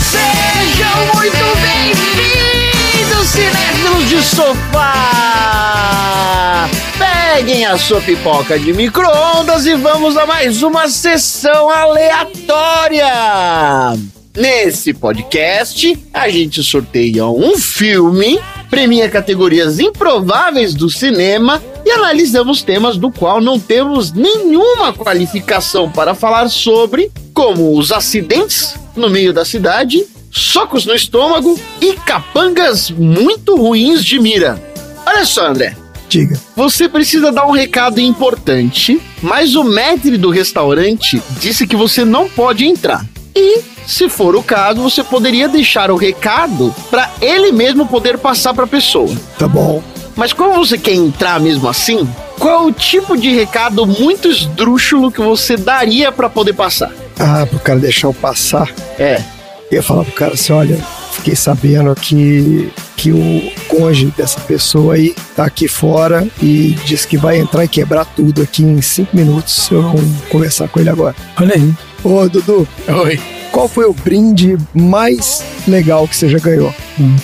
Sejam muito bem-vindos, cinéfilos de sofá! Peguem a sua pipoca de micro-ondas e vamos a mais uma sessão aleatória! Nesse podcast, a gente sorteia um filme, premia categorias improváveis do cinema e analisamos temas do qual não temos nenhuma qualificação para falar sobre, como os acidentes no meio da cidade, socos no estômago e capangas muito ruins de mira. Olha só, André. Diga. Você precisa dar um recado importante, mas o maître do restaurante disse que você não pode entrar. E, se for o caso, você poderia deixar o recado para ele mesmo poder passar para a pessoa. Tá bom. Mas como você quer entrar mesmo assim, qual é o tipo de recado muito esdrúxulo que você daria para poder passar? Ah, pro cara deixar eu passar. É, Eu ia falar pro cara assim, olha, fiquei sabendo que, que o cônjuge dessa pessoa aí tá aqui fora e disse que vai entrar e quebrar tudo aqui em cinco minutos se eu não conversar com ele agora. Olha aí. Ô, Dudu, Oi. qual foi o brinde mais legal que você já ganhou?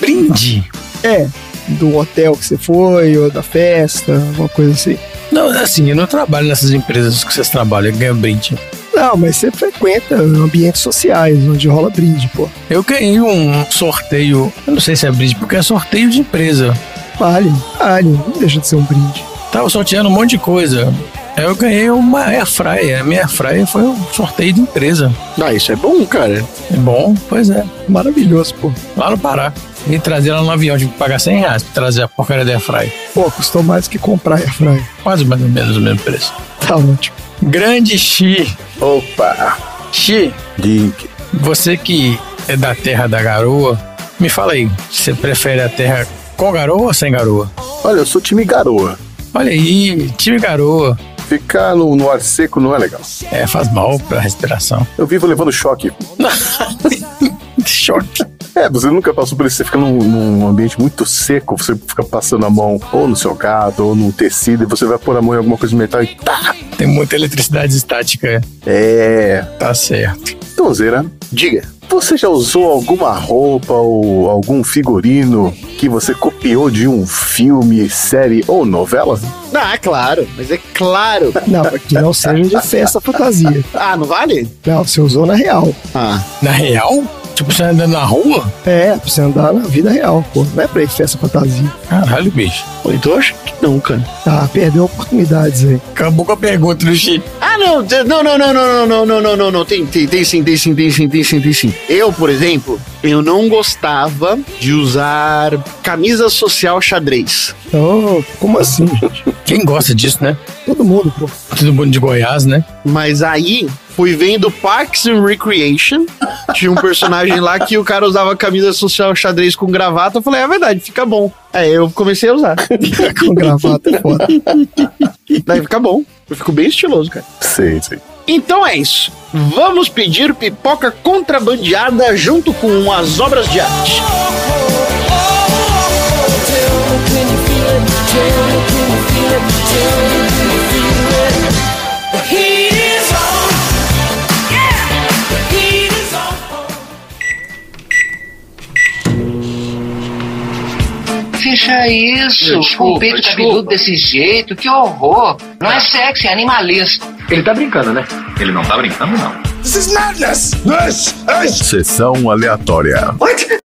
Brinde? É, do hotel que você foi, ou da festa, alguma coisa assim. Não, assim, eu não trabalho nessas empresas que vocês trabalham, eu ganho brinde. Não, mas você frequenta ambientes sociais, onde rola brinde, pô. Eu ganhei um sorteio, eu não sei se é brinde, porque é sorteio de empresa. Vale, vale, não deixa de ser um brinde. Tava sorteando um monte de coisa. Aí eu ganhei uma air fryer. A minha air fryer foi um sorteio de empresa. ah, isso é bom, cara. É bom? Pois é. Maravilhoso, pô. Lá no Pará. Vim trazer ela no avião, tive que pagar 100 reais pra trazer a porcaria da air fryer. Pô, custou mais que comprar airfryer. Quase mais ou menos o mesmo preço. Tá ótimo. Grande Xi. Opa! Xi, Dink. Você que é da terra da garoa, me fala aí, você prefere a terra com garoa ou sem garoa? Olha, eu sou time garoa. Olha aí, time garoa. Ficar no, no ar seco não é legal. É, faz mal pra respiração. Eu vivo levando choque. Choque. É, você nunca passou por isso. Você fica num, num ambiente muito seco, você fica passando a mão ou no seu gato ou no tecido e você vai pôr a mão em alguma coisa de metal e tá! Tem muita eletricidade estática, É. tá certo. Então, Zera, Diga. você já usou alguma roupa ou algum figurino que você copiou de um filme, série ou novela? Ah, claro, mas é claro. Não, que não seja de festa fantasia. Ah, não vale? Não, você usou na real. Ah, Na real? Tipo, você andando na rua? É, pra você andar na vida real, pô. Não é pra ir festa fantasia. Caralho, bicho. pô, então eu acho que não, cara. Ah, perdeu oportunidades aí. Acabou com a pergunta do Xi. Ah, não, te- não, não, não, não, não, não, não, não, não, não, tem, tem, tem sim, tem sim, tem sim, tem sim, tem sim. Eu, por exemplo, eu não gostava de usar camisa social xadrez. Oh, como assim, gente? Quem gosta disso, né? Todo mundo, pô. Todo mundo de Goiás, né? Mas aí, fui vendo Parks and Recreation, tinha um personagem lá que o cara usava camisa social xadrez com gravata, eu falei, é verdade, fica bom. Aí eu comecei a usar. Com gravata é foda. Daí fica bom. Eu fico bem estiloso, cara. Sei, sei. Então é isso. Vamos pedir pipoca contrabandeada junto com as obras de arte. Fecha isso, com o peito cabeludo desse jeito, que horror. Não é sexy, é animalesco. Ele tá brincando, né? Ele não tá brincando, não. Sessão aleatória. Muito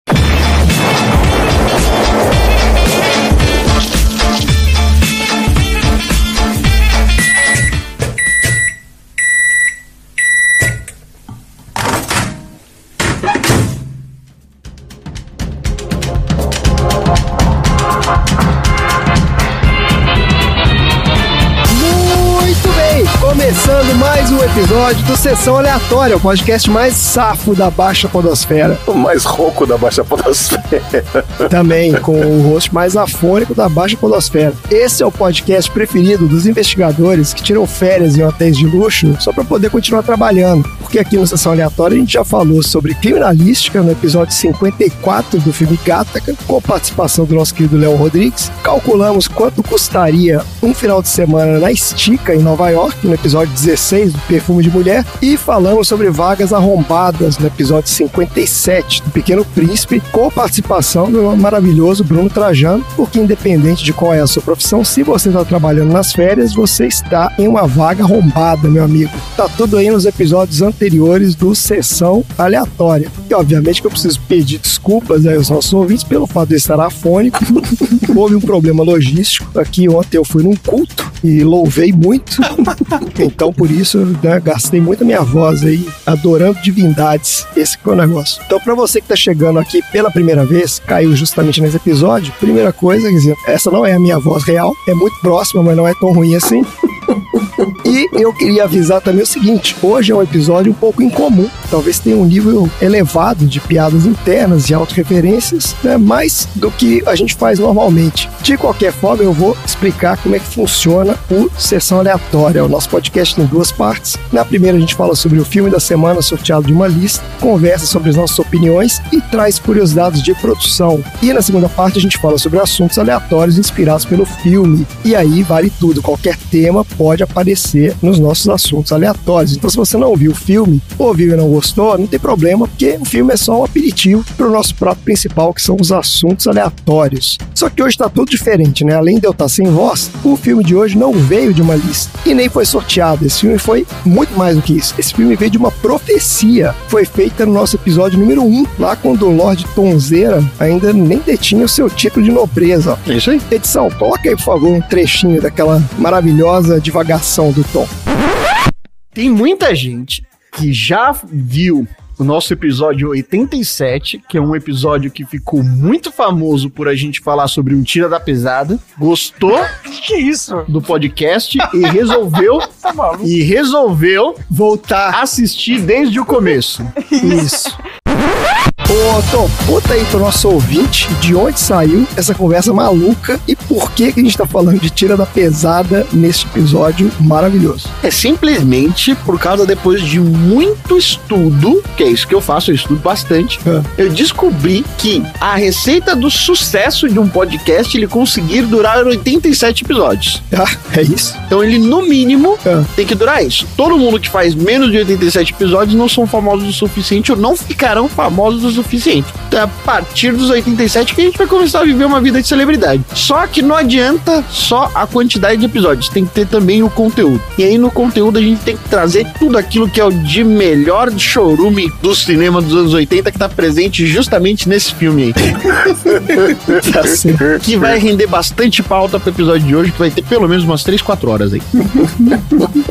começando mais um episódio do Sessão Aleatória, o podcast mais safo da Baixa Podosfera. O mais rouco da Baixa Podosfera. Também com o host mais afônico da Baixa Podosfera. Esse é o podcast preferido dos investigadores que tiram férias em hotéis de luxo só para poder continuar trabalhando. Porque aqui no Sessão Aleatória a gente já falou sobre criminalística no episódio 54 do filme Gataca, com participação do nosso querido Léo Rodrigues. Calculamos quanto custaria um final de semana na Estica, em Nova York, no episódio 16 do Perfume de Mulher. E falamos sobre vagas arrombadas no episódio 57 do Pequeno Príncipe, com participação do maravilhoso Bruno Trajano, porque independente de qual é a sua profissão, se você está trabalhando nas férias, você está em uma vaga arrombada, meu amigo. Tá tudo aí nos episódios anteriores do Sessão Aleatória. E obviamente que eu preciso pedir desculpas aí aos nossos ouvintes pelo fato de estar afônico. Houve um problema logístico. Aqui ontem eu fui num culto e louvei muito. então, por isso, né, gastei muito a minha voz aí, adorando divindades. Esse que é o negócio. Então, para você que tá chegando aqui pela primeira vez, caiu justamente nesse episódio, primeira coisa, quer dizer, essa não é a minha voz real, é muito próxima, mas não é tão ruim assim. E eu queria avisar também o seguinte: hoje é um episódio um pouco incomum. Talvez tenha um nível elevado de piadas internas e autorreferências, né, mais do que a gente faz normalmente. De qualquer forma, eu vou explicar como é que funciona o Sessão Aleatória. O nosso podcast tem duas partes. Na primeira, a gente fala sobre o filme da semana sorteado de uma lista, conversa sobre as nossas opiniões e traz curiosidades de produção. E na segunda parte, a gente fala sobre assuntos aleatórios inspirados pelo filme. E aí vale tudo, qualquer tema pode aparecer nos nossos assuntos aleatórios. Então, se você não viu o filme, ou viu e não não tem problema, porque o filme é só um aperitivo para o nosso prato principal, que são os assuntos aleatórios. Só que hoje está tudo diferente, né? Além de eu estar sem voz, o filme de hoje não veio de uma lista e nem foi sorteado. Esse filme foi muito mais do que isso. Esse filme veio de uma profecia. Foi feita no nosso episódio número 1, lá quando o Lorde Tonzeira ainda nem detinha o seu título de nobreza. É isso aí. Edição, coloca aí, por favor, um trechinho daquela maravilhosa divagação do Tom. Tem muita gente que já viu o nosso episódio 87, que é um episódio que ficou muito famoso por a gente falar sobre um tira da pesada, gostou Que isso? do podcast e resolveu Tá maluco? e resolveu voltar a assistir desde o começo. Isso. Ô, Tom, conta aí pro nosso ouvinte de onde saiu essa conversa maluca e por que, que a gente tá falando de tira da pesada neste episódio maravilhoso. É simplesmente por causa depois de muito estudo, que é isso que eu faço, eu estudo bastante, Ah. eu descobri que a receita do sucesso de um podcast ele conseguir durar 87 episódios. Ah, é isso? Então ele no mínimo Ah. tem que durar isso. Todo mundo que faz menos de 87 episódios não são famosos o suficiente ou não ficarão famosos o suficiente. Então, é a partir dos 87 que a gente vai começar a viver uma vida de celebridade. Só que não adianta só a quantidade de episódios, tem que ter também o conteúdo. E aí no conteúdo a gente tem que trazer tudo aquilo que é o de melhor chorume do cinema dos anos 80 que tá presente justamente nesse filme aí. Tá certo. Que vai render bastante pauta pro episódio de hoje, que vai ter pelo menos umas 3, 4 horas aí.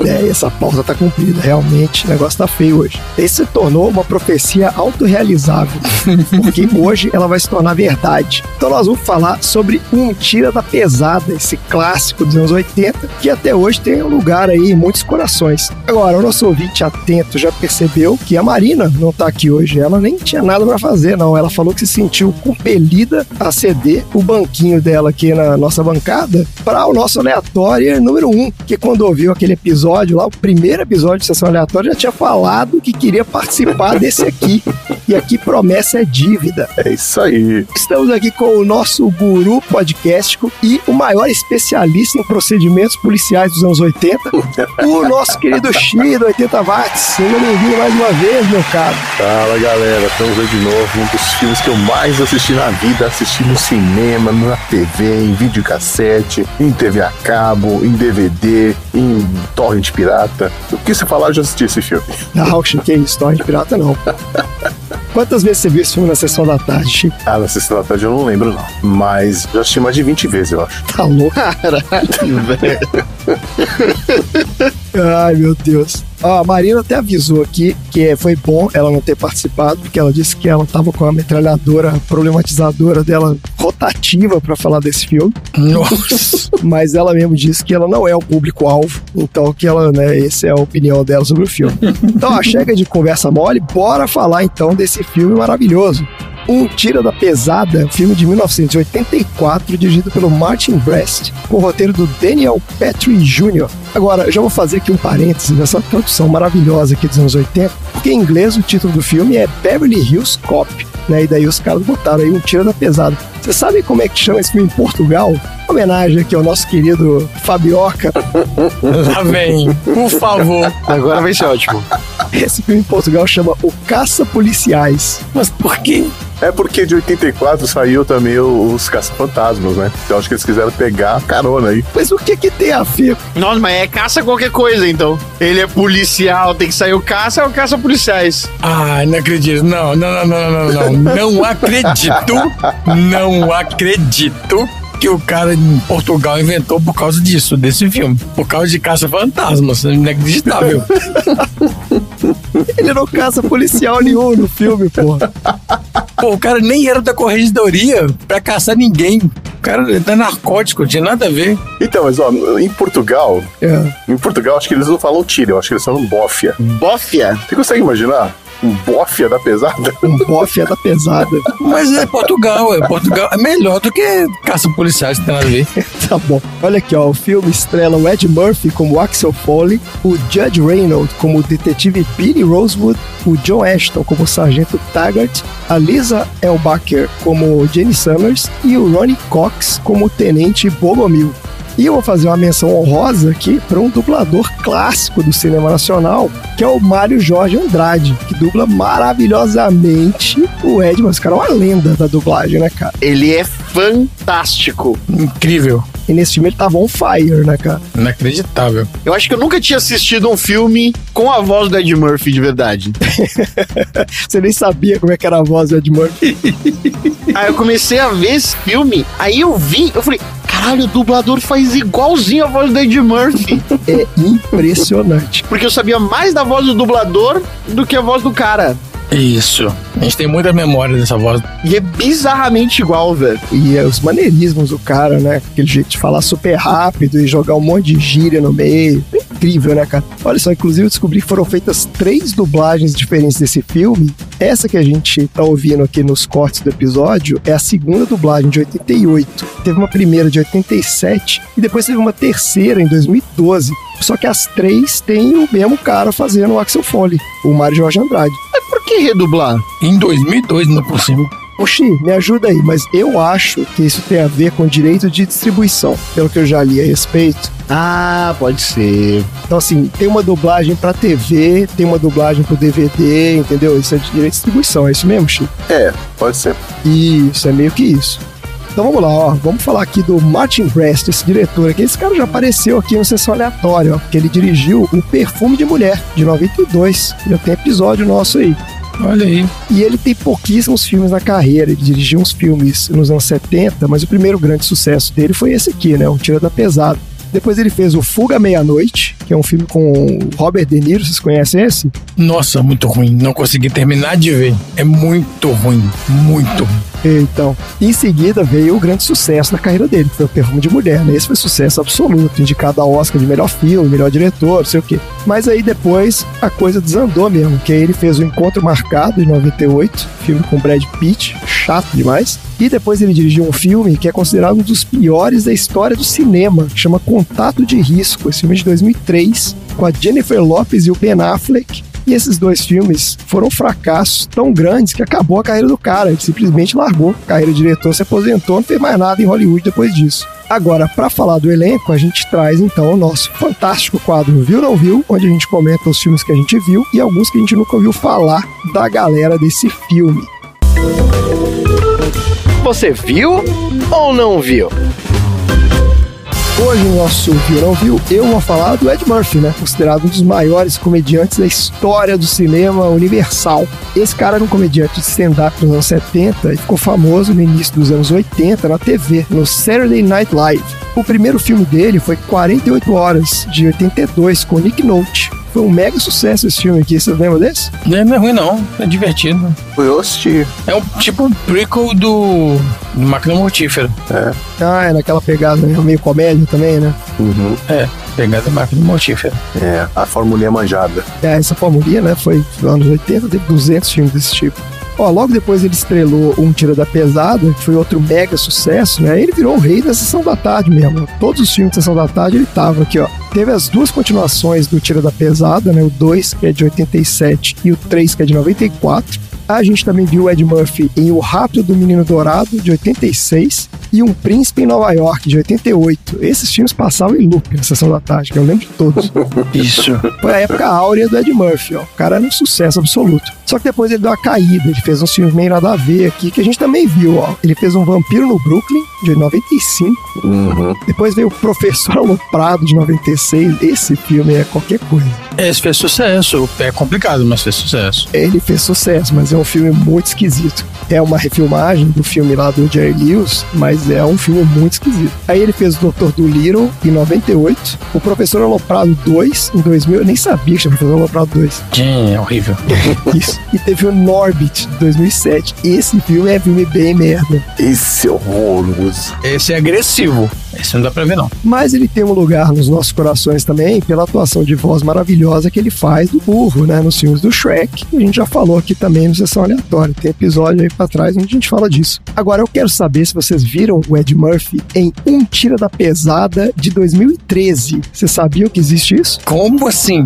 É, essa pauta tá cumprida, realmente, o negócio tá feio hoje. Esse se tornou uma profecia autorrealizável, porque hoje ela vai se tornar verdade. Então nós vamos falar sobre Um Tira da Pesada, esse clássico dos anos 80, que até hoje tem um lugar aí em muitos corações. Agora, o nosso ouvinte atento já percebeu que a Marina não tá aqui hoje, ela nem tinha nada pra fazer, não. Ela falou que se sentiu compelida a ceder o banquinho dela aqui na nossa bancada para o nosso aleatório número 1, que quando ouviu aquele episódio lá, o primeiro episódio de Sessão Aleatória, já tinha falado que queria participar desse aqui. E aqui promessa é dívida. É isso aí. Estamos aqui com o nosso guru podcástico e o maior especialista em procedimentos policiais dos anos 80, o nosso querido Xi do 80 Watts. Seja bem-vindo mais uma vez, meu caro. Fala galera, estamos aí de novo. Um dos filmes que eu mais assisti na vida, assisti no cinema, na TV, em videocassete, em TV a cabo, em DVD, em torrent pirata. O que você falar, eu já assisti esse filme. Não, Chico, que isso, Torre de Pirata não. Quantas vezes você viu esse filme na sessão da tarde, Chico? Ah, na sexta da tarde eu não lembro não. Mas já assisti mais de 20 vezes, eu acho. Tá louco? Caralho, velho. Ai, meu Deus. Ó, a Marina até avisou aqui que foi bom ela não ter participado, porque ela disse que ela tava com a metralhadora problematizadora dela rotativa pra falar desse filme. Nossa. Mas ela mesmo disse que ela não é o público-alvo, então que ela, né, essa é a opinião dela sobre o filme. Então, ó, chega de conversa mole, bora falar então desse filme maravilhoso. Um Tira da Pesada, filme de 1984, dirigido pelo Martin Brest, com o roteiro do Daniel Petrie Jr. Agora, já vou fazer aqui um parêntese nessa tradução maravilhosa aqui dos anos 80, porque em inglês o título do filme é Beverly Hills Cop, né? E daí os caras botaram aí um Tira da Pesada. Você sabe como é que chama esse filme em Portugal? Homenagem aqui ao nosso querido Fabioca. Lá vem. Por favor. Agora vai ser ótimo. Esse filme em Portugal chama O Caça Policiais. Mas por quê? É porque de 84 saiu também o- os Caça-Fantasmas, né? Então acho que eles quiseram pegar a carona aí. Mas o que que tem a ver? Nossa, mas é caça qualquer coisa, então. Ele é policial, tem que sair o caça, é o caça policiais. Ai, não acredito. Não, não, não, não, não, não. Não, não acredito. Não acredito que o cara em Portugal inventou por causa disso, desse filme. Por causa de caça-fantasmas. Inacreditável. Ele não caça policial nenhum no filme, porra. Pô, o cara nem era da corregedoria pra caçar ninguém. O cara é narcótico, não tinha nada a ver. Então, mas ó, em Portugal, É. em Portugal acho que eles não falam tira, eu acho que eles falam bófia. Bófia. Você consegue imaginar? Um bófia da pesada? Um bofe é da pesada. Mas é Portugal, é Portugal. É melhor do que caça policiais, não tem nada a ver. Tá bom. Olha aqui, ó. O filme estrela o Ed Murphy como Axel Foley, o Judge Reynolds como o detetive Billy Rosewood, o John Ashton como o sargento Taggart, a Lisa Elbacher como Jenny Summers e o Ronnie Cox como o tenente Bogomil. E eu vou fazer uma menção honrosa aqui para um dublador clássico do cinema nacional, que é o Mário Jorge Andrade, que dubla maravilhosamente o Ed, mas esse cara é uma lenda da dublagem, né, cara? Ele é fantástico. Incrível. E nesse filme ele tava on fire, né, cara? Inacreditável. Eu acho que eu nunca tinha assistido um filme com a voz do Ed Murphy de verdade. Você nem sabia como é que era a voz do Ed Murphy. aí eu comecei a ver esse filme, aí eu vi, eu falei, caralho, o dublador faz igualzinho a voz do Ed Murphy. É impressionante. Porque eu sabia mais da voz do dublador do que a voz do cara. Isso. A gente tem muita memória dessa voz. E é bizarramente igual, velho. E é, os maneirismos do cara, né? Aquele jeito de falar super rápido e jogar um monte de gíria no meio. É incrível, né, cara? Olha só, inclusive eu descobri que foram feitas três dublagens diferentes desse filme. Essa que a gente tá ouvindo aqui nos cortes do episódio é a segunda dublagem de 88. Teve uma primeira de 87 e depois teve uma terceira em 2012. Só que as três têm o mesmo cara fazendo o Axel Foley, o Mário Jorge Andrade. Mas por que redublar? Em 2002, não é por cima. Oxi, me ajuda aí, mas eu acho que isso tem a ver com direito de distribuição, pelo que eu já li a respeito. Ah, pode ser. Então, assim, tem uma dublagem pra TV, tem uma dublagem pro DVD, entendeu? Isso é de direito de distribuição, é isso mesmo, Chico? É, pode ser. Isso, é meio que isso. Então vamos lá, ó. Vamos falar aqui do Martin Brest, esse diretor aqui. Esse cara já apareceu aqui no Sessão Aleatória, ó, porque ele dirigiu O Perfume de Mulher, de 92. Já tem episódio nosso aí. Olha aí. E ele tem pouquíssimos filmes na carreira. Ele dirigiu uns filmes nos anos 70, mas o primeiro grande sucesso dele foi esse aqui, né? O Tira da Pesada. Depois ele fez o Fuga Meia-Noite, que é um filme com Robert De Niro, vocês conhecem esse? Nossa, muito ruim. Não consegui terminar de ver. É muito ruim. Muito ruim. Então, em seguida veio o grande sucesso da carreira dele, que foi o Perfume de Mulher, né? Esse foi sucesso absoluto, indicado a Oscar de melhor filme, melhor diretor, não sei o quê. Mas aí depois a coisa desandou mesmo, que ele fez o Encontro Marcado em 98, filme com Brad Pitt, chato demais. E depois ele dirigiu um filme que é considerado um dos piores da história do cinema, que chama Contato de Risco, esse filme é de 2003, com a Jennifer Lopez e o Ben Affleck. E esses dois filmes foram fracassos tão grandes que acabou a carreira do cara. Ele simplesmente largou a carreira de diretor, se aposentou, não fez mais nada em Hollywood depois disso. Agora, para falar do elenco, a gente traz então o nosso fantástico quadro Viu Não Viu, onde a gente comenta os filmes que a gente viu e alguns que a gente nunca ouviu falar da galera desse filme. Você viu ou não viu? Hoje no nosso Viu Não Viu, eu vou falar do Ed Murphy, né? Considerado um dos maiores comediantes da história do cinema universal. Esse cara era um comediante de stand-up nos anos 70 e ficou famoso no início dos anos 80 na TV, no Saturday Night Live. O primeiro filme dele foi 48 Horas, de 82, com Nick Nolte. Foi um mega sucesso esse filme aqui, vocês lembram desse? Não é, não é ruim, não. É divertido. Eu assisti. É um tipo um prequel do, do Máquina Mortífera. Ah, é naquela pegada né? meio comédia também, né? Uhum. É, pegada Máquina Mortífera. É, a formulinha manjada. É, essa formulinha, né, foi nos anos 80, teve 200 filmes desse tipo. Ó, logo depois ele estrelou Um Tira da Pesada, que foi outro mega sucesso, né? Ele virou o rei da Sessão da Tarde mesmo. Todos os filmes da Sessão da Tarde ele tava aqui, ó. Teve as duas continuações do Tira da Pesada, né? O 2, que é de 87, e o 3, que é de 94. A gente também viu o Ed Murphy em O Rápido do Menino Dourado, de 86, e Um Príncipe em Nova York, de 88. Esses filmes passavam em loop na Sessão da Tarde, que eu lembro de todos. Isso. Foi a época áurea do Ed Murphy, ó. O cara era um sucesso absoluto. Só que depois ele deu uma caída, ele fez uns filmes meio nada a ver aqui, que a gente também viu, ó. Ele fez um Vampiro no Brooklyn, de 95. Uhum. Depois veio o Professor Aloprado, de 96. Esse filme é qualquer coisa. Esse fez sucesso. É complicado, mas fez sucesso. Ele fez sucesso, mas é um filme muito esquisito. É uma refilmagem do filme lá do Jerry Lewis, mas é um filme muito esquisito. Aí ele fez o Doutor Dolittle em 98, o Professor Aloprado 2 em 2000. Eu nem sabia que tinha Professor Aloprado 2. Sim, é horrível. Isso. E teve o Norbit de 2007. Esse filme é filme bem merda. Esse é horroroso. Esse é agressivo. Esse não dá pra ver, não. Mas ele tem um lugar nos nossos corações também pela atuação de voz maravilhosa que ele faz do burro, né? Nos filmes do Shrek. A gente já falou aqui também no Sessão Aleatória. Tem episódio aí pra trás onde a gente fala disso. Agora eu quero saber se vocês viram o Ed Murphy em Um Tira da Pesada de 2013. Vocês sabiam que existe isso? Como assim?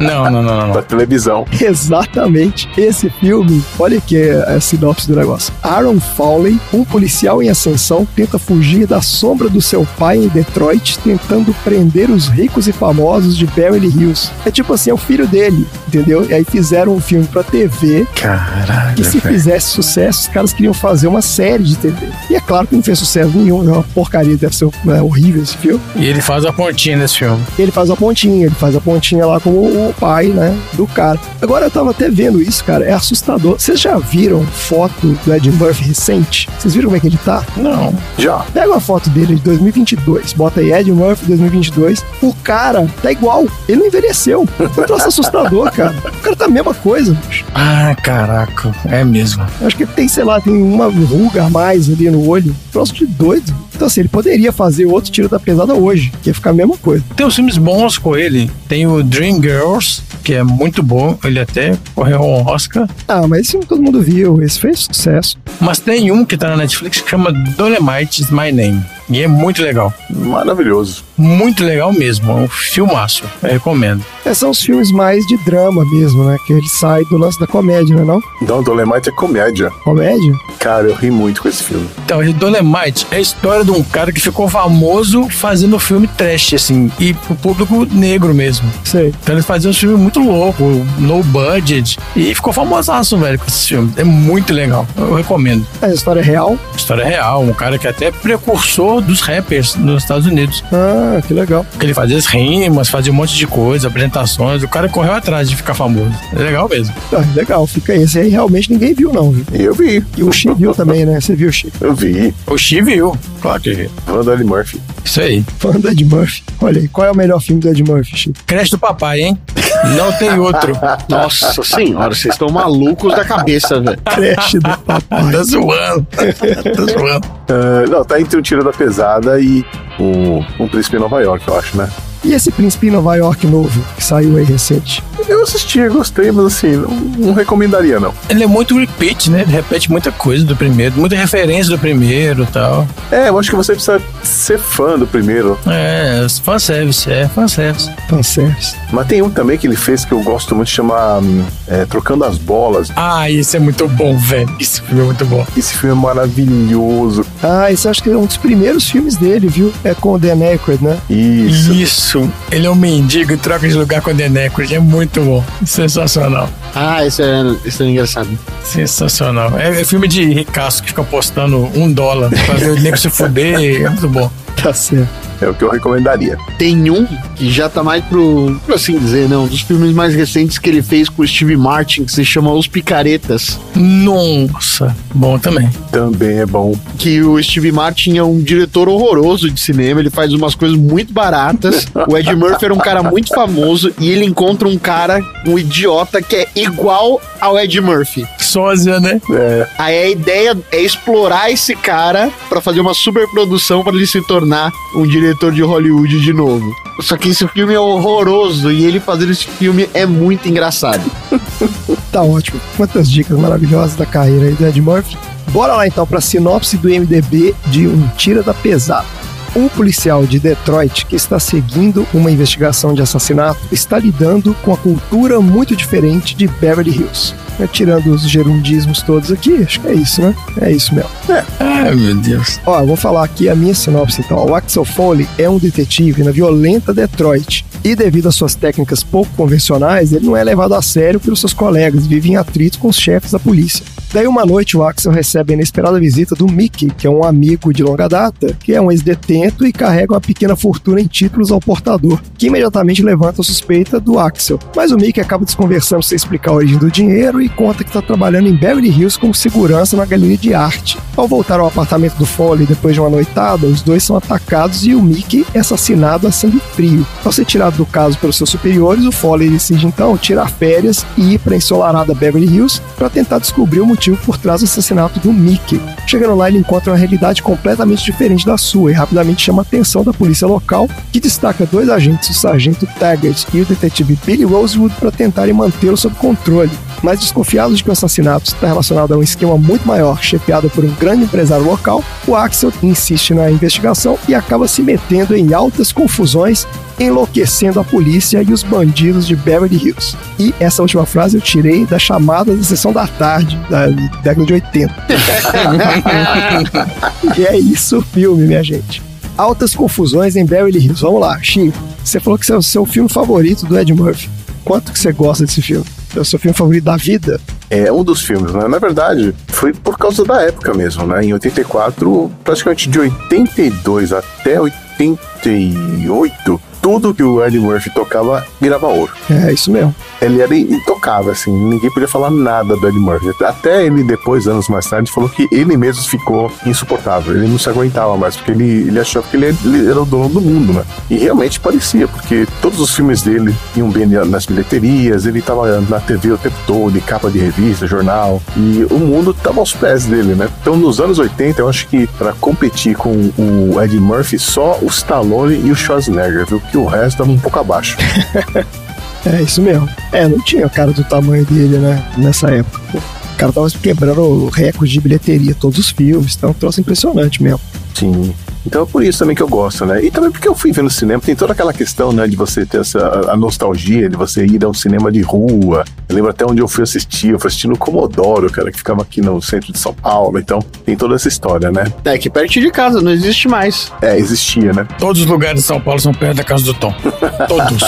Não, não, não, não. não. Da televisão. Exatamente. Esse filme, olha aqui a sinopse do negócio. Aaron Fowley, um policial em ascensão, tenta fugir da sombra do seu pai em Detroit, tentando prender os ricos e famosos de Beverly Hills. É tipo assim, é o filho dele, entendeu? E aí fizeram um filme pra TV Caralho. que se fizesse sucesso, os caras queriam fazer uma série de TV. E é claro que não fez sucesso nenhum, é uma porcaria, deve ser né, horrível esse filme. E ele faz a pontinha nesse filme. Ele faz a pontinha, ele faz a pontinha lá como o pai, né, do cara. Agora eu tava até vendo isso, cara, é assustador. Vocês já viram foto do Ed Murphy recente? Vocês viram como é que ele tá? Não. Já. Pega uma foto dele de 2022, bota aí Ed Murphy 2022. O cara tá igual, ele não envelheceu. É um troço assustador, cara. O cara tá a mesma coisa, bicho. Ah, caraca. É mesmo. Acho que ele tem, sei lá, tem uma ruga a mais ali no olho. Troço de doido. Então, assim, ele poderia fazer outro tiro da pesada hoje, que ia ficar a mesma coisa. Tem uns filmes bons com ele. Tem o Dream Girls, que é muito bom. Ele até correu um Oscar. Ah, mas esse filme todo mundo viu, esse fez sucesso. Mas tem um que tá na Netflix que chama Dolemite is My Name. E é muito legal. Maravilhoso. Muito legal mesmo. É um filmaço. Eu recomendo. É, são os filmes mais de drama mesmo, né? Que ele sai do lance da comédia, né? Não? Não, Dolemite é comédia. Comédia? Cara, eu ri muito com esse filme. Então, Dolemite é a história de um cara que ficou famoso fazendo filme trash, assim. E pro público negro mesmo. Sei. Então ele fazia um filme muito louco, no budget. E ficou famosaço, velho, com esse filme. É muito legal. Eu recomendo. É a história real. História real, um cara que é até precursor dos rappers nos Estados Unidos. Ah, que legal. Ele fazia as rimas, fazia um monte de coisa, apresentações. O cara correu atrás de ficar famoso. É legal mesmo. Ah, legal, fica aí. Esse aí realmente ninguém viu, não, viu? Eu vi. E o Chi viu também, né? Você viu o Chi? Eu vi. O Chi viu. Claro que viu. Fã do Eddie Murphy. Isso aí. Fã do Ed Murphy. Olha aí, qual é o melhor filme do Ed Murphy, Chi? Creche do papai, hein? Não tem outro. Nossa senhora, vocês estão malucos da cabeça, velho. Creche do papai. Tá zoando. tá zoando. Ah, não, tá entre o Tiro da Pesada e o, o Príncipe em Nova York, eu acho, né? E esse Príncipe em Nova York novo, que saiu aí recente? Eu assisti, gostei, mas assim, não, não recomendaria, não. Ele é muito repeat, né? Ele repete muita coisa do primeiro, muita referência do primeiro e tal. É, eu acho que você precisa ser fã do primeiro. É, fanservice, é, fanservice. Fanservice. Mas tem um também que ele fez que eu gosto muito, chama é, Trocando as Bolas. Ah, isso é muito bom, velho. Esse filme é muito bom. Esse filme é maravilhoso. Ah, esse eu acho que é um dos primeiros filmes dele, viu? É com o Dan Aykroyd, né? Isso. Isso. Ele é um mendigo e troca de lugar com o Aykroyd. É muito bom. Sensacional. Ah, esse é, esse é engraçado. Sensacional. É, é filme de ricaço que fica postando um dólar pra ver o nego se fuder. É muito bom. Tá certo. É o que eu recomendaria. Tem um que já tá mais pro, por assim dizer, não, dos filmes mais recentes que ele fez com o Steve Martin, que se chama Os Picaretas. Nossa, bom também. Também é bom. Que o Steve Martin é um diretor horroroso de cinema, ele faz umas coisas muito baratas. O Ed Murphy era um cara muito famoso e ele encontra um cara, um idiota, que é igual ao Ed Murphy. Sósia, né? É, Aí a ideia é explorar esse cara pra fazer uma superprodução pra ele se tornar um diretor de Hollywood de novo. Só que esse filme é horroroso e ele fazendo esse filme é muito engraçado. Tá ótimo. Quantas dicas maravilhosas da carreira aí do Ed Murphy. Bora lá então para a sinopse do MDB de Um Tira da Pesada. Um policial de Detroit que está seguindo uma investigação de assassinato está lidando com a cultura muito diferente de Beverly Hills. É, tirando os gerundismos todos aqui, acho que é isso, né? É isso mesmo. Ai, meu Deus. Ó, eu vou falar aqui a minha sinopse então. O Axel Foley é um detetive na violenta Detroit. E devido às suas técnicas pouco convencionais, ele não é levado a sério pelos seus colegas e vive em atrito com os chefes da polícia. Daí uma noite o Axel recebe a inesperada visita do Mickey, que é um amigo de longa data, que é um ex-detento e carrega uma pequena fortuna em títulos ao portador, que imediatamente levanta a suspeita do Axel. Mas o Mickey acaba desconversando sem explicar a origem do dinheiro e conta que está trabalhando em Beverly Hills como segurança na galeria de arte. Ao voltar ao apartamento do Foley depois de uma noitada, os dois são atacados e o Mickey é assassinado a sangue frio. Ao ser tirado do caso pelos seus superiores, o Foley decide então tirar férias e ir para a ensolarada Beverly Hills para tentar descobrir o motivo por trás do assassinato do Mickey. Chegando lá, ele encontra uma realidade completamente diferente da sua e rapidamente chama a atenção da polícia local, que destaca dois agentes, o sargento Taggart e o detetive Billy Rosewood, para tentarem mantê-lo sob controle. Mas desconfiados de que o assassinato está relacionado a um esquema muito maior, chefiado por um grande empresário local, o Axel insiste na investigação e acaba se metendo em altas confusões, enlouquecendo a polícia e os bandidos de Beverly Hills. E essa última frase eu tirei da chamada da sessão da tarde, da década de 80. e é isso o filme, minha gente. Altas confusões em Beverly Hills. Vamos lá, Chico. Você falou que esse é o seu filme favorito do Ed Murphy. Quanto que você gosta desse filme? É o seu filme favorito da vida? é um dos filmes, né? Na verdade, foi por causa da época mesmo, né? Em 84, praticamente de 82 até 88, tudo que o Eddie Murphy tocava virava ouro. É isso mesmo. Ele era intocável, assim, ninguém podia falar nada do Eddie Murphy. Até ele, depois, anos mais tarde, falou que ele mesmo ficou insuportável. Ele não se aguentava mais, porque ele, ele achava que ele, ele era o dono do mundo, né? E realmente parecia, porque todos os filmes dele iam bem nas bilheterias, ele tava na TV o tempo todo, em capa de revista, jornal, e o mundo tava aos pés dele, né? Então, nos anos 80, eu acho que para competir com o Eddie Murphy, só o Stallone e o Schwarzenegger, viu? Que o resto tava um pouco abaixo. É isso mesmo. É, não tinha cara do tamanho dele, né? Nessa época. O cara tava quebrando o recorde de bilheteria, todos os filmes, então um troço impressionante mesmo. Sim. Então é por isso também que eu gosto, né? E também porque eu fui ver no cinema, tem toda aquela questão, né, de você ter essa a nostalgia, de você ir a um cinema de rua. Eu lembro até onde eu fui assistir, eu fui assistir no Comodoro, cara, que ficava aqui no centro de São Paulo. Então tem toda essa história, né? É que perto de casa, não existe mais. É, existia, né? Todos os lugares de São Paulo são perto da casa do Tom. Todos.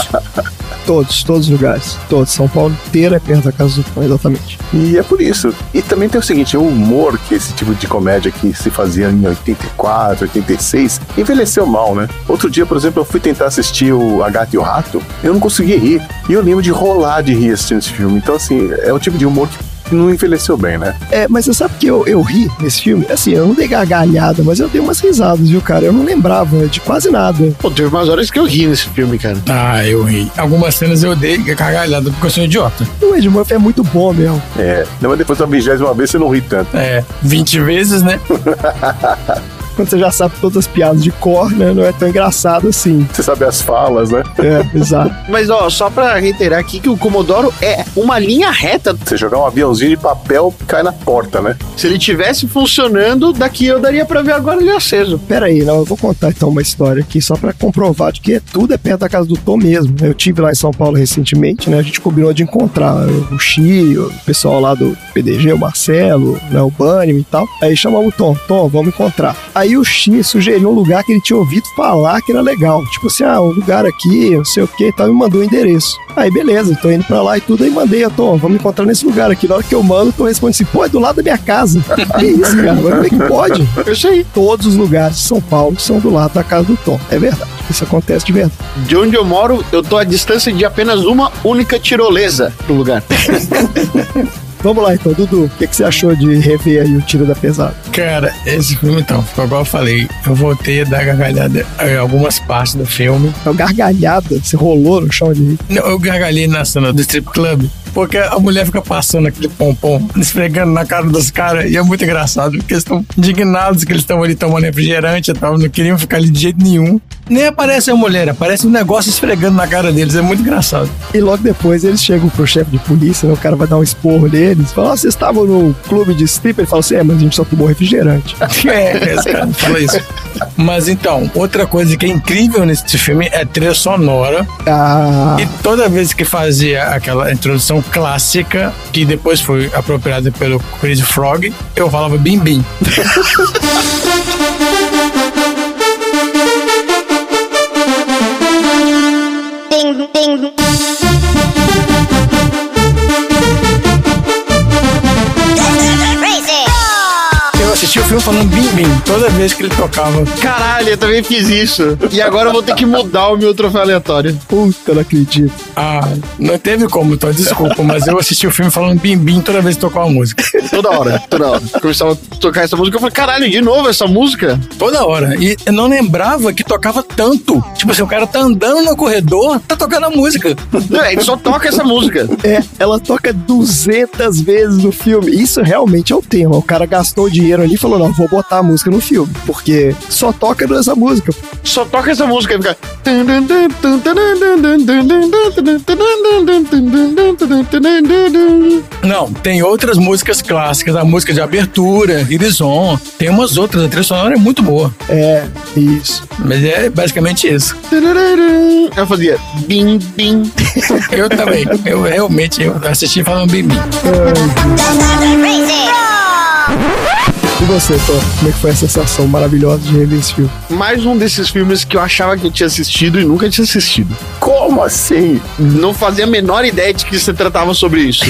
Todos, todos os lugares. Todos. São Paulo inteiro é perto da casa do Tom, exatamente. E é por isso. E também tem o seguinte, o humor que esse tipo de comédia que se fazia em 84, 86, envelheceu mal, né? Outro dia, por exemplo, eu fui tentar assistir o A Gata e o Rato, eu não consegui rir. E eu lembro de rolar de rir assistindo esse filme. Então, assim, é o tipo de humor que não envelheceu bem, né? É, mas você sabe que eu, eu ri nesse filme? Assim, eu não dei gargalhada, mas eu dei umas risadas, viu, cara? Eu não lembrava de quase nada. Pô, teve umas horas que eu ri nesse filme, cara. Ah, eu ri. Algumas cenas eu dei gargalhada porque eu sou idiota. O Ed Murphy é muito bom mesmo. É. Não, mas depois da vigésima vez você não ri tanto. É, 20 vezes, né? Quando você já sabe todas as piadas de cor, né? Não é tão engraçado assim. Você sabe as falas, né? É, exato. Mas, ó, só pra reiterar aqui que o Comodoro é uma linha reta. Você jogar um aviãozinho de papel, cai na porta, né? Se ele tivesse funcionando, daqui eu daria pra ver agora ele aceso. Pera aí, não, eu vou contar então uma história aqui só pra comprovar de que tudo é perto da casa do Tom mesmo. né? Eu tive lá em São Paulo recentemente, né? A gente combinou de encontrar o Xi, o pessoal lá do PDG, o Marcelo, né, o Bunny e tal. Aí chamamos o Tom, Tom, vamos encontrar. Aí Aí o X sugeriu um lugar que ele tinha ouvido falar que era legal. Tipo assim, ah, um lugar aqui, não sei o que e tal, e mandou o endereço. Aí beleza, tô indo pra lá e tudo, aí mandei, eu tô, vamos encontrar nesse lugar aqui. Na hora que eu mando, tô respondendo assim, pô, é do lado da minha casa. que isso, cara? Como é que pode? Eu sei, todos os lugares de São Paulo são do lado da casa do Tom. É verdade, isso acontece de verdade. De onde eu moro, eu tô à distância de apenas uma única tirolesa do lugar. Vamos lá então, Dudu, o que, que você achou de rever aí o Tiro da Pesada? Cara, esse filme então, ficou igual eu falei, eu voltei a dar gargalhada em algumas partes do filme. É uma gargalhada, você rolou no chão de rir. Não, eu gargalhei na cena do strip club, porque a mulher fica passando aquele pompom, esfregando na cara dos caras, e é muito engraçado, porque eles estão indignados que eles estão ali tomando refrigerante e tal, não queriam ficar ali de jeito nenhum. Nem aparece a mulher, aparece um negócio esfregando na cara deles, é muito engraçado. E logo depois eles chegam pro chefe de polícia, né, o cara vai dar um esporro neles, fala, ah, vocês estavam no clube de strip? Ele fala assim, é, mas a gente só tomou refrigerante. É, esse cara fala isso. Mas então, outra coisa que é incrível nesse filme é a trilha sonora. Ah, E toda vez que fazia aquela introdução clássica, que depois foi apropriada pelo Chris Frog, eu falava bim bim. Eu assisti o filme falando bim bim toda vez que ele tocava. Caralho, eu também fiz isso. E agora eu vou ter que mudar o meu troféu aleatório. puta, não acredito. Ah, não teve como, então desculpa, mas eu assisti o filme falando bim bim toda vez que tocou a música. Toda hora, toda hora. Começava a tocar essa música, eu falei, caralho, de novo essa música? Toda hora. E eu não lembrava que tocava tanto. Tipo assim, o cara tá andando no corredor, tá tocando a música. Não, ele só toca essa música. É, ela toca 200 vezes no filme. Isso realmente é o tema. O cara gastou dinheiro ali e falou: não, vou botar a música no filme. Porque só toca essa música. Só toca essa música e fica. Não, tem outras músicas clássicas, a música de abertura, Irizon, tem umas outras, a trilha sonora é muito boa. É, isso. Mas é basicamente isso. Eu fazia bim, bim. Eu também, eu realmente eu assisti falando bim bim. E você, Tom? Como é que foi a sensação maravilhosa de rever esse filme? Mais um desses filmes que eu achava que eu tinha assistido e nunca tinha assistido. Como assim? Não fazia a menor ideia de que você tratava sobre isso.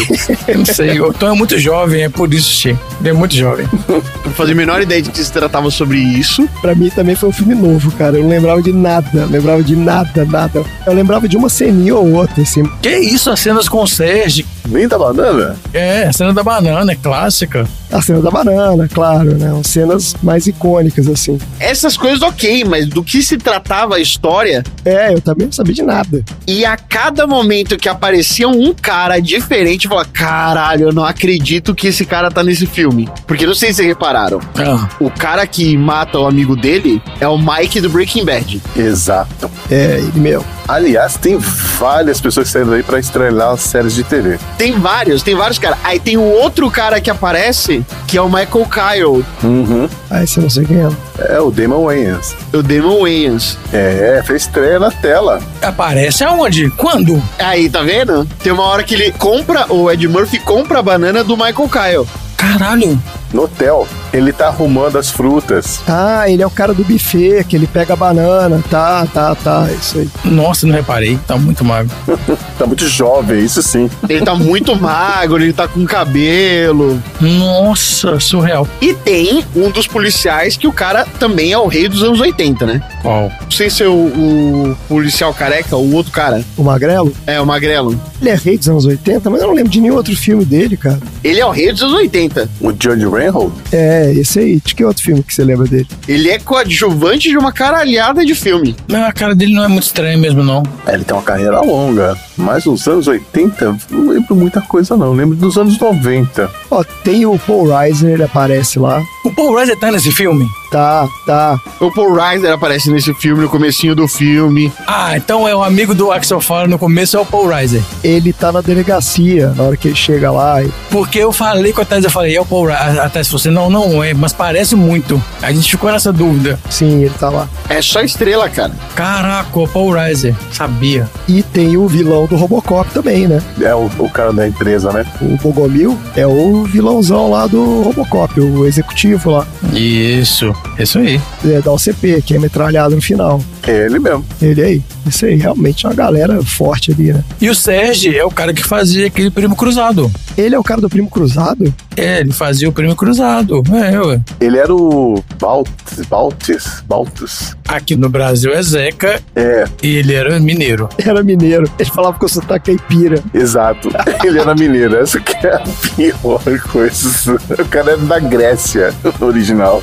Eu não sei, o Tom é muito jovem, é por isso, Che. Ele é muito jovem. Não fazia a menor ideia de que se tratava sobre isso. Pra mim também foi um filme novo, cara. Eu não lembrava de nada, lembrava de nada, nada. Eu lembrava de uma ceninha ou outra, assim. Que isso, as cenas com o Serge? Nem da banana? É, a cena da banana, é clássica. A cena da banana, claro, né? Umas cenas mais icônicas, assim. Essas coisas ok, mas do que se tratava a história É, eu também não sabia de nada. E a cada momento que aparecia um cara diferente, eu falava: caralho, eu não acredito que esse cara tá nesse filme. Porque não sei se vocês repararam. Ah, O cara que mata o amigo dele é o Mike do Breaking Bad. Exato. É, ele mesmo. Aliás, tem várias pessoas saíram daí pra estrelar as séries de TV. Tem vários, tem vários caras. Aí tem o outro cara que aparece, que é o Michael Kyle, Uhum. Ah, esse eu não sei quem é. É o Damon Wayans. o Damon Wayans. É, fez estreia na tela. aparece aonde? Quando? Aí, tá vendo? Tem uma hora que ele compra, o Ed Murphy compra a banana do Michael Kyle. Caralho. No hotel. Ele tá arrumando as frutas. Ah, ele é o cara do buffet, que ele pega a banana. Tá, tá, tá. Isso aí. Nossa, não reparei. Tá muito magro. Tá muito jovem, isso sim. Ele tá muito magro, ele tá com cabelo. Nossa, surreal. E tem um dos policiais que o cara também é o rei dos anos 80, né? Qual? Não sei se é o, o policial careca ou o outro cara. O Magrelo, É, o magrelo. ele é rei dos anos 80, mas eu não lembro de nenhum outro filme dele, cara. Ele é o rei dos anos 80. O Johnny Reinhold. É, esse aí. De que outro filme que você lembra dele? Ele é coadjuvante de uma caralhada de filme. Não, a cara dele não é muito estranha mesmo, não. É, Ele tem uma carreira longa. Mas nos anos 80, não lembro muita coisa não. Lembro dos anos 90. Ó, tem o Paul Reiser, ele aparece lá. O Paul Reiser tá nesse filme? Tá, tá. O Paul Reiser aparece nesse filme, no comecinho do filme. Ah, então é o amigo do Axel Foley no começo, é o Paul Reiser. Ele tá na delegacia na hora que ele chega lá. e- Porque eu falei com a Thais, eu falei, é o Paul Reiser. A Thais falou assim, não, não é, mas parece muito. A gente ficou nessa dúvida. Sim, ele tá lá. É só estrela, cara. Caraca, o Paul Reiser. Sabia. E tem o vilão vilão do Robocop também, né? É o, o cara da empresa, né? O Bogomil é o vilãozão lá do Robocop, o executivo lá, Isso, isso aí. é, da OCP, que é metralhado no final. É ele mesmo. Ele aí. Isso aí, realmente é uma galera forte ali, né? E o Sérgio é o cara que fazia aquele primo cruzado. Ele é o cara do Primo Cruzado? É, ele fazia o primo cruzado. É, ué. Ele era o Baltus, Baltus, Baltus. Aqui no Brasil é Zeca É, e ele era mineiro. Era mineiro. Ele falava com o sotaque caipira. exato. Ele era mineiro. Essa que é a pior coisa. O cara era da Grécia, original.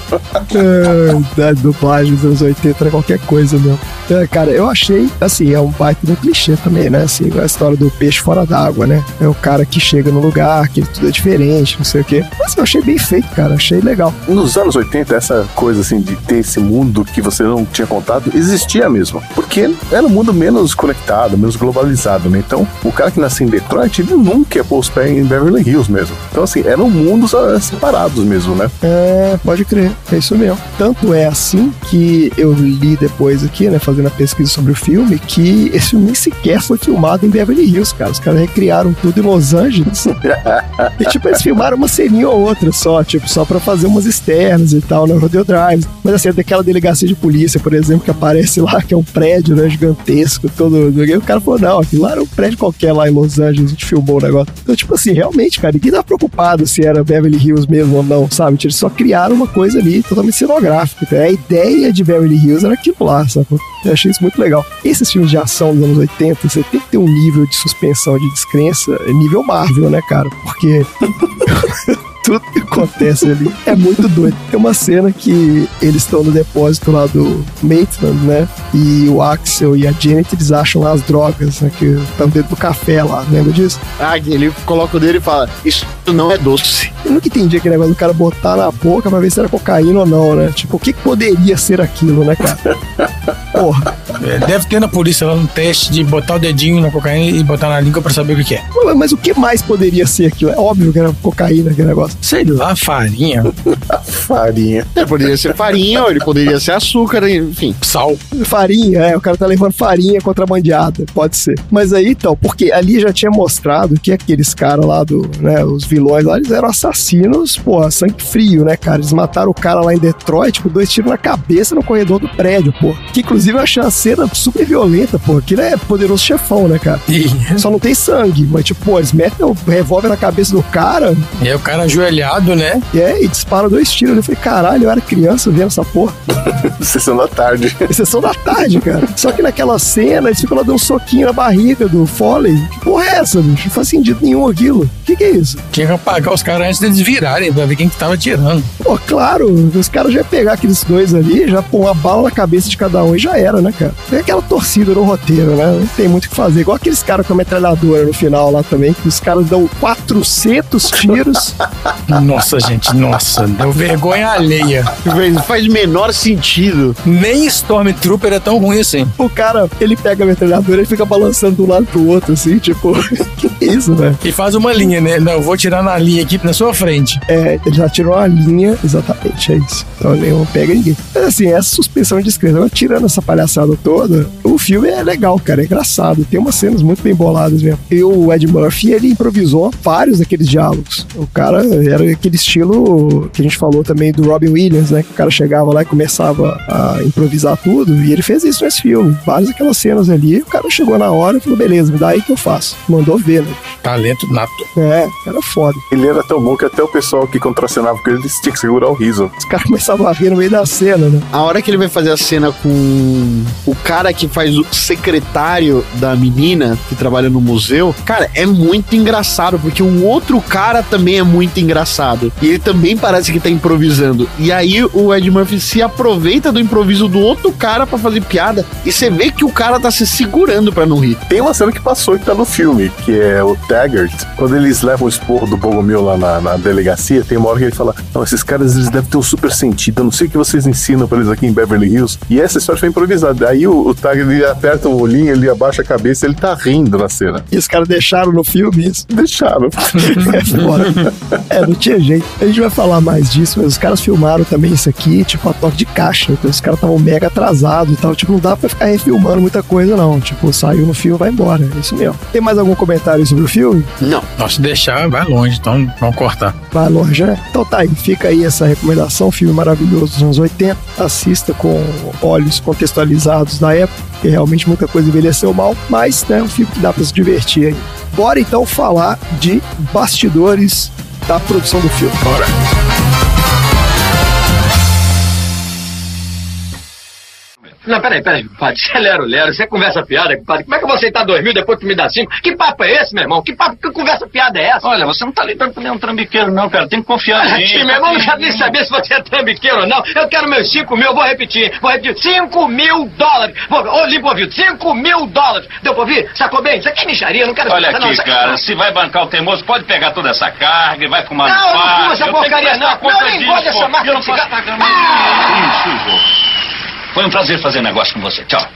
É, da dublagem dos anos 80 era qualquer coisa É, cara, eu achei, assim, é um baita do clichê também, né? Assim, a história do peixe fora d'água, né? É o cara que chega no lugar, que tudo é diferente, não sei o quê. Mas eu achei bem feito, cara. Achei legal. Nos anos 80, essa coisa assim de ter esse mundo que você não tinha contato existia mesmo. Porque era um mundo menos conectado, menos globalizado, né? Então, o cara que nasceu em Detroit, ele nunca ia pôr os pés em Beverly Hills mesmo. Então, assim, eram mundos ah, separados mesmo, né? É, pode crer, é isso mesmo. Tanto é assim que eu li depois aqui, né, fazendo a pesquisa sobre o filme, que esse filme nem sequer foi filmado em Beverly Hills, cara. Os caras recriaram tudo em Los Angeles. e, tipo, eles filmaram uma ceninha ou outra só, tipo, só pra fazer umas externas e tal, no Rodeo Drive. Mas assim, daquela delegacia de polícia, por exemplo, que aparece lá, que é um prédio, né, gigantesco, todo. E o cara falou, não, aquilo lá era um prédio qualquer lá em Los Angeles, a gente filmou o negócio. Então, tipo assim, realmente, cara, ninguém tá preocupado se era Beverly Hills mesmo ou não, sabe? Eles só criaram uma coisa ali totalmente cenográfica. Então, a ideia de Beverly Hills era aquilo lá, sabe? Eu achei isso muito legal. Esses filmes de ação dos anos 80, você tem que ter um nível de suspensão de descrença, nível Marvel, né, cara? Porque tudo que acontece ali é muito doido. Tem uma cena que eles estão no depósito lá do Maitland, né? E o Axel e a Janet, eles acham lá as drogas, né? Que estão dentro do café lá, lembra disso? Ah, ele coloca o dedo e fala: Isso não é doce. Eu nunca entendi aquele negócio do cara botar na boca pra ver se era cocaína ou não, né? Tipo, o que, que poderia ser aquilo, né, cara? Porra. É, deve ter na polícia lá um teste de botar o dedinho na cocaína e botar na língua pra saber o que, é. Mas o que mais poderia ser aquilo? É óbvio que era cocaína aquele negócio. Sei lá, farinha, Farinha. Ele poderia ser farinha, ou ele poderia ser açúcar, enfim. sal. Farinha, é, o cara tá levando farinha contrabandeada, pode ser. Mas aí então, porque ali já tinha mostrado que aqueles caras lá do, né, os vilões lá, eles eram assassinos, pô, sangue frio, né, cara? Eles mataram o cara lá em Detroit com dois tiros na cabeça no corredor do prédio, pô. Que inclusive a cena super violenta, pô. Aquilo é poderoso chefão, né, cara? E, Só não tem sangue, mas tipo, pô, eles metem o revólver na cabeça do cara e aí o cara ajoelhado, né? e, é, e disparam dois tiros. Eu falei, caralho, eu era criança vendo essa porra. Sessão da tarde. Sessão da tarde, cara. Só que naquela cena, eles ficam lá dando um soquinho na barriga do Foley. Que porra é essa, bicho? Não faz sentido nenhum aquilo. O que, que é isso? Tinha que apagar os caras antes deles virarem pra ver quem que tava tirando. Pô, claro, os caras já iam pegar aqueles dois ali, já pôr uma bala na cabeça de cada um e já era, né, cara? Tem aquela torcida no roteiro, né? Não tem muito o que fazer. Igual aqueles caras com a metralhadora no final lá também, que os caras dão 400 tiros. Nossa, gente, nossa, deu vergonha alheia. Não faz menor sentido. Nem Stormtrooper é tão ruim assim. o cara, ele pega a metralhadora e fica balançando de um lado pro outro, assim, tipo, que isso, né? E faz uma linha, né? Não, eu vou tirar na linha aqui na sua frente. É, ele já tirou uma linha, exatamente, é isso. Então ele não pega ninguém. Mas assim, essa suspensão de descrença, agora, tirando essa palhaçada toda, o filme é legal, cara, é engraçado. Tem umas cenas muito bem boladas mesmo. E o Ed Murphy, ele improvisou vários daqueles diálogos. O cara era aquele estilo que a gente falou também do Robin Williams, né? Que o cara chegava lá e começava a improvisar tudo. E ele fez isso nesse filme. Várias aquelas cenas ali, o cara chegou na hora e falou, beleza, me dá aí que eu faço. Mandou ver, né? Talento nato. É, era foda. Ele era tão bom que até o pessoal que contracenava com ele tinha que segurar o riso. Os caras começavam a rir no meio da cena, né? A hora que ele vai fazer a cena com o cara que faz o secretário da menina que trabalha no museu, cara, é muito engraçado, porque o outro cara também é muito engraçado. E ele também parece que tá improvisando. E aí o Ed Murphy se aproveita do improviso do outro cara pra fazer piada. E você vê que o cara tá se segurando pra não rir. Tem uma cena que passou que tá no filme, que é o Taggart, quando eles levam o esporro do Bogomil lá na, na delegacia, tem uma hora que ele fala: Não, esses caras eles devem ter um super sentido. Eu não sei o que vocês ensinam pra eles aqui em Beverly Hills. E essa história foi improvisada. Aí o, o Taggart ele aperta o olhinho, ele abaixa a cabeça ele tá rindo na cena. E os caras deixaram no filme isso. Deixaram. É foda. É, não tinha jeito. A gente vai falar mais disso, mas os caras filmaram também isso aqui, tipo, a toque de caixa. Então os caras estavam mega atrasados e tal. Tipo, não dá pra ficar refilmando muita coisa, não. Tipo, saiu no filme, vai embora. É isso mesmo. Tem mais algum comentário sobre o filme? Não. Nossa, se deixar, vai longe, então vamos cortar. Vai longe, né? Então tá aí, fica aí essa recomendação, filme maravilhoso dos anos 80. Assista com olhos contextualizados da época, porque realmente muita coisa envelheceu mal, mas né, é um filme que dá pra se divertir aí. Bora então falar de bastidores da produção do filme. Bora. Não, peraí, peraí, compadre. Você é lero, lero. Você conversa fiada, compadre. Como é que você aceitar dois mil depois que me dá cinco? Que papo é esse, meu irmão? Que papo, que conversa fiada é essa? Olha, você não tá lidando com nenhum trambiqueiro, não, cara. Tem que confiar em mim. Meu irmão, não quero nem saber se você é trambiqueiro ou não. Eu quero meus cinco mil, eu vou repetir. Vou repetir. Cinco mil dólares. Vou, ô, limpo ouvido. Cinco mil dólares. Deu pra ouvir? Sacou bem? Isso aqui é micharia, não quero Olha aqui, não. cara, se vai bancar o teimoso, pode pegar toda essa carga e vai fumar Não, no eu não fumo essa Eu porcaria, não. Não, eu nem gosto dessa marca Eu não de cigarro. Ah! Isso. Foi um prazer fazer negócio com você. Tchau.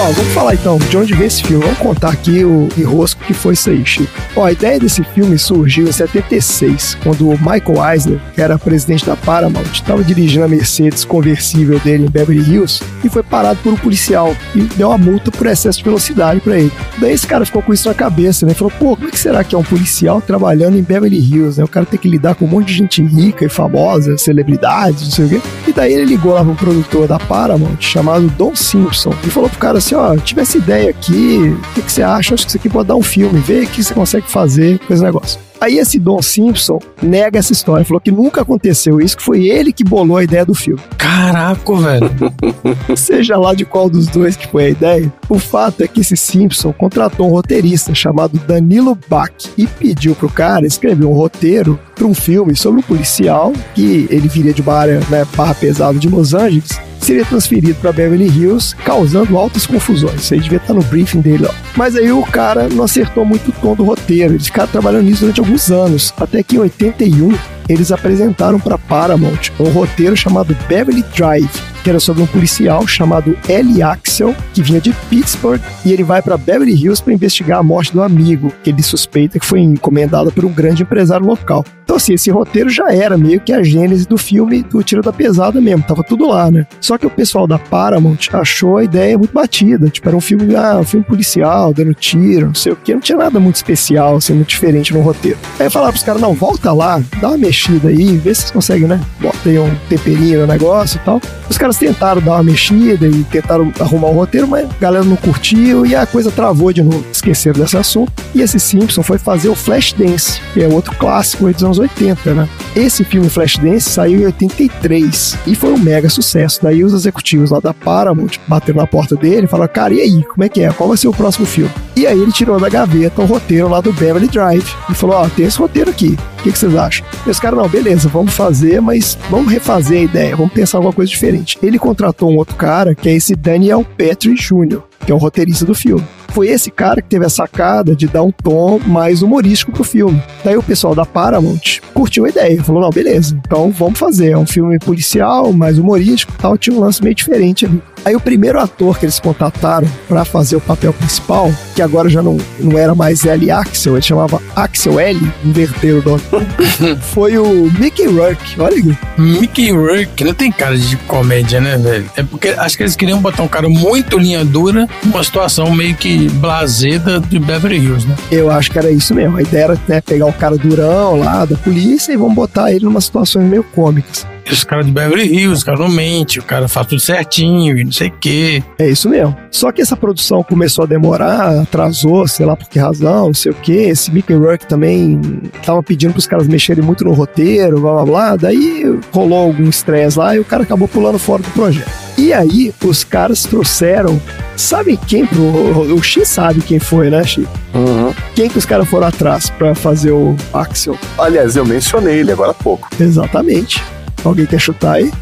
Ó, vamos falar então de onde veio esse filme. Vamos contar aqui o enrosco que foi isso aí, Chico. Ó, a ideia desse filme surgiu em 76, quando o Michael Eisner, que era presidente da Paramount, estava dirigindo a Mercedes conversível dele em Beverly Hills e foi parado por um policial e deu uma multa por excesso de velocidade pra ele. Daí esse cara ficou com isso na cabeça, né? Falou, pô, como é que será que é um policial trabalhando em Beverly Hills, né? O cara tem que lidar com um monte de gente rica e famosa, celebridades, não sei o quê. E daí ele ligou lá pro produtor da Paramount, chamado Don Simpson, e falou pro cara assim, ó, tive essa ideia aqui, o que, que você acha? Acho que isso aqui pode dar um filme, vê o que você consegue fazer com esse negócio. Aí esse Don Simpson nega essa história, falou que nunca aconteceu isso, que foi ele que bolou a ideia do filme. Caraca, velho. Seja lá de qual dos dois que foi a ideia, o fato é que esse Simpson contratou um roteirista chamado Danilo Bach e pediu pro cara escrever um roteiro para um filme sobre um policial que ele viria de uma área, né, barra pesada de Los Angeles, seria transferido para Beverly Hills, causando altas confusões. Isso aí devia estar no briefing dele, ó. Mas aí o cara não acertou muito o tom do roteiro. Eles ficaram trabalhando nisso durante alguns anos, até que em 81 eles apresentaram para Paramount um roteiro chamado Beverly Drive, que era sobre um policial chamado L. Axel, que vinha de Pittsburgh, e ele vai para Beverly Hills para investigar a morte do amigo, que ele suspeita que foi encomendada por um grande empresário local. Então, assim, esse roteiro já era meio que a gênese do filme do Tiro da Pesada mesmo, tava tudo lá, né? Só que o pessoal da Paramount achou a ideia muito batida, tipo, era um filme, ah, um filme policial, dando tiro, não sei o que, não tinha nada muito especial, assim, muito diferente no roteiro. Aí falaram pros caras, não, volta lá, dá uma mexida aí, vê se vocês conseguem, né? Bota aí um temperinho no negócio e tal. Os caras tentaram dar uma mexida e tentaram arrumar o roteiro, mas a galera não curtiu e a coisa travou de novo. Esqueceram desse assunto. E esse Simpson foi fazer o Flashdance, que é outro clássico dos anos 80, né? Esse filme Flashdance saiu em 83 e foi um mega sucesso. Daí os executivos lá da Paramount bateram na porta dele e falaram: Cara, e aí, como é que é? Qual vai ser o próximo filme? E aí ele tirou da gaveta o roteiro lá do Beverly Drive e falou: Ó, tem esse roteiro aqui. O que, que vocês acham? E os caras, não, beleza, vamos fazer, mas vamos refazer a ideia, vamos pensar alguma coisa diferente. Ele contratou um outro cara, que é esse Daniel Petrie Jr., que é o roteirista do filme. Foi esse cara que teve a sacada de dar um tom mais humorístico pro filme. Daí o pessoal da Paramount curtiu a ideia, falou: não, beleza, então vamos fazer. É um filme policial, mais humorístico tal, tinha um lance meio diferente ali. Aí o primeiro ator que eles contataram para fazer o papel principal, que agora já não, não era mais L. Axel, ele chamava Axel L, inverteram o nome, foi o Mickey Rourke. Olha aqui. Mickey Rourke não tem cara de comédia, né, velho? É porque acho que eles queriam botar um cara muito linha dura, uma situação meio que blaseda de Beverly Hills, né? Eu acho que era isso mesmo. A ideia era né, pegar o cara durão lá da polícia e vamos botar ele numa situações meio cômicas. Os caras de Beverly Hills, o cara não mente, o cara faz tudo certinho e não sei o quê. É isso mesmo. Só que essa produção começou a demorar, atrasou, sei lá por que razão, não sei o que. Esse Mickey Rourke também tava pedindo pros caras mexerem muito no roteiro, blá blá blá. Daí rolou algum estresse lá e o cara acabou pulando fora do projeto. E aí, os caras trouxeram Sabe quem pro. O X sabe quem foi, né, X? Uhum. Quem que os caras foram atrás pra fazer o Axel? Aliás, eu mencionei ele agora há pouco. Exatamente. Alguém quer chutar aí?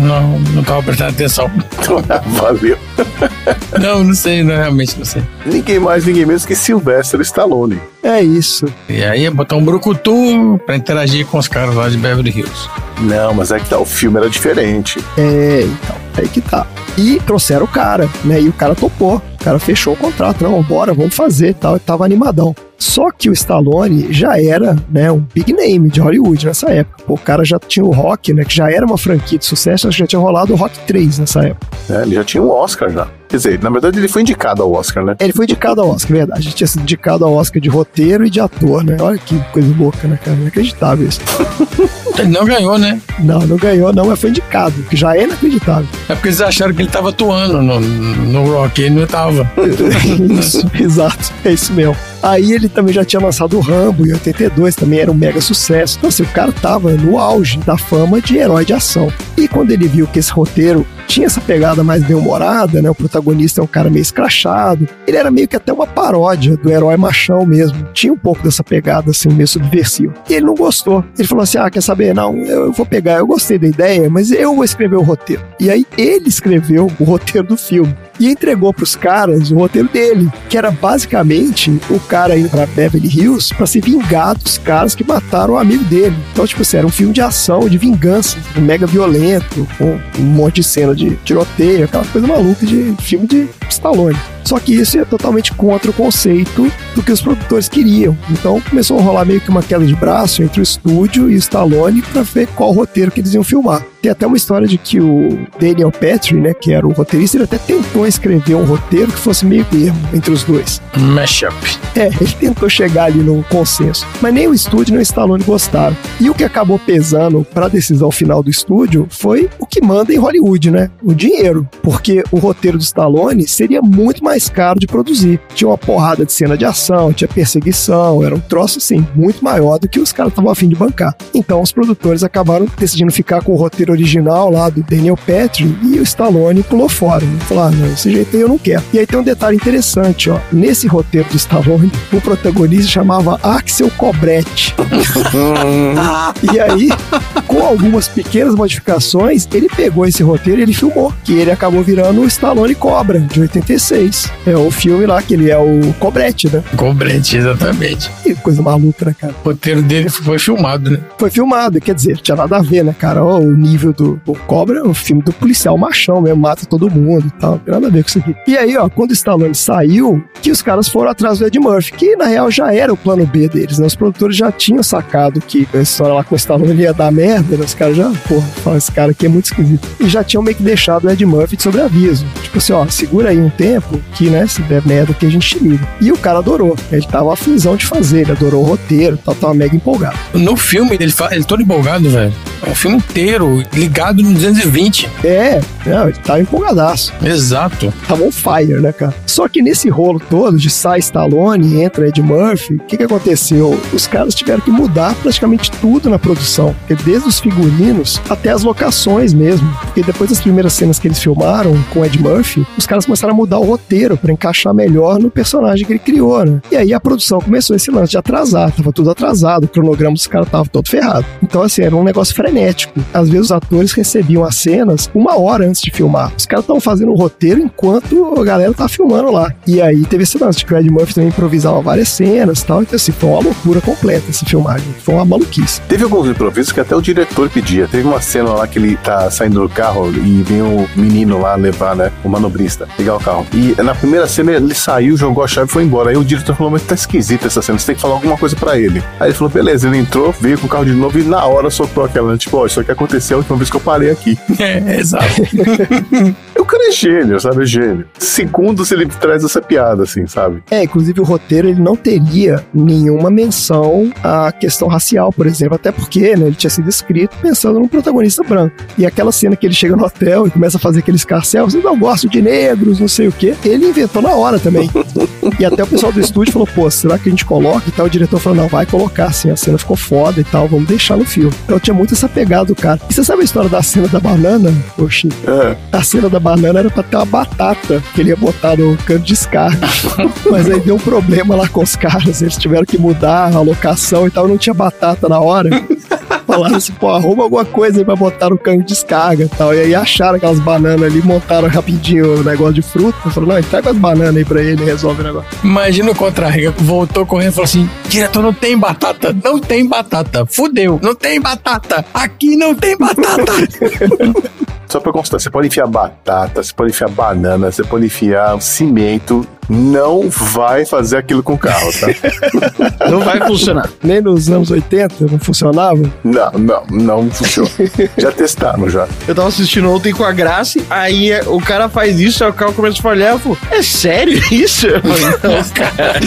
Não, não tava prestando atenção. Valeu. Não, não sei, não, realmente não sei. Ninguém mais, ninguém menos que Sylvester Stallone. É isso. E aí é botar um brucutu pra interagir com os caras lá de Beverly Hills. Não, mas é que tá, o filme era diferente. É, então, aí que tá. E trouxeram o cara, né? E o cara topou. O cara fechou o contrato. Não, bora, vamos fazer tal. E tava animadão. Só que o Stallone já era, né, um big name de Hollywood nessa época. O cara já tinha o Rock, né, que já era uma franquia de sucesso, já tinha rolado o Rock 3 nessa época. né? Ele já tinha um Oscar já. Quer dizer, na verdade ele foi indicado ao Oscar, né? Ele foi indicado ao Oscar, verdade. Ele tinha sido indicado ao Oscar de roteiro e de ator, né? Olha que coisa louca, né, cara? Inacreditável isso. Ele não ganhou, né? Não, não ganhou, não, mas foi indicado, que já é inacreditável. É porque eles acharam que ele tava atuando no, no Rock, ele não tava. isso, exato, é isso mesmo. Aí ele também já tinha lançado o Rambo em 82, também era um mega sucesso. Então, assim, o cara tava no auge da fama de herói de ação. E quando ele viu que esse roteiro tinha essa pegada mais bem-humorada, né? O protagonista é um cara meio escrachado. Ele era meio que até uma paródia do herói machão mesmo. Tinha um pouco dessa pegada, assim, meio subversiva. E ele não gostou. Ele falou assim: ah, quer saber? Não, eu vou pegar, eu gostei da ideia, mas eu vou escrever o roteiro. E aí ele escreveu o roteiro do filme e entregou pros caras o roteiro dele, que era basicamente o cara indo pra Beverly Hills pra se vingar dos caras que mataram o amigo dele. Então, tipo assim, era um filme de ação, de vingança, mega violento, com um monte de cena de tiroteio, aquela coisa maluca de filme de Stallone. Só que isso é totalmente contra o conceito do que os produtores queriam. Então começou a rolar meio que uma queda de braço entre o estúdio e o Stallone para ver qual roteiro que eles iam filmar. Tem até uma história de que o Daniel Petrie, né, que era o roteirista, ele até tentou escrever um roteiro que fosse meio termo entre os dois. Mashup. É, ele tentou chegar ali no consenso. Mas nem o estúdio nem o Stallone gostaram. E o que acabou pesando para a decisão final do estúdio foi o que manda em Hollywood, né? O dinheiro. Porque o roteiro do Stallone seria muito mais caro de produzir. Tinha uma porrada de cena de ação, tinha perseguição, era um troço assim, muito maior do que os caras estavam afim de bancar. Então os produtores acabaram decidindo ficar com o roteiro original lá do Daniel Petrie e o Stallone pulou fora. Né? Falaram, ah, não, esse jeito aí eu não quero. E aí tem um detalhe interessante, ó. Nesse roteiro do Stallone, o protagonista chamava Axel Cobretti. e aí, com algumas pequenas modificações, ele pegou esse roteiro e ele filmou, que ele acabou virando o Stallone Cobra, de 86. É o filme lá que ele é o Cobretti, né? Cobretti, exatamente. Que coisa maluca, né, cara? O roteiro dele foi filmado, né? Foi filmado, quer dizer, tinha nada a ver, né, cara? Ó, o nível do o Cobra é um filme do policial machão mesmo, mata todo mundo e tal. Tem nada a ver com isso aqui. E aí, ó, quando o Stallone saiu, que os caras foram atrás do Ed Murphy, que na real já era o plano B deles, né? Os produtores já tinham sacado que a história lá com o Stallone ia dar merda, né? Os caras já, porra, esse cara aqui é muito esquisito. E já tinham meio que deixado o Ed Murphy de sobreaviso. Tipo assim, ó, segura aí um tempo que, né, se der merda que a gente te liga. E o cara adorou. Ele tava afinzão de fazer, ele adorou o roteiro, tava mega empolgado. No filme, ele, fala, ele todo empolgado, velho. É um filme inteiro, ligado no 220. É, não, ele tava empolgadaço. Exato. Tava on fire, né, cara? Só que nesse rolo todo de sai Stallone, entra Ed Murphy, o que que aconteceu? Os caras tiveram que mudar praticamente tudo na produção. Desde os figurinos até as locações mesmo. Porque depois das primeiras cenas que eles filmaram com Ed Murphy, os caras começaram a mudar o roteiro para encaixar melhor no personagem que ele criou, né? E aí a produção começou esse lance de atrasar, tava tudo atrasado, o cronograma dos caras tava todo ferrado. Então, assim, era um negócio frenético. Às vezes atores recebiam as cenas uma hora antes de filmar. Os caras estavam fazendo o roteiro enquanto a galera tava filmando lá. E aí teve esse lance de que o Ed Murphy também improvisava várias cenas e tal. Então, assim, foi uma loucura completa essa filmagem. Foi uma maluquice. Teve alguns improvisos que até o diretor pedia. Teve uma cena lá que ele tá saindo do carro e vem o menino lá levar, né? O manobrista, ligar o carro. E na primeira cena ele saiu, jogou a chave e foi embora. Aí o diretor falou: Mas tá esquisita essa cena, você tem que falar alguma coisa pra ele. Aí ele falou: Beleza, ele entrou, veio com o carro de novo e na hora soltou aquela, né? Tipo, ó, isso aqui aconteceu última vez que eu parei aqui. É, exato. o cara é gênio, sabe? É gênio. Segundos ele traz essa piada, assim, sabe? É, inclusive o roteiro ele não teria nenhuma menção à questão racial, por exemplo, até porque né, ele tinha sido escrito pensando num protagonista branco. E aquela cena que ele chega no hotel e começa a fazer aqueles carcel, você não gosta de negros, não sei o quê, ele inventou na hora também. e até o pessoal do estúdio falou, pô, será que a gente coloca? E tal, o diretor falou, não, vai colocar, assim, a cena ficou foda e tal, vamos deixar no filme. Então tinha muito essa pegada do cara. E você sabe a história da cena da banana, Oxi? É. A cena da banana era pra ter uma batata que ele ia botar no cano de descarga. Mas aí deu um problema lá com os caras, eles tiveram que mudar a locação e tal, não tinha batata na hora. Falaram assim, pô, arruma alguma coisa aí pra botar no cano de descarga e tal. E aí acharam aquelas bananas ali, montaram rapidinho o negócio de fruta. Falaram, não, entrega as bananas aí pra ele e resolve o negócio. Imagina o contra-regra, voltou correndo e falou assim: diretor, não tem batata, não tem batata, fudeu, não tem batata, aqui não tem batata. Só pra constar, você pode enfiar batata, você pode enfiar banana, você pode enfiar cimento, não vai fazer aquilo com o carro, tá? Não vai funcionar. Nem nos anos 80 não funcionava. não, não, não funciona. Já testaram já. Eu tava assistindo ontem com a Grace, aí é, o cara faz isso, aí o carro começa a falhar. Eu falo, é sério isso? Eu falei, não, cara.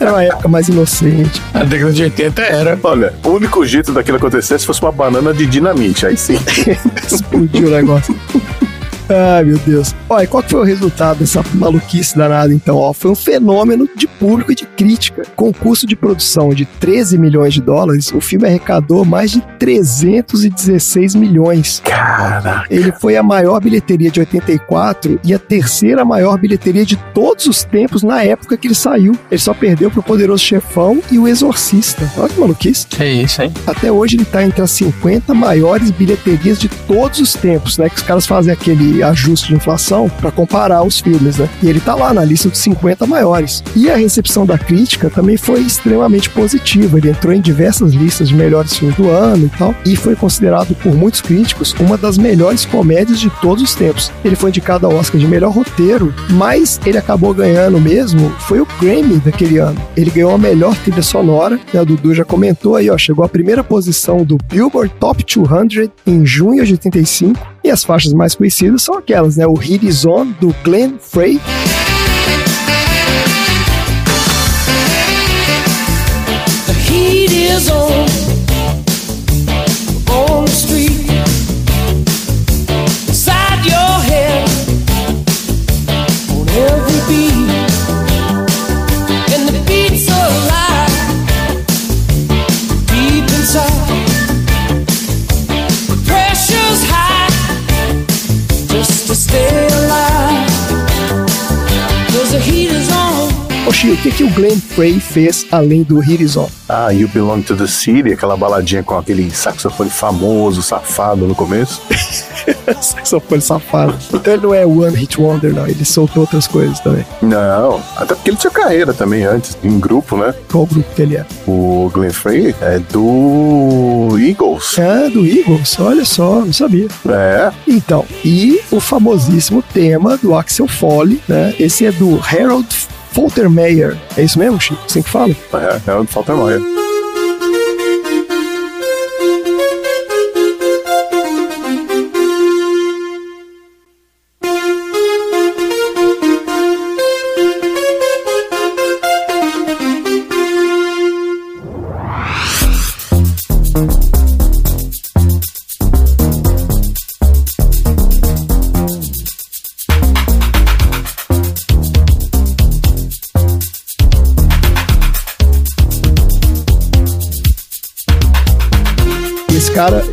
Era uma época mais inocente. A década de 80 era. Olha, o único jeito daquilo acontecer é se fosse uma banana de dinamite, aí sim. Explodiu o negócio. Ai, meu Deus. Olha, qual que foi o resultado dessa maluquice danada, então? Ó, foi um fenômeno de público e de crítica. Com custo de produção de 13 milhões de dólares, o filme arrecadou mais de 316 milhões. Caraca. Ele foi a maior bilheteria de 84 e a terceira maior bilheteria de todos os tempos na época que ele saiu. Ele só perdeu pro Poderoso Chefão e o Exorcista. Olha que maluquice. É isso, hein? Até hoje ele tá entre as 50 maiores bilheterias de todos os tempos, né? Que os caras fazem aquele ajuste de inflação para comparar os filmes, né? E ele tá lá na lista dos 50 maiores. E a recepção da crítica também foi extremamente positiva. Ele entrou em diversas listas de melhores filmes do ano e tal, e foi considerado por muitos críticos uma das melhores comédias de todos os tempos. Ele foi indicado ao Oscar de melhor roteiro, mas ele acabou ganhando mesmo foi o Grammy daquele ano. Ele ganhou a melhor trilha sonora, né? O Dudu já comentou aí, ó, chegou à primeira posição do Billboard Top 200 em junho de 85. E as faixas mais conhecidas são aquelas, né? O Hit Is On, do Glenn Frey, heat is on O que, que o Glenn Frey fez além do Hit Is On? Ah, You Belong to the City, aquela baladinha com aquele saxofone famoso, safado no começo. Saxofone safado. Então ele não é One Hit Wonder, não. Ele soltou outras coisas também. Não, até porque ele tinha carreira também antes, em grupo, né? Qual grupo que ele é? O Glenn Frey é do Eagles. É, do Eagles. Olha só, não sabia. É, Então, e o famosíssimo tema do Axel Foley, né? Esse é do Harold Faltermeyer. É isso mesmo, Chico? Assim que fala? é, é o Faltermeyer.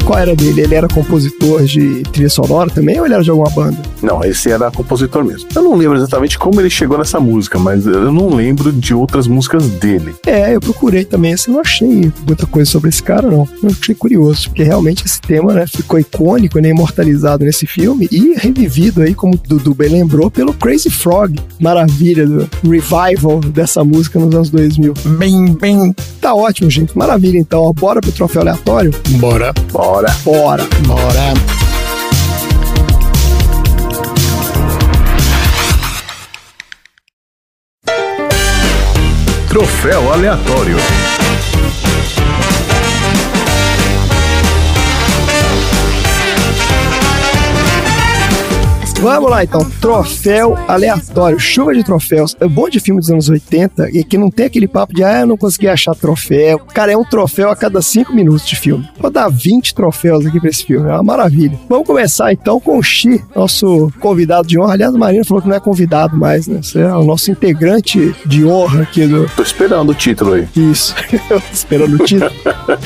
Qual era dele? Ele era compositor de trilha sonora também ou ele era de alguma banda? Não, esse era compositor mesmo. Eu não lembro exatamente como ele chegou nessa música, mas eu não lembro de outras músicas dele. É, eu procurei também, assim, não achei muita coisa sobre esse cara, não. Eu achei curioso, porque realmente esse tema, né, ficou icônico, né, imortalizado nesse filme e revivido aí, como o Dudu bem lembrou, pelo Crazy Frog. Maravilha do revival dessa música nos anos 2000. Bem, bem. Tá ótimo, gente. Maravilha, então. ó. Bora pro troféu aleatório? Bora. Bora. Bora. Bora. Troféu aleatório. Vamos lá então, troféu aleatório, chuva de troféus. É bom de filme dos anos 80 e que não tem aquele papo de ah, eu não consegui achar troféu. Cara, é um troféu a cada 5 minutos de filme. Vou dar 20 troféus aqui pra esse filme, é uma maravilha. Vamos começar então com o Xi, nosso convidado de honra. Aliás, a Marina falou que não é convidado mais, né? Você é o nosso integrante de honra aqui do. Tô esperando o título aí. Isso, eu tô esperando o título.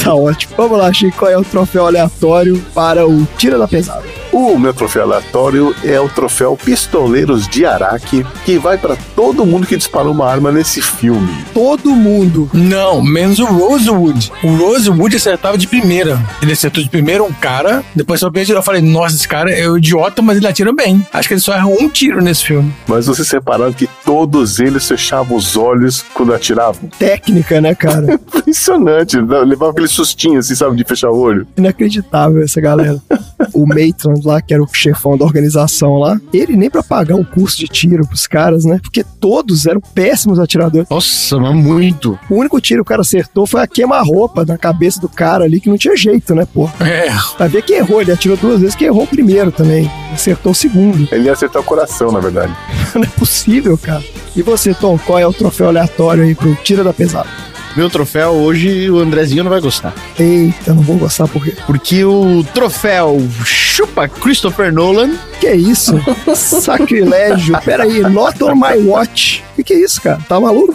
tá ótimo. Vamos lá, Chico, qual é o troféu aleatório para o Tira da Pesada? O meu troféu aleatório é o troféu Pistoleiros de Araque, que vai pra todo mundo que disparou uma arma nesse filme. Todo mundo. Não, menos o Rosewood. O Rosewood acertava de primeira. Ele acertou de primeira um cara, depois só. Eu falei, nossa, esse cara é um idiota, mas ele atira bem. Acho que ele só errou um tiro nesse filme. Mas vocês separaram que todos eles fechavam os olhos quando atiravam? Técnica, né, cara? Impressionante, levava aquele sustinho assim, sabe, de fechar o olho. Inacreditável essa galera. o Maitland lá, que era o chefão da organização lá, ele nem pra pagar um curso de tiro pros caras, né? Porque todos eram péssimos atiradores. Nossa, mas muito. O único tiro que o cara acertou foi a queima-roupa na cabeça do cara ali, que não tinha jeito, né, pô? É, Vai ver que errou, ele atirou duas vezes, que errou o primeiro também. Acertou o segundo. Ele ia acertar o coração, na verdade. Não é possível, cara. E você, Tom, qual é o troféu aleatório aí pro Tira da Pesada? Meu troféu hoje o Andrezinho não vai gostar. Eita, não vou gostar por quê? Porque o troféu chupa Christopher Nolan Que isso? Sacrilégio. Pera aí, not on my watch. Que que é isso, cara? Tá maluco?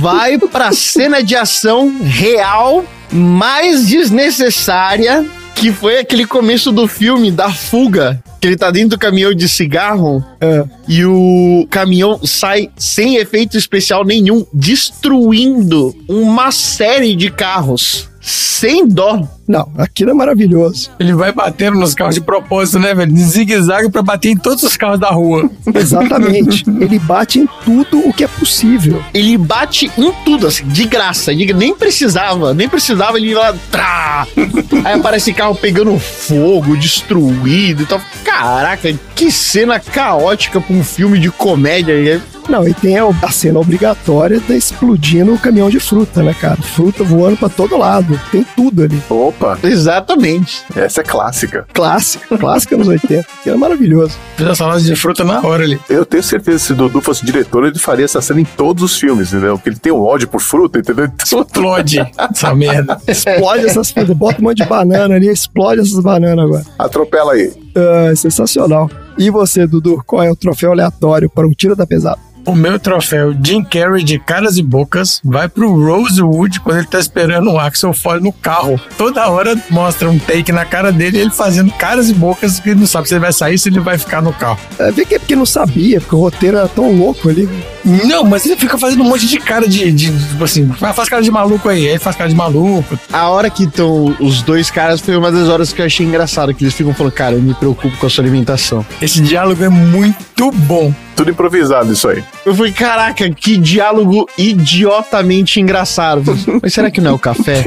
vai pra cena de ação real mais desnecessária que foi aquele começo do filme da fuga. Que ele tá dentro do caminhão de cigarro É. e o caminhão sai sem efeito especial nenhum, destruindo uma série de carros. Sem dó. Não, aquilo é maravilhoso. ele vai batendo nos carros de propósito, né, velho? De zigue-zague pra bater em todos os carros da rua. Exatamente. Ele bate em tudo o que é possível. Ele bate em tudo, assim, de graça. de- nem precisava, nem precisava ele ir lá. Trá! Aí aparece carro pegando fogo, destruído e tal. Caraca, que cena caótica pra um filme de comédia. Não, e tem a, cena obrigatória da explodindo o caminhão de fruta, né, cara? Fruta voando pra todo lado. Tem tudo ali. Opa, Exatamente. essa é clássica. Clássica, clássica nos 80. Que era maravilhoso. Fiz a salada de fruta na hora ali. Eu tenho certeza que se o Dudu fosse diretor, ele faria essa cena em todos os filmes, entendeu? Porque ele tem um ódio por fruta, entendeu? Explode essa merda. Explode essas frutas. Bota um monte de banana ali, explode essas bananas agora. Atropela aí. Ah, sensacional. E você, Dudu, qual é o troféu aleatório para um tiro da pesada? O meu troféu Jim Carrey de caras e bocas vai pro Rosewood quando ele tá esperando o Axel Foley no carro. Toda hora mostra um take na cara dele ele fazendo caras e bocas que ele não sabe se ele vai sair se ele vai ficar no carro. É, vê que é porque não sabia, porque o roteiro era tão louco ali. Não, mas ele fica fazendo um monte de cara de, de tipo assim, "Ah, faz cara de maluco aí, aí ele faz cara de maluco. A hora que estão os dois caras foi uma das horas que eu achei engraçado, que eles ficam falando, cara, eu me preocupo com a sua alimentação. Esse diálogo é muito bom. Tudo improvisado isso aí. Eu falei, caraca, que diálogo idiotamente engraçado. Mas será que não é o café?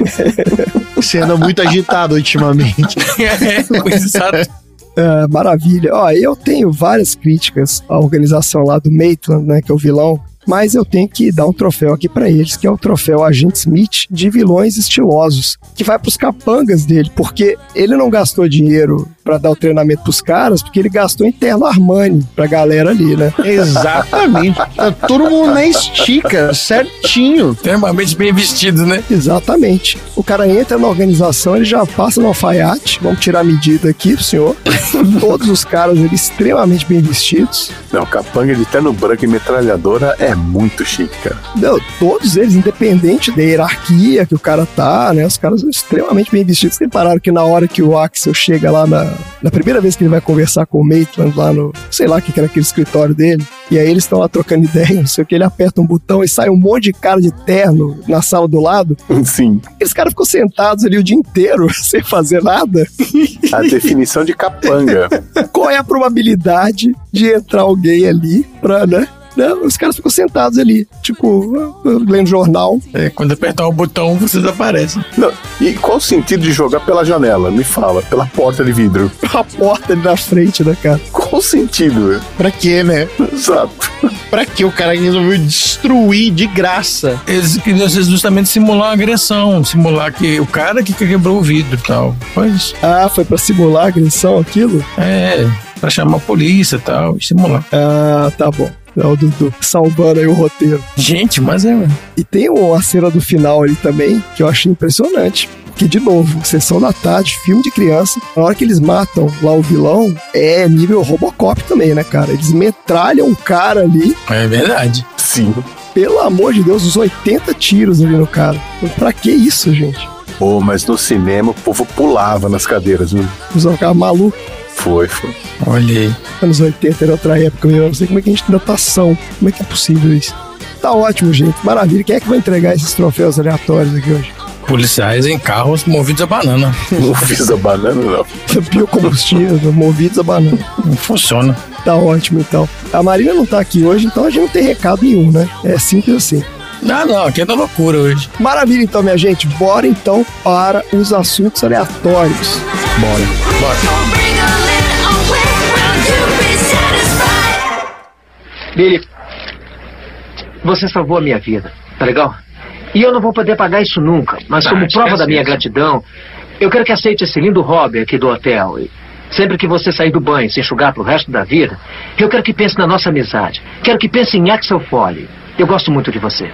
Você anda muito agitado ultimamente. é, exato. É, maravilha. Ó, eu tenho várias críticas à organização lá do Maitland, né, que é o vilão. Mas eu tenho que dar um troféu aqui pra eles, que é o troféu Agente Smith de vilões estilosos, que vai pros capangas dele, porque ele não gastou dinheiro pra dar o treinamento pros caras, porque ele gastou interno Armani pra galera ali, né? Exatamente. Todo mundo na estica, certinho. Extremamente bem vestido, né? Exatamente. O cara entra na organização, ele já passa no alfaiate, vamos tirar a medida aqui pro senhor. Todos os caras ali extremamente bem vestidos. Não, capanga de terno branco e metralhadora é muito chique, cara. Não, todos eles, independente da hierarquia que o cara tá, né? Os caras são extremamente bem vestidos. Vocês repararam que na hora que o Axel chega lá na, na primeira vez que ele vai conversar com o Maitland lá no, sei lá o que que era aquele escritório dele, e aí eles estão lá trocando ideia, não sei o que, ele aperta um botão e sai um monte de cara de terno na sala do lado. Sim, Aqueles caras ficam sentados ali o dia inteiro sem fazer nada. a definição de capanga. Qual é a probabilidade de entrar alguém ali pra, né? Né, Os caras ficam sentados ali, tipo, lendo jornal. É, quando apertar o botão, vocês aparecem. Não, e qual o sentido de jogar pela janela? Me fala, pela porta de vidro. A porta ali na frente, né, cara? Qual o sentido? Pra quê, né? Exato. Pra que o cara resolveu destruir de graça? Eles queriam justamente simular uma agressão, simular que o cara que quebrou o vidro e tal. Foi isso. Ah, foi pra simular a agressão aquilo? É, pra chamar a polícia e tal, simular. Ah, tá bom. É o Dudu salvando aí o roteiro. Gente, mas é. E tem uma cena do final ali também que eu achei impressionante. Que, de novo, sessão da tarde, filme de criança. Na hora que eles matam lá o vilão, é nível Robocop também, né, cara? Eles metralham o cara ali. É verdade. Sim. Pelo amor de Deus, os 80 tiros ali no cara. Pra que isso, gente? Pô, mas no cinema o povo pulava nas cadeiras, viu? Os caras malucos. Foi, foi. Olha aí. Anos 80 era outra época mesmo. Eu não sei como é que a gente ainda tá são. Como é que é possível isso? Tá ótimo, gente. Maravilha. Quem é que vai entregar esses troféus aleatórios aqui hoje? Policiais em carros movidos a banana. Fiz a banana, não. Biocombustível, movidos a banana. Não funciona. Tá ótimo, então. A Marina não tá aqui hoje, então a gente não tem recado nenhum, né? É simples assim. Ah, não, aqui é da loucura hoje. Maravilha, então, minha gente. Bora então para os assuntos aleatórios. Bora. Billy, você salvou a minha vida, tá legal? E eu não vou poder pagar isso nunca, mas Tá, como prova esquece da minha isso. gratidão, eu quero que aceite esse lindo hobby aqui do hotel. E sempre que você sair do banho e se enxugar pro resto da vida, eu quero que pense na nossa amizade. Quero que pense em Axel Foley. Eu gosto muito de você.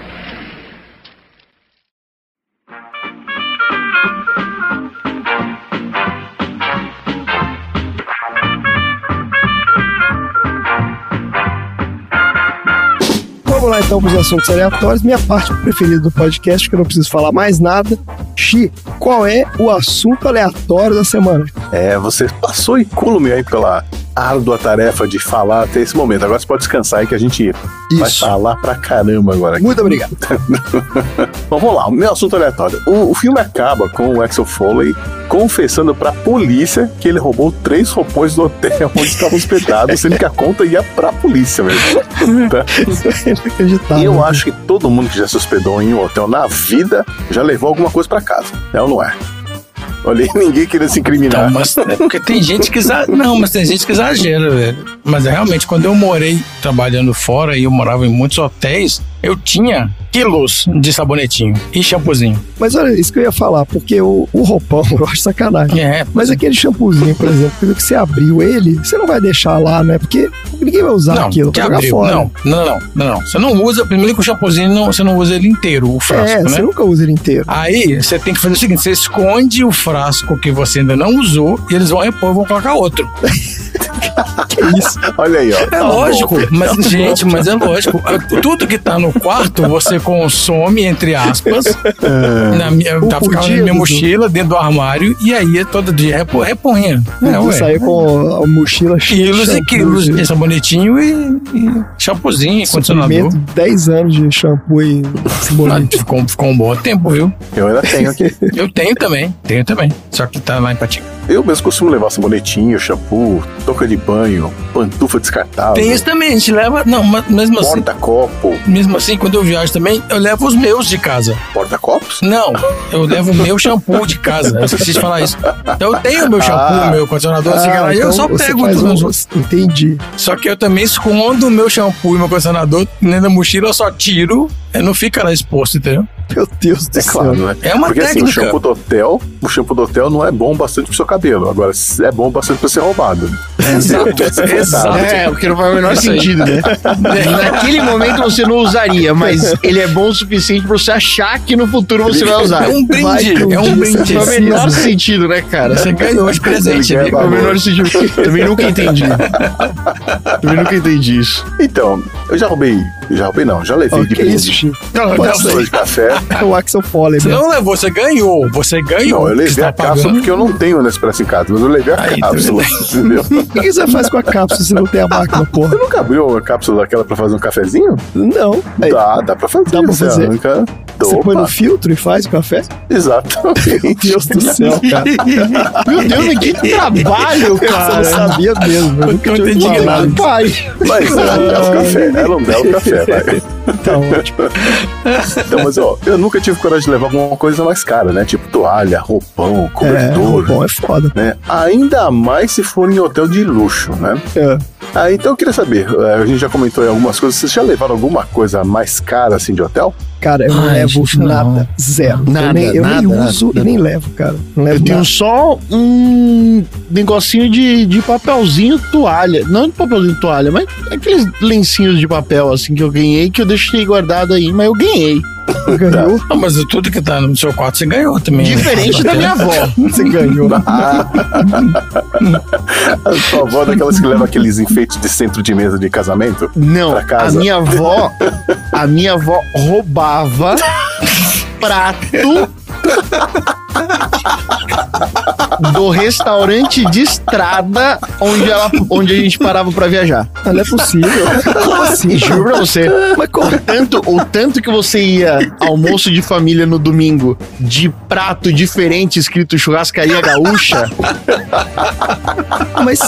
Lá então para os assuntos aleatórios. Minha parte preferida do podcast, que eu não preciso falar mais nada. Xi, qual é o assunto aleatório da semana? É, você passou incúlume aí pela árdua tarefa de falar até esse momento. Agora você pode descansar aí que a gente vai Isso. falar pra caramba agora. Muito obrigado. Bom, vamos lá, o meu assunto aleatório. O, o filme acaba com o Axel Foley confessando pra polícia que ele roubou três roupões do hotel onde estava hospedado, sendo que a conta ia pra polícia mesmo. Tá? Inacreditável. E eu acho que todo mundo que já se hospedou em um hotel na vida já levou alguma coisa pra casa. É ou não é? Olha aí, ninguém queria se incriminar. Então, mas é porque tem gente que exagera. Não, mas tem gente que exagera, velho. Mas é realmente, quando eu morei trabalhando fora e eu morava em muitos hotéis, eu tinha quilos de sabonetinho e shampoozinho. Mas olha, isso que eu ia falar, porque o, o roupão eu acho sacanagem. É, Mas aquele shampoozinho, por exemplo, que você abriu ele, você não vai deixar lá, né? Porque ninguém vai usar não, aquilo, que abriu. fora. Não, não, não, não, não. Você não usa, primeiro que o shampoozinho, não, você não usa ele inteiro, o frasco, é, né? você nunca usa ele inteiro. Aí você tem que fazer o seguinte: você esconde o frasco que você ainda não usou e eles vão repor vão colocar outro. Que isso? Olha aí, ó. É Tá lógico, bom. mas gente, mas é lógico. Tudo que tá no quarto você consome, entre aspas, na minha, tá ficando na minha mochila, dentro do armário, e aí é todo dia repo, reponha. É, Eu ué. saí com a mochila cheia Quilos e quilos de sabonetinho e, e shampoozinho, condicionador. suprimento, 10 anos de shampoo e Ah, sabonete. ficou, ficou um bom tempo, viu? Eu ainda tenho aqui. Eu tenho também, tenho também. Só que tá lá em Patinga. Eu mesmo costumo levar sabonetinho, shampoo, touca de banho, pantufa descartável, Tem isso também, a gente leva. Não, mas mesmo assim, porta-copo. mesmo assim, quando eu viajo também, eu levo os meus de casa. Porta-copos? Não, eu levo o meu shampoo de casa. Eu esqueci de falar isso. Então eu tenho o meu shampoo, Ah. meu condicionador, assim, e eu então só você pego os um- meus outros. Entendi. Só que eu também escondo o meu shampoo e meu condicionador dentro da mochila, eu só tiro, eu não fica lá exposto, entendeu? Meu Deus do É céu. claro, né? É uma Porque assim, técnica. o shampoo do hotel, o shampoo do hotel não é bom bastante pro seu cabelo. Agora, é bom bastante pra ser roubado. Exato, exato. É, porque não faz o menor aí. sentido, né? Naquele momento você não usaria, mas ele é bom o suficiente pra você achar que no futuro você vai usar. É um Vai brinde, que um é um brinde. você Não faz o menor sentido, né, cara? Você ganhou de presente, né? Não faz o menor sentido. Também nunca entendi. Também nunca entendi isso. Então, eu já roubei. Já roubei, não. Já levei Ó, de que Chico? Não, não, Passa cápsula de café. É o Axel Foley Você não levou, você ganhou. Você ganhou. Não, eu levei você a tá cápsula pagando. porque eu não tenho Nespresso em casa, mas eu levei a Aí, cápsula, entendeu? O que que você faz com a cápsula se não tem a máquina, porra? Você nunca abriu a cápsula daquela pra fazer um cafezinho? Não. Aí, Dá, dá pra fazer. Dá pra você fazer. arranca. você põe no filtro e faz o café? Exatamente. Meu Deus do céu, cara. Meu Deus, trabalho, Você cara. não sabia mesmo. Eu nunca Eu tinha ouvido entendi falar. Pai. Mas é um belo café, era um belo café, vai. Tá ótimo. Então, mas ó, eu nunca tive coragem de levar alguma coisa mais cara, né? Tipo toalha, roupão, É, cobertor. bom, é foda. Né? Ainda mais se for em hotel de luxo, né? É. Ah, então eu queria saber, eh, a gente já comentou em algumas coisas, vocês já levaram alguma coisa mais cara assim de hotel? Cara, eu não Ai, levo gente, não. nada. Zero. eu Nada, nem, eu nem nada, uso nada. e nem levo, cara. Não levo Eu tenho nada. só um negocinho de, de papelzinho toalha. Não de papelzinho toalha, mas aqueles lencinhos de papel assim que eu ganhei, que eu deixei guardado aí, mas eu ganhei. Ganhou, Não, mas tudo que tá no seu quarto você ganhou também. né? Diferente da minha avó. você ganhou. A sua avó é daquelas que leva aqueles enfeites de centro de mesa de casamento? Não, Pra a minha avó, a minha avó roubava prato do restaurante de estrada onde, ela, onde a gente parava pra viajar. Não é possível. Como assim? Juro pra você. Mas como? O tanto, o tanto que você ia almoço de família no domingo de prato diferente escrito churrascaria gaúcha. Mas.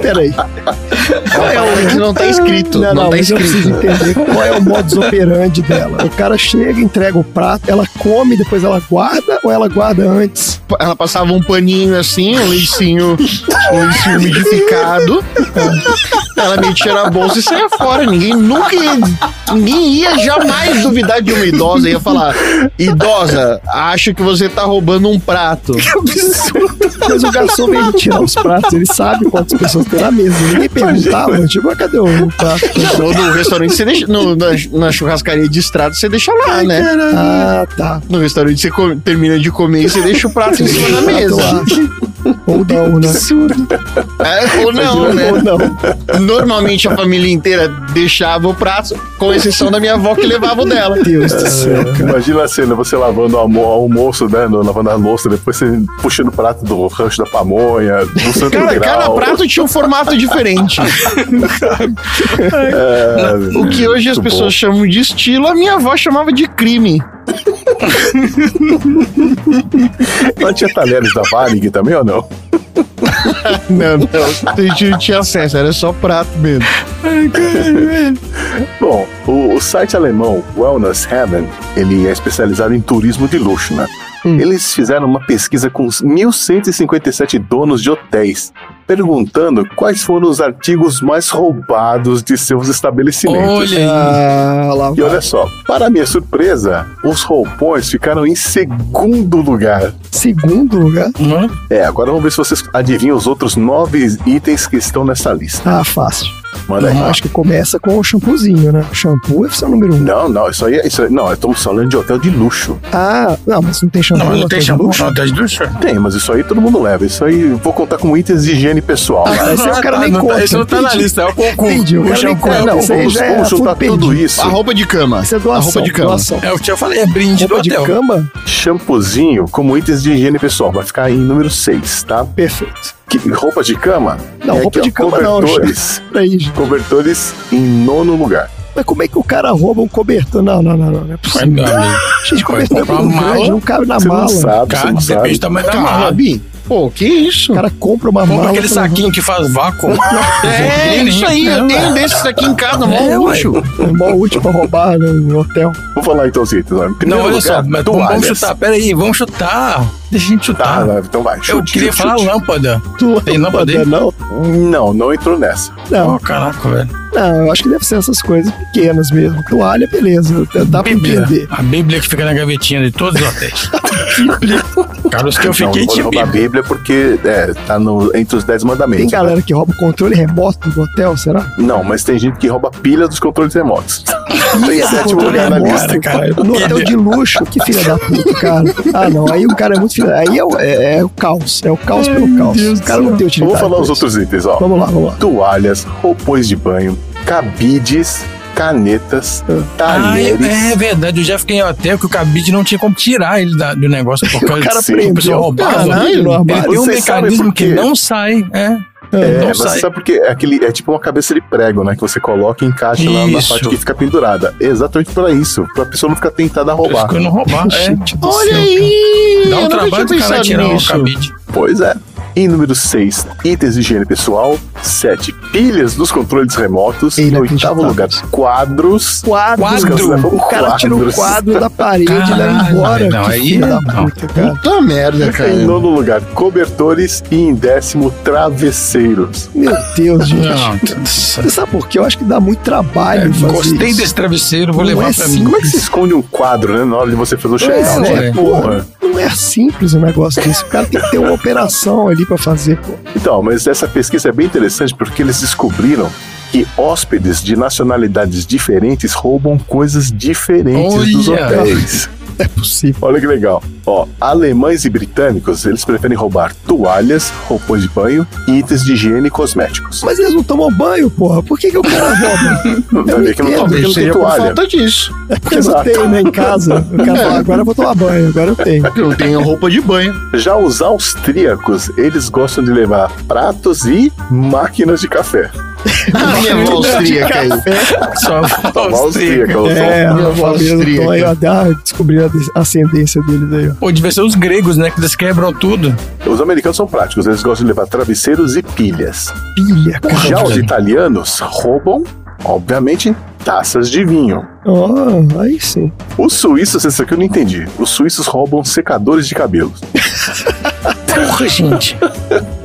Peraí. É, que não tá escrito. Não, Não, não, tá mas eu preciso escrito. entender qual é o modus operandi dela. O cara chega, entrega o prato, ela come, depois ela guarda ou ela guarda antes? Ela passava um paninho assim, um lencinho, um lencinho umidificado. Ela metia na bolsa e saia fora. Ninguém nunca ia, ninguém ia jamais duvidar de uma idosa. Ia falar, idosa, acho que você tá roubando um prato. Mas o garçom vem tirar os pratos, ele sabe quantas pessoas tem na mesa. Ninguém perguntava, tipo, cadê o prato? No, no restaurante você deixa. no- na, na churrascaria de estrada você deixa lá, né? Ah, tá. No restaurante você come- termina de comer e você deixa o prato em cima da mesa. Ou não, né? É, ou não, né? Ou não. Normalmente a família inteira deixava o prato, com exceção da minha avó que levava o dela. Deus do céu, cara. Imagina a cena, você lavando o almo- almoço, né? Lavando a louça, depois você puxando o prato do rancho da pamonha, do Santo Cara, Grau. cada prato tinha um formato diferente. É, O que hoje as pessoas chamam de estilo, a minha avó chamava de crime. Lá tinha talheres da Varig também ou não? Não, não. A gente não tinha acesso, era só prato mesmo. Bom, o, o site alemão Wellness Heaven, ele é especializado em turismo de luxo, né? Eles fizeram uma pesquisa com os 1.157 donos de hotéis, perguntando quais foram os artigos mais roubados de seus estabelecimentos. Olha aí. Ah, lá E olha só, para minha surpresa, os roupões ficaram em segundo lugar. Segundo lugar. É, agora vamos ver se vocês adivinham os outros nove itens que estão nessa lista. Ah, fácil. Manda aí. Acho que começa com o shampoozinho, né? O shampoo é o número um. Não, não, isso aí, é- isso aí não, estamos falando de hotel de luxo. Ah, não, mas não tem shampoo. Não, não no tem de shampoo no hotel de luxo? Tem, mas isso aí todo mundo leva. Isso aí eu vou contar como itens de higiene pessoal. Ah, né? esse aí o cara tá, nem não tá- conta. Esse não tá na lista, é o concurso. Entendi, o O shampoo conta. é o Não, isso aí vamos já é vamos juntar tudo tudo isso. A roupa de cama. Isso é a doação. roupa de cama. doação. É o que eu falei, é brinde do Roupa de hotel. cama? Shampoozinho como itens de higiene pessoal. Vai ficar em número 6, tá? Perfeito. Que- roupa de cama? Não, É roupa aqui, de ó, cama não, Cobertores. Peraí, gente. Cobertores em nono lugar. Mas como é que o cara rouba um cobertor? Não, não, não, não, não é possível. amigo. Gente, cobertor é muito uma grande, não cabe na Você mala. não sabe, Cara, você não depende sabe. do tamanho da mala. Cabe? Pô, que isso? O cara compra uma Compra mala. aquele pra- saquinho que faz vácuo. É, isso aí, eu tenho desses aqui em casa, mó É, luxo. É mó útil pra roubar no, no hotel. Vou falar então os ó. Em Não, olha só, mas vamos, vamos chutar. Pera aí, vamos chutar. Deixa a gente Tá, chutar. vai, então vai. eu Chute, queria chute, falar chute. lâmpada. Tem lâmpada aí? Não, Não, não entrou nessa. não, Oh, caraca, velho. não, eu acho que deve ser essas coisas pequenas mesmo. Toalha, beleza, dá pra Bíblia. entender. A Bíblia que fica na gavetinha de todos os hotéis. Carlos, que eu fiquei não vou de roubar a Bíblia. Bíblia porque é, tá no, entre os dez mandamentos. Tem galera que rouba o controle remoto do hotel, será? Não, mas tem gente que rouba pilha dos controles remotos. tem Pilha do sétimo controle lugar na remoto, lista. cara. No hotel de luxo, que filha da puta, cara. Ah, não, aí o cara é muito filha. Aí é, o- é- é o caos, é o caos pelo caos. o cara não tem Eu utilidade. vou falar os outros itens, ó. Vamos lá, vamos lá. Toalhas, roupões de banho, cabides, canetas, Ah, talheres. é, é verdade. Eu já fiquei hotel que o cabide não tinha como tirar ele da- do negócio. Porque O cara a prendeu pessoa o roubava. caralho no Ele tem um mecanismo que não sai. É. É, não mas sai. sabe porque é, aquele, é tipo uma cabeça de prego, né? Que você coloca e encaixa lá na Isso. parte que fica pendurada. Exatamente para isso. Pra pessoa não ficar tentada a isso roubar. não roubar. É. Do Olha céu, aí! Dá um trabalho do cara tirar o nisso. cabide. Pois é. Em número 6, itens de higiene pessoal. 7, pilhas dos controles remotos. Em oitavo lugar, quadros. Quadro. Quadro. O cara tira o Quadros. quadro da parede e leva embora. não, que aí não. puta, cara. Puta merda, cara. Em nono lugar, cobertores. E em décimo, travesseiros. Meu Deus, gente. Não, Você sabe por quê? Eu acho que dá muito trabalho é, fazer gostei isso. desse travesseiro, vou Não levar é pra assim. mim. Como é que se esconde um quadro, né? Na hora de você fazer o check-out? é, né? Porra. Não é simples um negócio desse. O cara tem que ter uma operação ali pra fazer, pô. Então, mas essa pesquisa é bem interessante porque eles descobriram que hóspedes de nacionalidades diferentes roubam coisas diferentes dos Olha! hotéis. É possível. Olha que legal. Ó, alemães e britânicos, eles preferem roubar toalhas, roupas de banho e itens de higiene e cosméticos. Mas eles não tomam banho, porra. Por que, que o cara rouba? Vai ver que não, entendo, toma, porque não toalha. falta disso. Porque não Exato. tem, né, em casa. O cara fala, agora eu vou tomar banho, agora eu tenho. Porque não tem roupa de banho. Já os austríacos, eles gostam de levar pratos e máquinas de café. A minha avó austríaca aí. Só Toma austríaca, É, a Minha do austríaca. Aí, ó, dá- descobriu a ascendência deles aí, ó. Pô, devia ser os gregos, né? Que eles quebram tudo. Os americanos são práticos, eles gostam de levar travesseiros e pilhas. Pilha, cara. Já os italianos roubam, obviamente, taças de vinho. Ó, aí sim. Os suíços, esse aqui eu não entendi. Os suíços roubam secadores de cabelo. Porra, gente.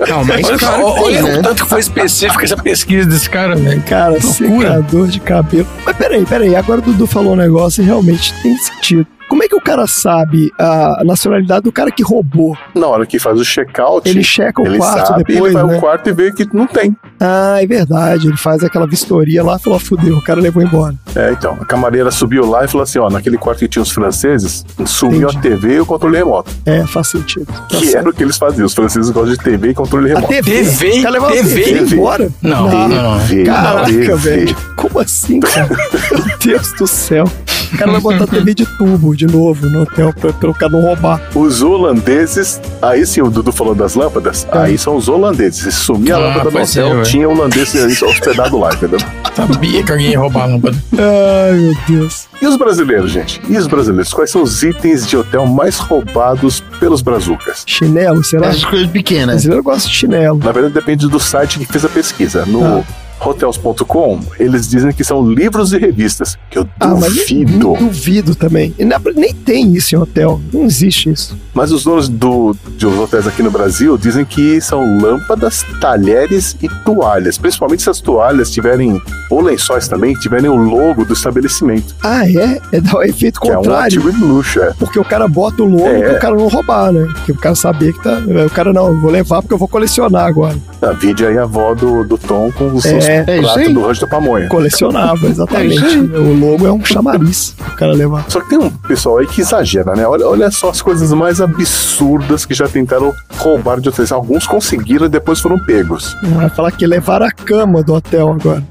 Não, mas Olha, claro que olha tem, o né? tanto que foi específica essa pesquisa desse cara, velho. Cara, secador de cabelo. Mas peraí, peraí. Agora o Dudu falou um negócio e realmente tem sentido. Como é que o cara sabe a nacionalidade do cara que roubou? Na hora que faz o check-out, Ele checa o ele quarto sabe, depois, ele vai né? ao quarto e vê que não tem. Ah, é verdade. Ele faz aquela vistoria lá e falou: fudeu, o cara levou embora. É, então, a camareira subiu lá e falou assim, ó, naquele quarto que tinha os franceses, sumiu Entendi. a TV e o controle remoto. É, faz sentido. Tá que certo. era o que eles faziam. Os franceses gostam de TV e controle A remoto. TV? TV? O cara levou a TV? TV embora? Não, não, não. TV, Caraca, TV. velho. Como assim, cara? Meu Deus do céu. O cara vai botar TV de tubo de novo no hotel pra, pra o cara não roubar. Os holandeses, aí sim, o Dudu falou das lâmpadas, É. aí são os holandeses. Se sumir a Ah, lâmpada do pois hotel, é, tinha holandês hospedado lá, entendeu? Sabia que alguém ia roubar a lâmpada. Ai, meu Deus. E os brasileiros, gente? E os brasileiros? Quais são os itens de hotel mais roubados pelos brazucas? Chinelo, será? Essas coisas O pequenas. brasileiro gosta de chinelo. Na verdade, depende do site que fez a pesquisa. No Ah. hotels.com, eles dizem que são livros e revistas, que eu Ah, mas duvido. eu duvido também. E Nem tem isso em hotel. Não existe isso. Mas os donos do, de os hotéis aqui no Brasil dizem que são lâmpadas, talheres e toalhas. Principalmente se as toalhas tiverem, ou lençóis também, tiverem o logo do estabelecimento. Ah, é? É dar o efeito Que é um contrário. de luxo, é. Porque o cara bota o logo É. pro cara não roubar, né? Porque o cara sabia que tá. O cara não, eu vou levar porque eu vou colecionar agora. A vídeo aí a avó do, do Tom com os seus É, é isso aí. do rancho da pamonha. Colecionava, exatamente. É o logo é um chamariz pro cara levar. Só que tem um pessoal aí que exagera, né? Olha, olha só as coisas mais absurdas que já tentaram roubar de hotéis. Alguns conseguiram e depois foram pegos. Vai falar que levaram a cama do hotel agora.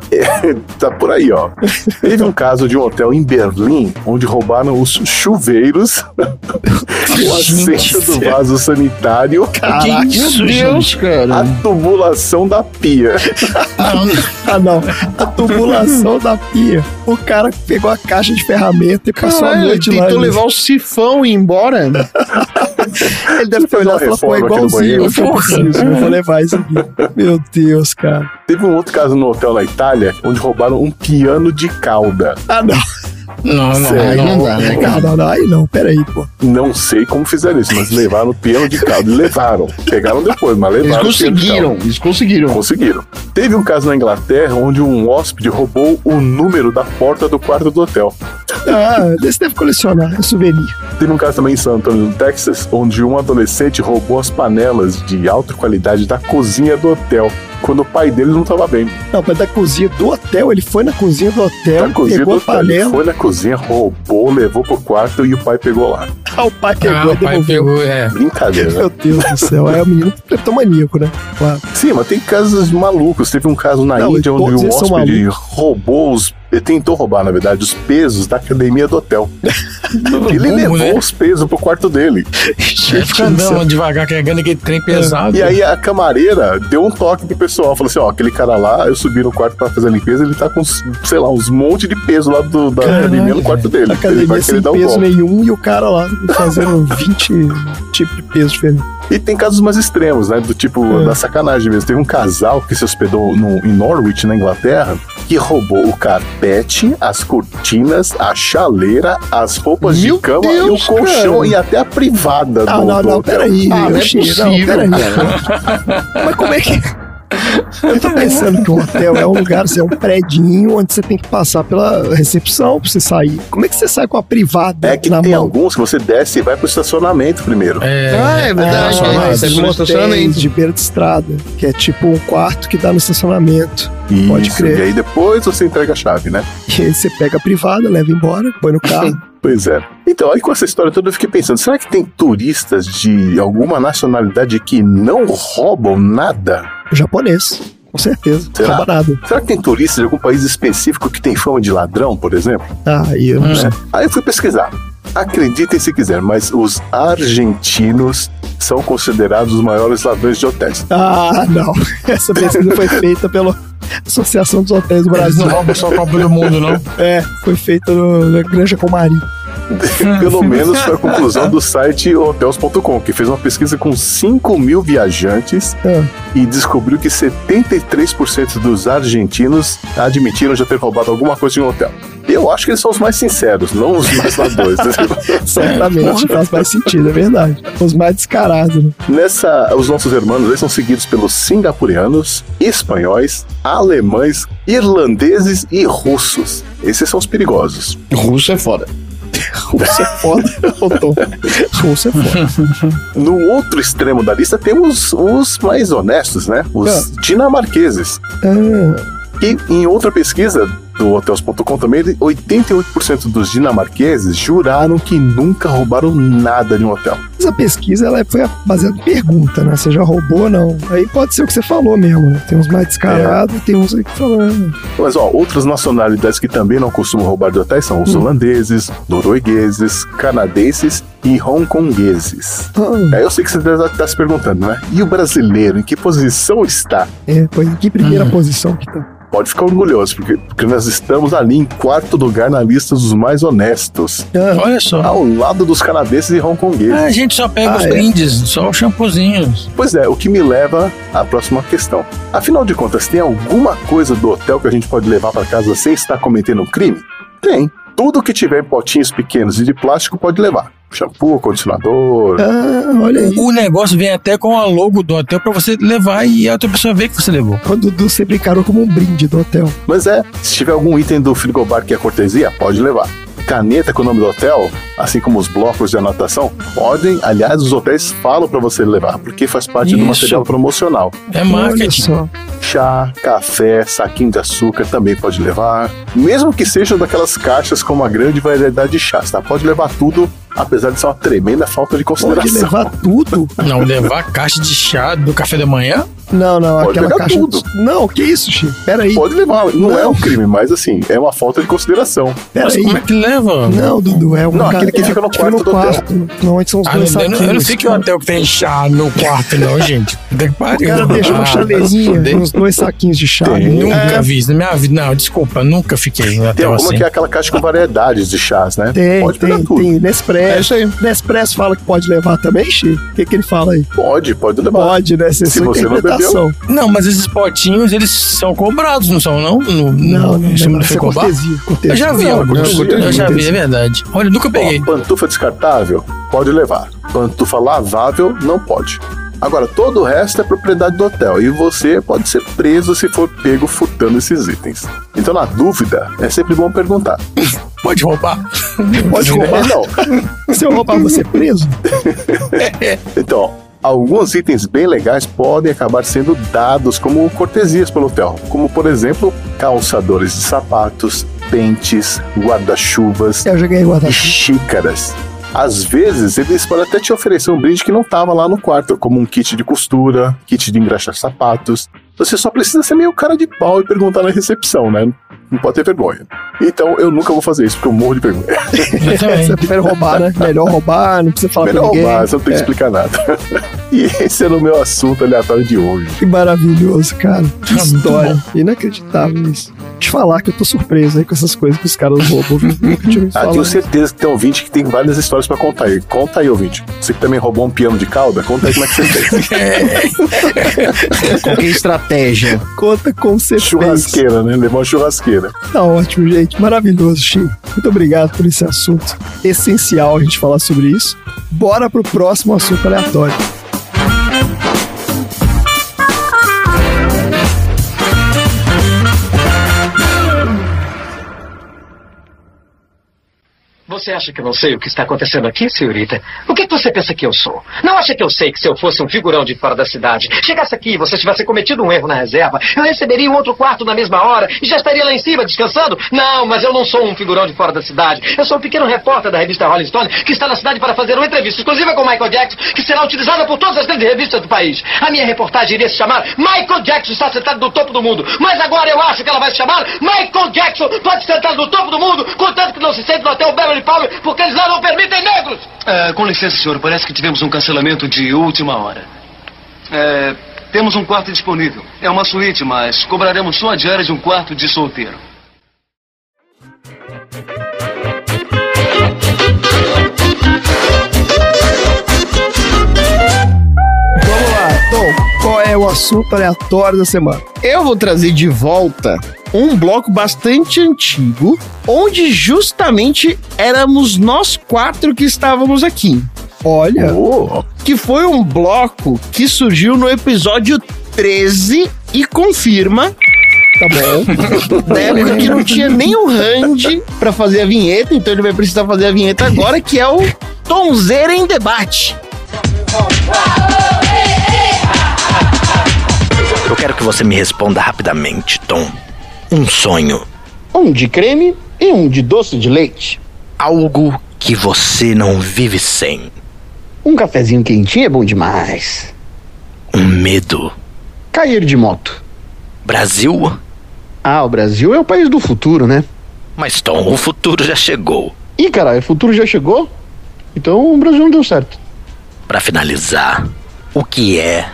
tá por aí, ó. Teve um caso de um hotel em Berlim onde roubaram os chuveiros, o assento do vaso sanitário, que isso, Deus, gente? cara. a tubulação da pia. Ah, não. A tubulação da pia. O cara pegou a caixa de ferramenta e passou a Caralho, ele noite lá. tentou levar o sifão e ir embora. Ele deve ter olhado e falou, pô, reforma aqui no igualzinho, eu preciso, eu vou levar isso aqui. Meu Deus, cara. Teve um outro caso no hotel na Itália onde roubaram um piano de cauda. Ah, não. Não, não? Aí não. não dá, né, Não, cara? não, não. Aí não, peraí, pô. Não sei como fizeram isso, mas levaram o piano de cauda. Levaram. Pegaram depois, mas Eles levaram. de conseguiram, eles conseguiram. Conseguiram. Teve um caso na Inglaterra onde um hóspede roubou o número da porta do quarto do hotel. Ah, desse deve colecionar, é souvenir. Teve um caso também em San Antonio, no Texas, onde um adolescente roubou as panelas de alta qualidade da cozinha do hotel, quando o pai dele não estava bem. Não, mas da cozinha do hotel, ele foi na cozinha do hotel, Da cozinha pegou do a hotel, ele panela, foi na cozinha, roubou, levou pro quarto e o pai pegou lá. ah, o pai pegou Ah, e o pai devolveu. pegou, é. Brincadeira, né? Meu Deus do céu, é o menino cleptomaníaco, né? Claro. Sim, mas tem casos malucos. Teve um caso na Não, Índia onde um hóspede roubou os. Ele tentou roubar, na verdade, os pesos da academia do hotel. Ele levou né? os pesos pro quarto dele. É, Gente fica andando devagar, carregando aquele trem pesado. E aí a camareira deu um toque pro pessoal. Falou assim: ó, aquele cara lá, eu subi no quarto pra fazer a limpeza, ele tá com, sei lá, uns monte de peso lá do, da Caralho, academia no quarto dele. ele Academia vai sem querer dar um peso golpe. nenhum e o cara lá fazendo 20 tipos de peso diferentes. E tem casos mais extremos, né? Do tipo, É. da sacanagem mesmo. Teve um casal que se hospedou no, em Norwich, na Inglaterra, que roubou o carpete, as cortinas, a chaleira, as roupas Meu de cama Deus, e o colchão cara. e até a privada Ah, do, não, do não, hotel. peraí. Ah, não é Oxi, possível, peraí. cara. Mas como é que. Eu tô pensando que um hotel é um lugar, assim, é um predinho onde você tem que passar pela recepção pra você sair. Como é que você sai com a privada É que na tem mão? alguns que você desce e vai pro estacionamento primeiro. É, Ah, é verdade. Ah, é, no motéis estacionamento. de beira de estrada, que é tipo um quarto que dá no estacionamento. Isso, Pode crer. E aí depois você entrega a chave, né? E aí você pega a privada, leva embora, põe no carro. Pois é. Então, aí com essa história toda eu fiquei pensando, será que tem turistas de alguma nacionalidade que não roubam nada? Japonês, com certeza. Será? Rouba nada. Será que tem turistas de algum país específico que tem fama de ladrão, por exemplo? Ah, e eu não sei. Aí eu fui pesquisar. Acreditem se quiser, mas os argentinos são considerados os maiores ladrões de hotéis. Ah, não. Essa pesquisa foi feita pela Associação dos Hotéis do Eles não Brasil. roubam só a Copa do Mundo, não. É, foi feita no- na Granja Comari. Pelo menos foi a conclusão do site hotels.com, que fez uma pesquisa com 5 mil viajantes Ah, e descobriu que 73% dos argentinos admitiram já ter roubado alguma coisa de um hotel. Eu acho que eles são os mais sinceros, não os mais ladrões. certamente faz mais sentido, é verdade. Os mais descarados, né? Nessa, os nossos irmãos eles são seguidos pelos singapurianos, espanhóis, alemães, irlandeses e russos. Esses são os perigosos. Russo é foda. Russo é foda. Faltou. Russo é foda. No outro extremo da lista temos os mais honestos, né? Os dinamarqueses. Ah, E em outra pesquisa do Hotels.com também, ele- 88% dos dinamarqueses juraram que nunca roubaram nada de um hotel. Essa pesquisa ela foi baseada em pergunta, né? Você já roubou ou não? Aí pode ser o que você falou mesmo, né? Tem uns mais descarados e tem uns aí que falam. ah, Mas ó, outras nacionalidades que também não costumam roubar de hotéis são os holandeses, noruegueses, canadenses e hongkongueses. Aí eu sei que você deve estar se perguntando, né? E o brasileiro, em que posição está? é, pois em que primeira posição que tá? Pode ficar orgulhoso, porque, porque nós estamos ali em quarto lugar na lista dos mais honestos, Ah, Olha só. ao lado dos canadenses e hongkongueses. Ah, a gente só pega Ah, os é? brindes, só os shampoozinhos. Pois é, o que me leva à próxima questão. Afinal de contas, tem alguma coisa do hotel que a gente pode levar para casa sem estar cometendo um crime? Tem. Tudo que tiver em potinhos pequenos e de plástico pode levar. Shampoo, condicionador. ah, olha aí. O negócio vem até com a logo do hotel pra você levar e a outra pessoa ver que você levou. O Dudu sempre encarou como um brinde do hotel. Mas é, se tiver algum item do frigobar que é cortesia, pode levar. Caneta com o nome do hotel, assim como os blocos de anotação, podem, aliás, os hotéis falam para você levar, porque faz parte do Isso. material promocional. É marketing. Chá, café, saquinho de açúcar também pode levar. Mesmo que sejam daquelas caixas com uma grande variedade de chás, tá? Pode levar tudo, apesar de ser uma tremenda falta de Pode consideração. levar tudo? Não, levar caixa de chá do café da manhã? Não, não, Pode aquela levar caixa. tudo. Não, que isso, Chico? Pera aí. Pode levar, não, é Não. um crime, mas assim, é uma falta de consideração. Pera Mas aí. como é que leva? Não, Dudu, é um Não, aquele que é- fica no quarto do hotel. quarto. Normalmente são os Ah, dois eu, não, eu não fico em hotel que tem chá no quarto, não, gente. Puta que O pariu. cara deixa uma Ah, chaleirinha, fuder. uns dois saquinhos de chá. Tem. ali. Nunca É, vi isso na minha vida. Não, desculpa, nunca fiquei em Tem hotel alguma assim. que é aquela caixa com variedades de chás, né? Tem, pode pegar tem, tudo. tem. Nespresso. Nespresso fala que pode levar também, Chico? O que, que ele fala aí? Pode, pode levar. Pode, né? É Se você não interpretação. Não, mas esses potinhos, eles são cobrados, não são, não? No, Não, não, não. Isso é cortesia, cortesia. Eu já vi Não, cortesia, Eu já vi, é verdade. Olha, eu nunca peguei. Ó, pantufa descartável, pode levar. Pantufa lavável, não pode. Agora, todo o resto é propriedade do hotel e você pode ser preso se for pego furtando esses itens. Então, na dúvida, é sempre bom perguntar. Pode roubar. Pode roubar. Não. Se eu roubar, você é preso? Então, alguns itens bem legais podem acabar sendo dados como cortesias pelo hotel, como por exemplo, calçadores de sapatos, pentes, guarda-chuvas guarda xícaras. Às vezes, eles podem até te oferecer um brinde que não estava lá no quarto, como um kit de costura, kit de engraxar sapatos. Você só precisa ser meio cara de pau e perguntar na recepção, né? Não pode ter vergonha. Então, eu nunca vou fazer isso, porque eu morro de vergonha. Eu prefere roubar, né? Melhor roubar, não precisa falar Melhor roubar, você não tem que É, explicar nada. e esse era o meu assunto aleatório de hoje. Que maravilhoso, cara. Que Ah, história. Inacreditável isso. Te falar que eu tô surpreso aí com essas coisas que os caras roubam. Nunca tinha Ah, tenho certeza que tem ouvinte que tem várias histórias pra contar aí. Conta aí, ouvinte. Você que também roubou um piano de cauda, conta aí como é que você fez. Qual que é estratégia? Conta como você fez. churrasqueira, né? Levou uma churrasqueira. Tá ótimo, gente. Maravilhoso, Chico. Muito obrigado por esse assunto. Essencial a gente falar sobre isso. Bora pro próximo assunto aleatório. Você acha que eu não sei o que está acontecendo aqui, senhorita? O que que você pensa que eu sou? Não acha que eu sei que se eu fosse um figurão de fora da cidade, chegasse aqui e você tivesse cometido um erro na reserva, eu receberia um outro quarto na mesma hora e já estaria lá em cima descansando? Não, mas eu não sou um figurão de fora da cidade. Eu sou um pequeno repórter da revista Rolling Stone que está na cidade para fazer uma entrevista exclusiva com Michael Jackson, que será utilizada por todas as grandes revistas do país. A minha reportagem iria se chamar Michael Jackson está sentado no topo do mundo. Mas agora eu acho que ela vai se chamar Michael Jackson pode sentar no topo do mundo, contanto que não se sente no hotel Beverly Porque eles lá não permitem negros. É, com licença, senhor. Parece que tivemos um cancelamento de última hora. É, temos um quarto disponível. É uma suíte, mas cobraremos só a diária de um quarto de solteiro. Vamos lá, Tom, qual é o assunto aleatório da semana? Eu vou trazer de volta um bloco bastante antigo, onde justamente éramos nós quatro que estávamos aqui. Olha, Que foi um bloco que surgiu no episódio 13 e confirma. tá bom. Na época que não tinha nem o Randy pra fazer a vinheta, então ele vai precisar fazer a vinheta agora, que é o Tonzeira em Debate. Eu quero que você me responda rapidamente, Tom. Um sonho. Um de creme e um de doce de leite. Algo que você não vive sem. Um cafezinho quentinho é bom demais. Um medo. Cair de moto. Brasil? Ah, o Brasil é o país do futuro, né? Mas, Tom, o futuro já chegou. Ih, caralho, o futuro já chegou? Então o Brasil não deu certo. Pra finalizar, o que é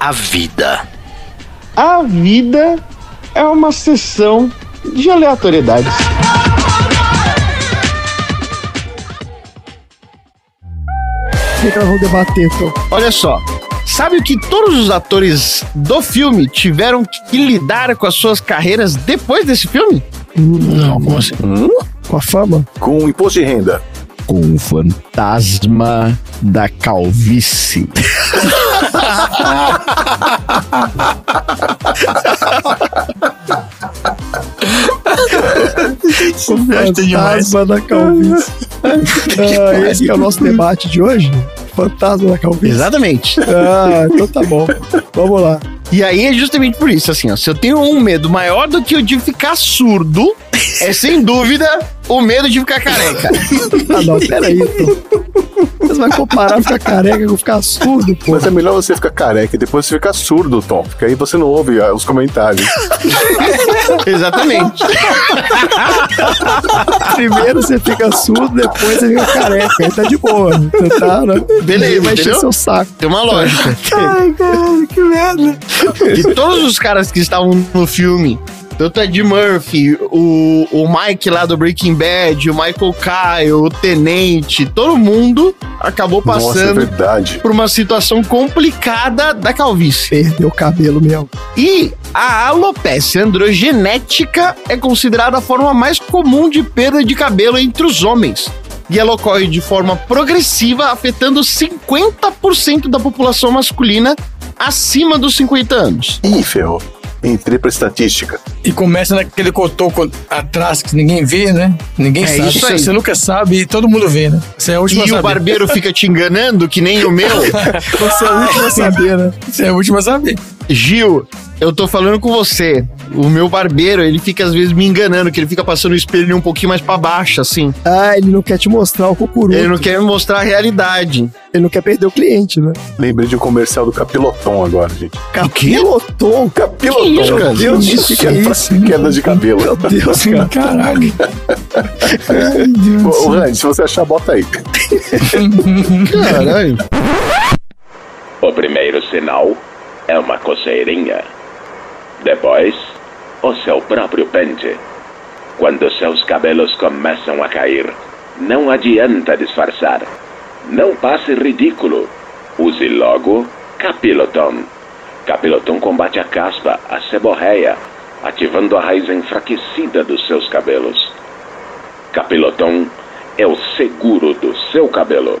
a vida? A vida é uma sessão de aleatoriedades. O que, que nós vamos debater, Tom? Olha só, sabe o que todos os atores do filme tiveram que lidar com as suas carreiras depois desse filme? Não, como assim? Com a fama? Com o imposto de renda. Com o fantasma da calvície. Fantasma da calvície. ah, esse que é o nosso debate de hoje? Fantasma da calvície. Exatamente. Ah, então tá bom. Vamos lá. E aí é justamente por isso, assim, ó, se eu tenho um medo maior do que o de ficar surdo, é sem dúvida o medo de ficar careca. Ah, não, peraí. Você vai comparar ficar careca com ficar surdo, pô. Mas é melhor você ficar careca e depois você ficar surdo, Tom. Porque aí você não ouve ah, os comentários. Exatamente. Primeiro você fica surdo, depois você fica careca. Aí tá de boa. Você tá, né? Beleza, vai encher seu saco. Tem uma lógica. Ai, cara, que merda. E todos os caras que estavam no filme, tanto Ed Murphy, o, o Mike lá do Breaking Bad, o Michael Kyle, o Tenente, todo mundo acabou Nossa, é passando por uma situação complicada da calvície. Perdeu o cabelo mesmo. E a alopecia androgenética é considerada a forma mais comum de perda de cabelo entre os homens. E ela ocorre de forma progressiva, afetando 50% da população masculina acima dos 50 anos. Ih, ferrou. Entrei pra estatística. E começa naquele cotoco atrás que ninguém vê, né? Ninguém É sabe. isso aí. Você nunca sabe e todo mundo vê, né? Você é a última E a o saber. barbeiro fica te enganando, que nem o meu. Você é o último a saber, né? Você é a última a saber. Gil, eu tô falando com você. O meu barbeiro, ele fica às vezes me enganando, que ele fica passando o espelho um pouquinho mais pra baixo, assim. Ah, ele não quer te mostrar o cucuruto. Ele não quer me mostrar a realidade. Ele não quer perder o cliente, né? Lembrei de um comercial do Capiloton agora, gente. Capiloton. Capiloton. Que isso, cara? Meu Deus, Isso que que pra isso? queda de cabelo. Meu Deus, cara. Caralho. Ai, Deus Ô. Randy, se você achar, bota aí. Caralho. O primeiro sinal é uma coceirinha. Depois, o seu próprio pente. Quando seus cabelos começam a cair, não adianta disfarçar. Não passe ridículo. Use logo Capiloton. Capiloton combate a caspa, a seborreia, ativando a raiz enfraquecida dos seus cabelos. Capiloton é o seguro do seu cabelo.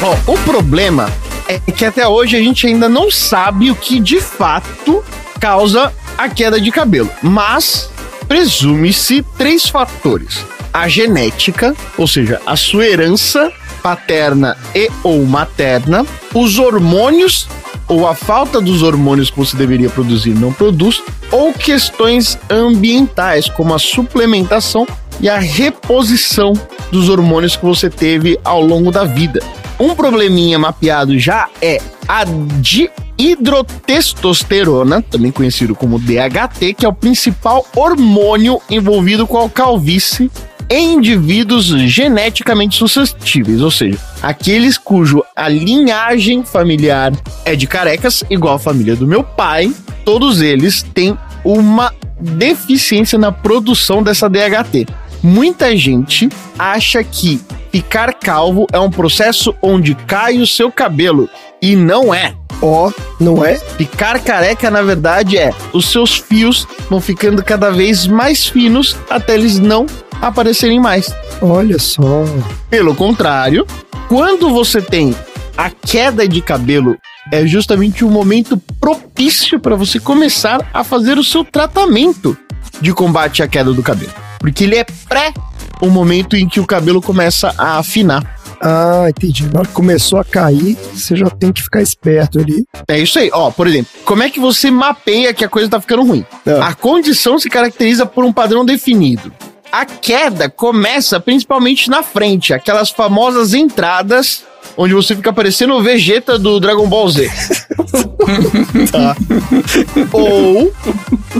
Ó, o problema é que até hoje a gente ainda não sabe o que de fato causa a queda de cabelo. Mas presume-se três fatores. a genética, ou seja, a sua herança paterna e ou materna, os hormônios ou a falta dos hormônios que você deveria produzir não produz, ou questões ambientais, como a suplementação e a reposição dos hormônios que você teve ao longo da vida. Um probleminha mapeado já é a dihidrotestosterona, também conhecido como DHT, que é o principal hormônio envolvido com a calvície em indivíduos geneticamente suscetíveis, ou seja, aqueles cujo a linhagem familiar é de carecas, igual a família do meu pai, todos eles têm uma deficiência na produção dessa DHT. Muita gente acha que ficar calvo é um processo onde cai o seu cabelo e não é. Ó, não é? Ficar careca, na verdade, é os seus fios vão ficando cada vez mais finos até eles não aparecerem mais. Olha só. Pelo contrário, quando você tem a queda de cabelo, é justamente o momento propício para você começar a fazer o seu tratamento de combate à queda do cabelo. Porque ele é pré o momento em que o cabelo começa a afinar. Ah, entendi. Na hora que começou a cair, você já tem que ficar esperto ali. É isso aí. Ó, por exemplo, como é que você mapeia que a coisa tá ficando ruim? É. A condição se caracteriza por um padrão definido. A queda começa principalmente na frente, aquelas famosas entradas onde você fica parecendo o Vegeta do Dragon Ball Z. Tá. Ou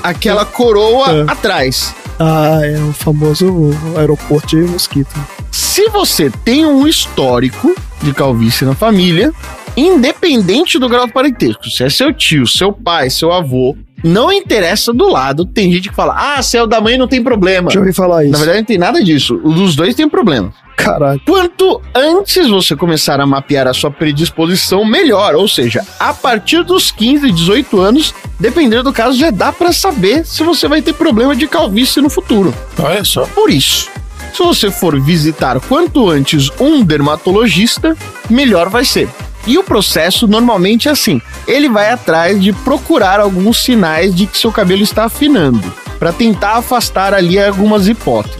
aquela coroa atrás. Ah, é o famoso aeroporto de mosquito. Se você tem um histórico de calvície na família, independente do grau de parentesco, se é seu tio, seu pai, seu avô, não interessa do lado. Tem gente que fala, ah, o da mãe não tem problema. Já ouvi falar isso. Na verdade, não tem nada disso. O dos dois tem problema. Caralho. Quanto antes você começar a mapear a sua predisposição, melhor. Ou seja, a partir dos 15, 18 anos, dependendo do caso, já dá pra saber se você vai ter problema de calvície no futuro. Olha só. Por isso, se você for visitar quanto antes um dermatologista, melhor vai ser. E o processo normalmente é assim: ele vai atrás de procurar alguns sinais de que seu cabelo está afinando, para tentar afastar ali algumas hipóteses.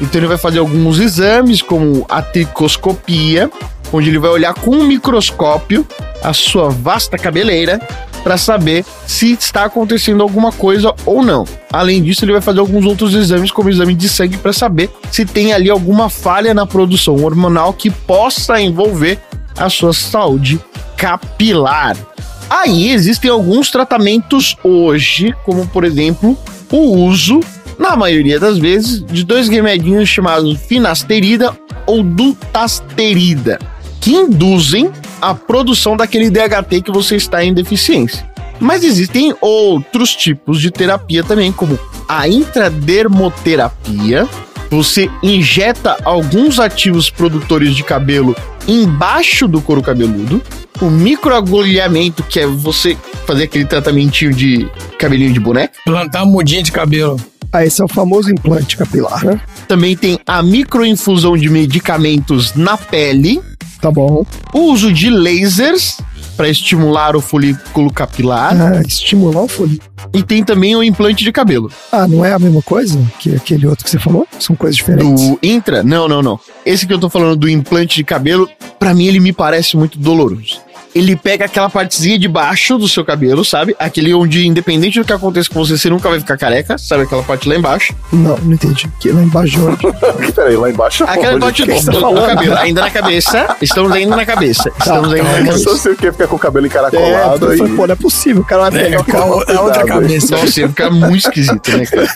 Então ele vai fazer alguns exames, como a tricoscopia, onde ele vai olhar com um microscópio a sua vasta cabeleira para saber se está acontecendo alguma coisa ou não. Além disso, ele vai fazer alguns outros exames, como exame de sangue, para saber se tem ali alguma falha na produção hormonal que possa envolver a sua saúde capilar. Aí existem alguns tratamentos hoje, como por exemplo o uso, na maioria das vezes, de dois remedinhos chamados finasterida ou dutasterida, que induzem a produção daquele DHT que você está em deficiência. Mas existem outros tipos de terapia também, como a intradermoterapia. Você injeta alguns ativos produtores de cabelo embaixo do couro cabeludo. O microagulhamento, que é você fazer aquele tratamentinho de cabelinho de boneca. Plantar mudinha de cabelo. Ah, esse é o famoso implante capilar, né? Também tem a microinfusão de medicamentos na pele. Tá bom. O uso de lasers para estimular o folículo capilar. Ah, estimular o folículo. E tem também o implante de cabelo. Ah, não é a mesma coisa que aquele outro que você falou? São coisas diferentes. Do intra? Não, não, não. Esse que eu tô falando do implante de cabelo, pra mim ele me parece muito doloroso. Ele pega aquela partezinha de baixo do seu cabelo, sabe? Aquele onde, independente do que aconteça com você, você nunca vai ficar careca, sabe? Aquela parte lá embaixo. Não, não entendi. Que lá embaixo de onde? Peraí, lá embaixo. Aquela onde parte que do, tá do falando? cabelo. Ainda na cabeça. Estamos ainda na cabeça. Estamos ainda na Se cabeça. você quer ficar com o cabelo É, encaracolado eu aí. falei, pô, não é possível. O cara vai pegar É, o com a, outra cabeça. Nossa, ia ficar muito esquisito, né, cara?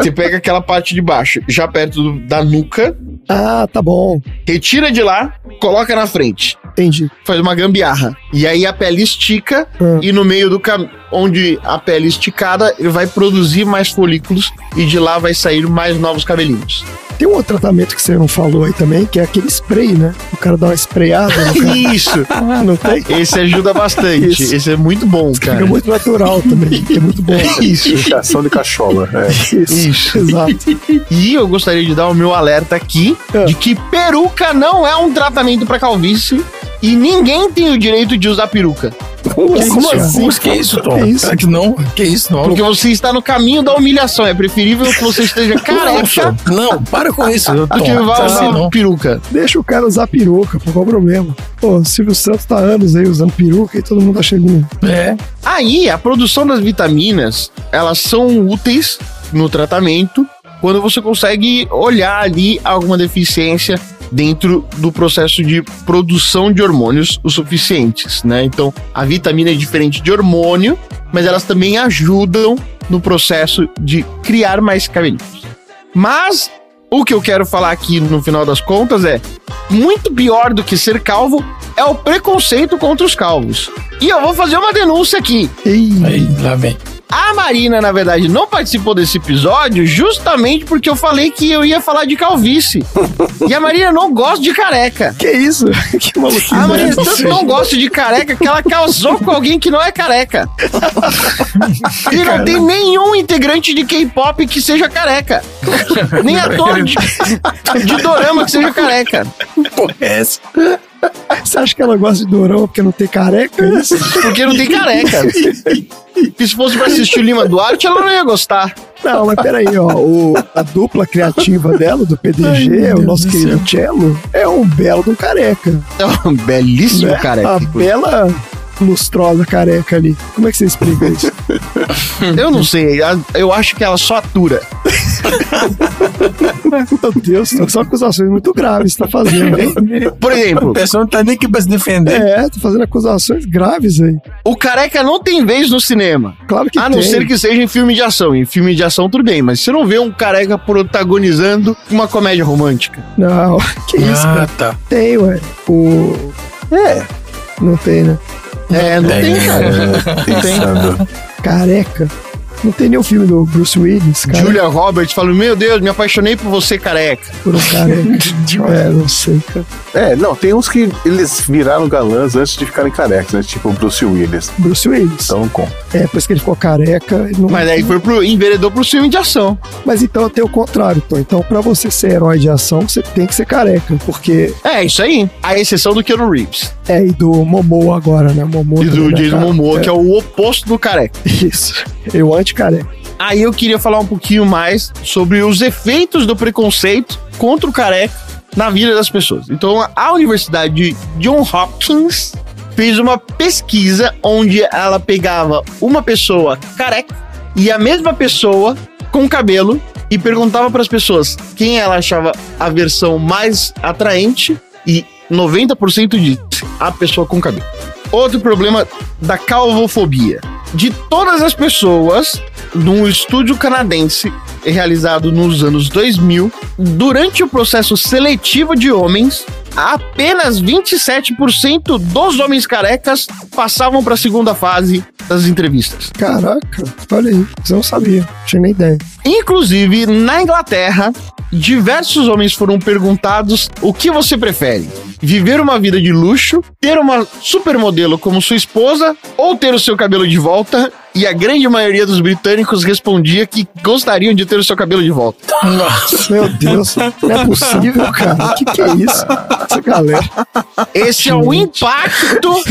Você pega aquela parte de baixo, já perto do- da nuca, Ah, tá bom. retira de lá, coloca na frente. Entendi. Faz uma gambiarra. E aí a pele estica Ah. e no meio do cam... onde a pele esticada, ele vai produzir mais folículos e de lá vai sair mais novos cabelinhos. Tem um outro tratamento que você não falou aí também, que é aquele spray, né? O cara dá uma sprayada. Isso! Ah, não tem? Esse ajuda bastante. Isso. Esse é muito bom, cara. Fica muito natural também, é muito bom. Isso. Injeção de cachola. É. Isso, Isso. exato. E eu gostaria de dar o meu alerta aqui É. de que peruca não é um tratamento pra calvície e ninguém tem o direito de usar peruca. Como, Que assim? Como que é isso, Tom? Que isso? Será que não? Que isso, não? Porque você está no caminho da humilhação. É preferível que você esteja careca Não, para com isso, Tom. do que vá Assim usar não. peruca. Deixa o cara usar peruca, pô, qual o problema? Pô, o Silvio Santos tá há anos aí usando peruca e todo mundo acha lindo. É. Aí, a produção das vitaminas, elas são úteis no tratamento quando você consegue olhar ali alguma deficiência dentro do processo de produção de hormônios o suficientes, né? Então, a vitamina é diferente de hormônio, mas elas também ajudam no processo de criar mais cabelinhos. Mas o que eu quero falar aqui no final das contas é muito pior do que ser calvo é o preconceito contra os calvos. E eu vou fazer uma denúncia aqui. Aí, lá vem. A Marina, na verdade, não participou desse episódio justamente porque eu falei que eu ia falar de calvície. e a Marina não gosta de careca. Que isso? que maluquice. A Marina é tanto não gosta de careca que ela casou com alguém que não é careca. e não tem nenhum integrante de K-pop que seja careca. Nem ator de, de dorama que seja careca. Porra, é essa? Você acha que ela gosta de dorama porque não tem careca? É isso? Porque não tem careca. Se fosse pra assistir o Lima Duarte, ela não ia gostar. Não, mas peraí, ó. O, a dupla criativa dela, do PDG, Ai, o nosso querido Cello, é um belo do careca. É um belíssimo né? careca. A bela lustrosa careca ali. Como é que você explica isso? Eu não sei, a- eu acho que ela só atura. Meu Deus, são acusações muito graves que você tá fazendo, hein? Por exemplo, O pessoal não tá nem aqui pra se defender. É, tá fazendo acusações graves aí. o careca não tem vez no cinema. Claro que A não tem. ser que seja em filme de ação. Em filme de ação, tudo bem, mas você não vê um careca protagonizando uma comédia romântica. Não, que isso, ah, cara. tá. Tem, ué. O. É, não tem, né? É, não tem, cara. Não tem. Pensando. Careca. Não tem nenhum filme do Bruce Willis, cara. Julia Roberts falou: Meu Deus, me apaixonei por você, careca. Por um careca. é, não sei, cara. É, não, tem uns que eles viraram galãs antes de ficarem carecas, né? Tipo o Bruce Willis. Bruce Willis. Então não conta. É, depois que ele ficou careca. Não... Mas aí foi pro enveredou pro filme de ação. Mas então tem o contrário, Tom. Então, pra você ser herói de ação, você tem que ser careca. Porque. É, isso aí. A exceção do Keanu Reeves. É, e do Momoa agora, né? Momoa E do Jason? Momoa, que é o oposto do careca. Isso. Eu anti-careca. Aí eu queria falar um pouquinho mais sobre os efeitos do preconceito contra o careca na vida das pessoas. Então, a Universidade de John Hopkins fez uma pesquisa onde ela pegava uma pessoa careca e a mesma pessoa com cabelo e perguntava para as pessoas quem ela achava a versão mais atraente e 90% disse a pessoa com cabelo. Outro problema da calvofobia. De todas as pessoas, num estúdio canadense realizado nos anos 2000, durante o processo seletivo de homens, apenas 27% dos homens carecas passavam para a segunda fase das entrevistas. Caraca, olha aí. Você não sabia. Não tinha nem ideia. Inclusive, na Inglaterra, diversos homens foram perguntados o que você prefere: viver uma vida de luxo, ter uma supermodelo como sua esposa ou ter o seu cabelo de volta? E a grande maioria dos britânicos respondia que gostariam de ter o seu cabelo de volta. Nossa. Meu Deus, não é possível, cara. O que, que é isso? Essa galera. Esse é o impacto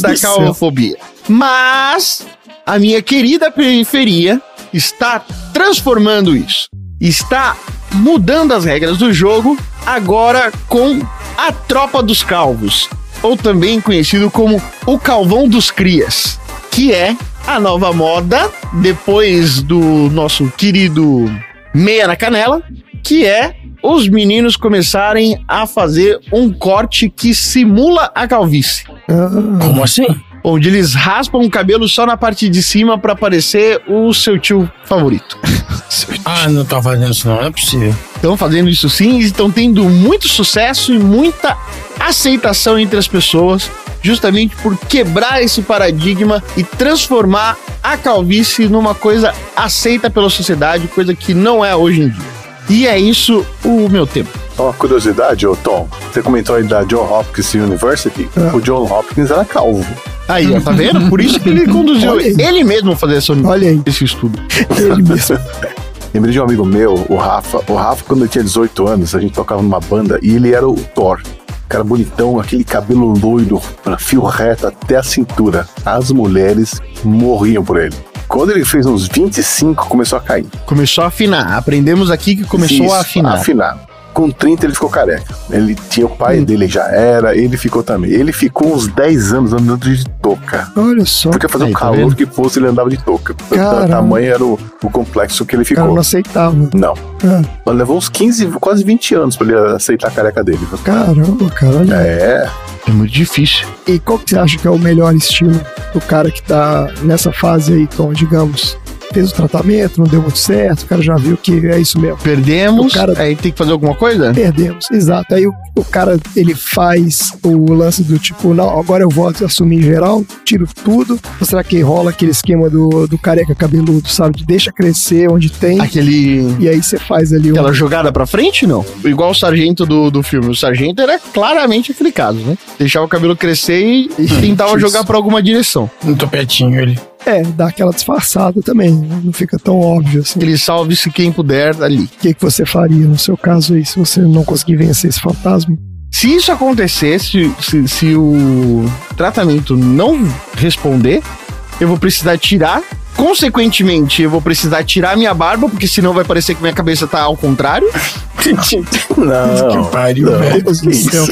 da calvofobia. Mas a minha querida periferia está transformando isso. Está mudando as regras do jogo agora com a Tropa dos Calvos, ou também conhecido como o Calvão dos Crias, que é a nova moda depois do nosso querido Meia na Canela, que é os meninos começarem a fazer um corte que simula a calvície Ah, Como assim? Onde eles raspam o cabelo só na parte de cima pra parecer o seu tio favorito. Ah, não tá fazendo isso não, não é possível. Estão fazendo isso sim e estão tendo muito sucesso e muita aceitação entre as pessoas, justamente por quebrar esse paradigma e transformar a calvície numa coisa aceita pela sociedade, coisa que não é hoje em dia. E é isso o meu tempo. Uma curiosidade, ô Tom. Você comentou aí da John Hopkins University. Ah. O John Hopkins era calvo. Aí, ó, tá vendo? Por isso que ele conduziu ele mesmo a fazer essa, Olha aí. esse estudo. ele mesmo. Lembrei de um amigo meu, o Rafa. O Rafa, quando ele tinha 18 anos, a gente tocava numa banda e ele era o Thor. cara bonitão, aquele cabelo loiro, fio reto até a cintura. As mulheres morriam por ele. Quando ele fez uns 25, começou a cair. Começou a afinar. Aprendemos aqui que começou Isso, a afinar. afinar. Com 30 ele ficou careca. Ele tinha o pai dele já era, ele ficou também. Ele ficou uns 10 anos andando de touca. Olha só. Porque fazer o tá calor vendo? que fosse, ele andava de touca. O tamanho era o, o complexo que ele O cara ficou. não aceitava. Não. Ah, Mas levou uns 15, quase 20 anos pra ele aceitar a careca dele. caramba, cara. olha. É. É muito difícil. E qual que você acha que é o melhor estilo do cara que tá nessa fase aí, Tom, digamos? Fez o tratamento, não deu muito certo, o cara já viu que é isso mesmo. Perdemos, O cara- aí tem que fazer alguma coisa? Perdemos, exato. Aí o, o cara, ele faz o lance do tipo, não, agora eu vou assumir geral, tiro tudo. Ou será que rola aquele esquema do, do careca cabeludo, sabe? De deixa crescer onde tem. Aquele. E aí você faz ali um... Aquela jogada pra frente, não? Igual o sargento do, do filme. O sargento era claramente aquele caso, né? Deixava o cabelo crescer e tentava Isso. jogar pra alguma direção. Um topetinho ele. É, dá aquela disfarçada também, né? não fica tão óbvio assim. Ele salve-se quem puder ali. O que, que você faria no seu caso aí, se você não conseguir vencer esse fantasma? Se isso acontecesse, se, se o tratamento não responder, eu vou precisar tirar. Consequentemente, eu vou precisar tirar minha barba, porque senão vai parecer que minha cabeça tá ao contrário. Não. Que pariu, velho. Deus do céu.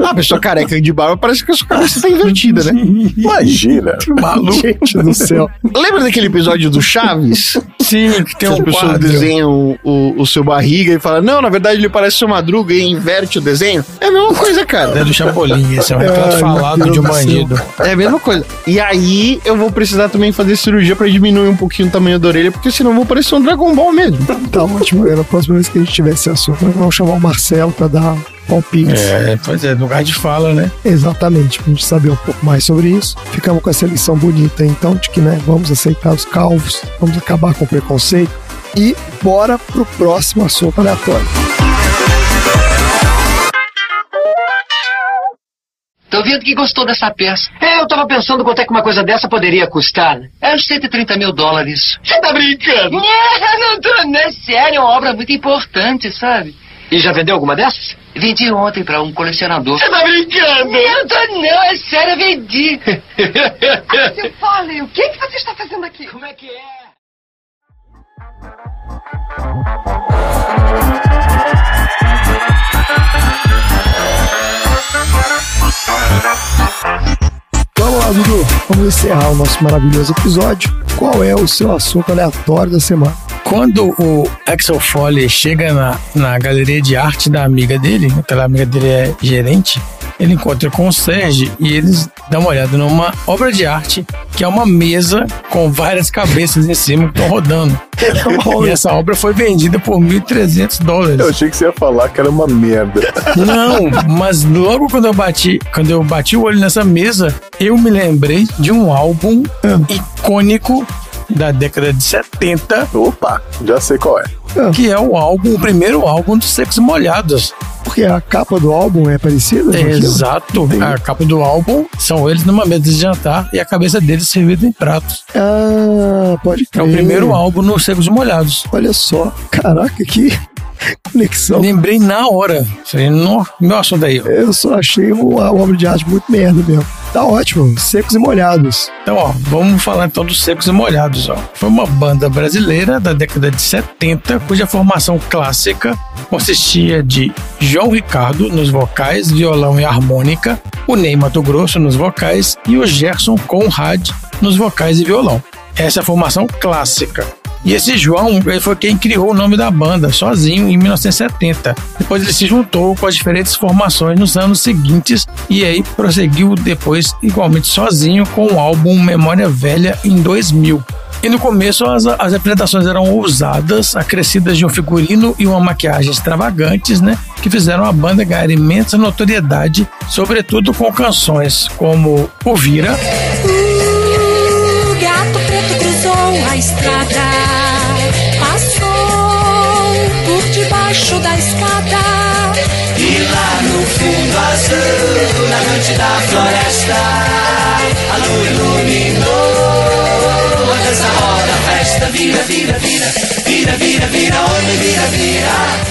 Ah, a pessoa careca de barba parece que a sua cabeça tá invertida, né? Imagina. Maluco. Gente do céu. Lembra daquele episódio do Chaves? Sim, que tem As um pessoas quadro. desenham o, o seu barriga e falam, não, na verdade ele parece seu madruga e inverte o desenho. É a mesma coisa, cara. É do Chapolin, esse é um retrato falado de um bandido. É a mesma coisa. E aí eu vou precisar também fazer cirurgia pra diminuir um pouquinho o tamanho da orelha, porque senão eu vou parecer um Dragon Ball mesmo. Tá ótimo. Na próxima vez que a gente tiver esse assunto, nós vamos chamar o Marcelo pra dar palpites. É, pois é, lugar de fala, né? Exatamente, pra gente saber um pouco mais sobre isso. Ficamos com essa lição bonita, então, de que, né, vamos aceitar os calvos, vamos acabar com o preconceito. E bora pro próximo assunto aleatório. Tô vendo que gostou dessa peça. É, eu tava pensando quanto é que uma coisa dessa poderia custar. né? É uns 130 mil dólares. Você tá brincando? não tô, não é sério, é uma obra muito importante, sabe? E já vendeu alguma dessas? Vendi ontem pra um colecionador. Você tá brincando? Não tô não, é sério, eu vendi. Seu Foley, o que, que você está fazendo aqui? Como é que é? Vamos lá, Dudu. Vamos encerrar o nosso maravilhoso episódio. Qual é o seu assunto aleatório da semana? Quando o Axel Foley chega na, na galeria de arte da amiga dele, aquela amiga dele é gerente, ele encontra com o Serge e eles dão uma olhada numa obra de arte que é uma mesa com várias cabeças em cima que estão rodando. e essa obra foi vendida por 1.300 dólares. Eu achei que você ia falar que era uma merda. Não, mas logo quando eu bati, quando eu bati o olho nessa mesa, eu me lembrei de um álbum icônico da década de 70, Opa, já sei qual é. que é o álbum, o primeiro álbum dos Secos Molhados. Porque a capa do álbum é parecida? aquilo? Exato. A capa do álbum são eles numa mesa de jantar e a cabeça deles servida em pratos. Ah, pode É crer. o primeiro álbum nos Secos Molhados. Olha só. Caraca, que conexão. Lembrei na hora. Falei, no, meu assunto aí. Eu só achei uma obra de arte muito merda mesmo. Tá ótimo. Secos e molhados. Então, ó, vamos falar então dos Secos e Molhados, ó. Foi uma banda brasileira da década de 70, cuja formação clássica consistia de João Ricardo nos vocais, violão e harmônica, o Ney Mato Grosso nos vocais e o Gerson Conrad nos vocais e violão. Essa é a formação clássica. E esse João ele foi quem criou o nome da banda, sozinho, em 1970. Depois ele se juntou com as diferentes formações nos anos seguintes e aí prosseguiu depois igualmente sozinho com o álbum Memória Velha em 2000. E no começo as, as apresentações eram ousadas, acrescidas de um figurino e uma maquiagem extravagantes, né? Que fizeram a banda ganhar imensa notoriedade, sobretudo com canções como O Vira, a estrada, passou por debaixo da escada. E lá no fundo azul, na noite da floresta, a lua iluminou a dança roda, a festa vira, vira, vira, vira, vira, vira, onde vira, vira,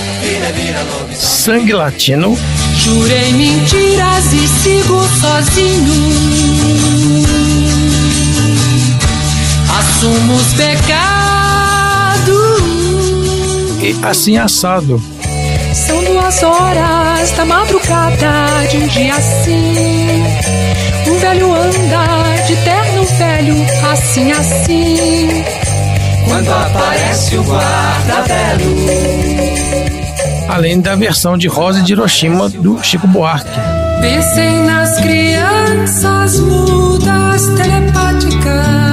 Sangue Latino, Jurei mentiras e sigo sozinho. Assumo os pecados. e Assim Assado. São duas horas da madrugada de um dia assim. Um velho anda de terno velho, assim, assim. Quando aparece o guarda-velo. Além da versão de Rosa de Hiroshima do Chico Buarque. Pensei nas crianças mudas telepáticas.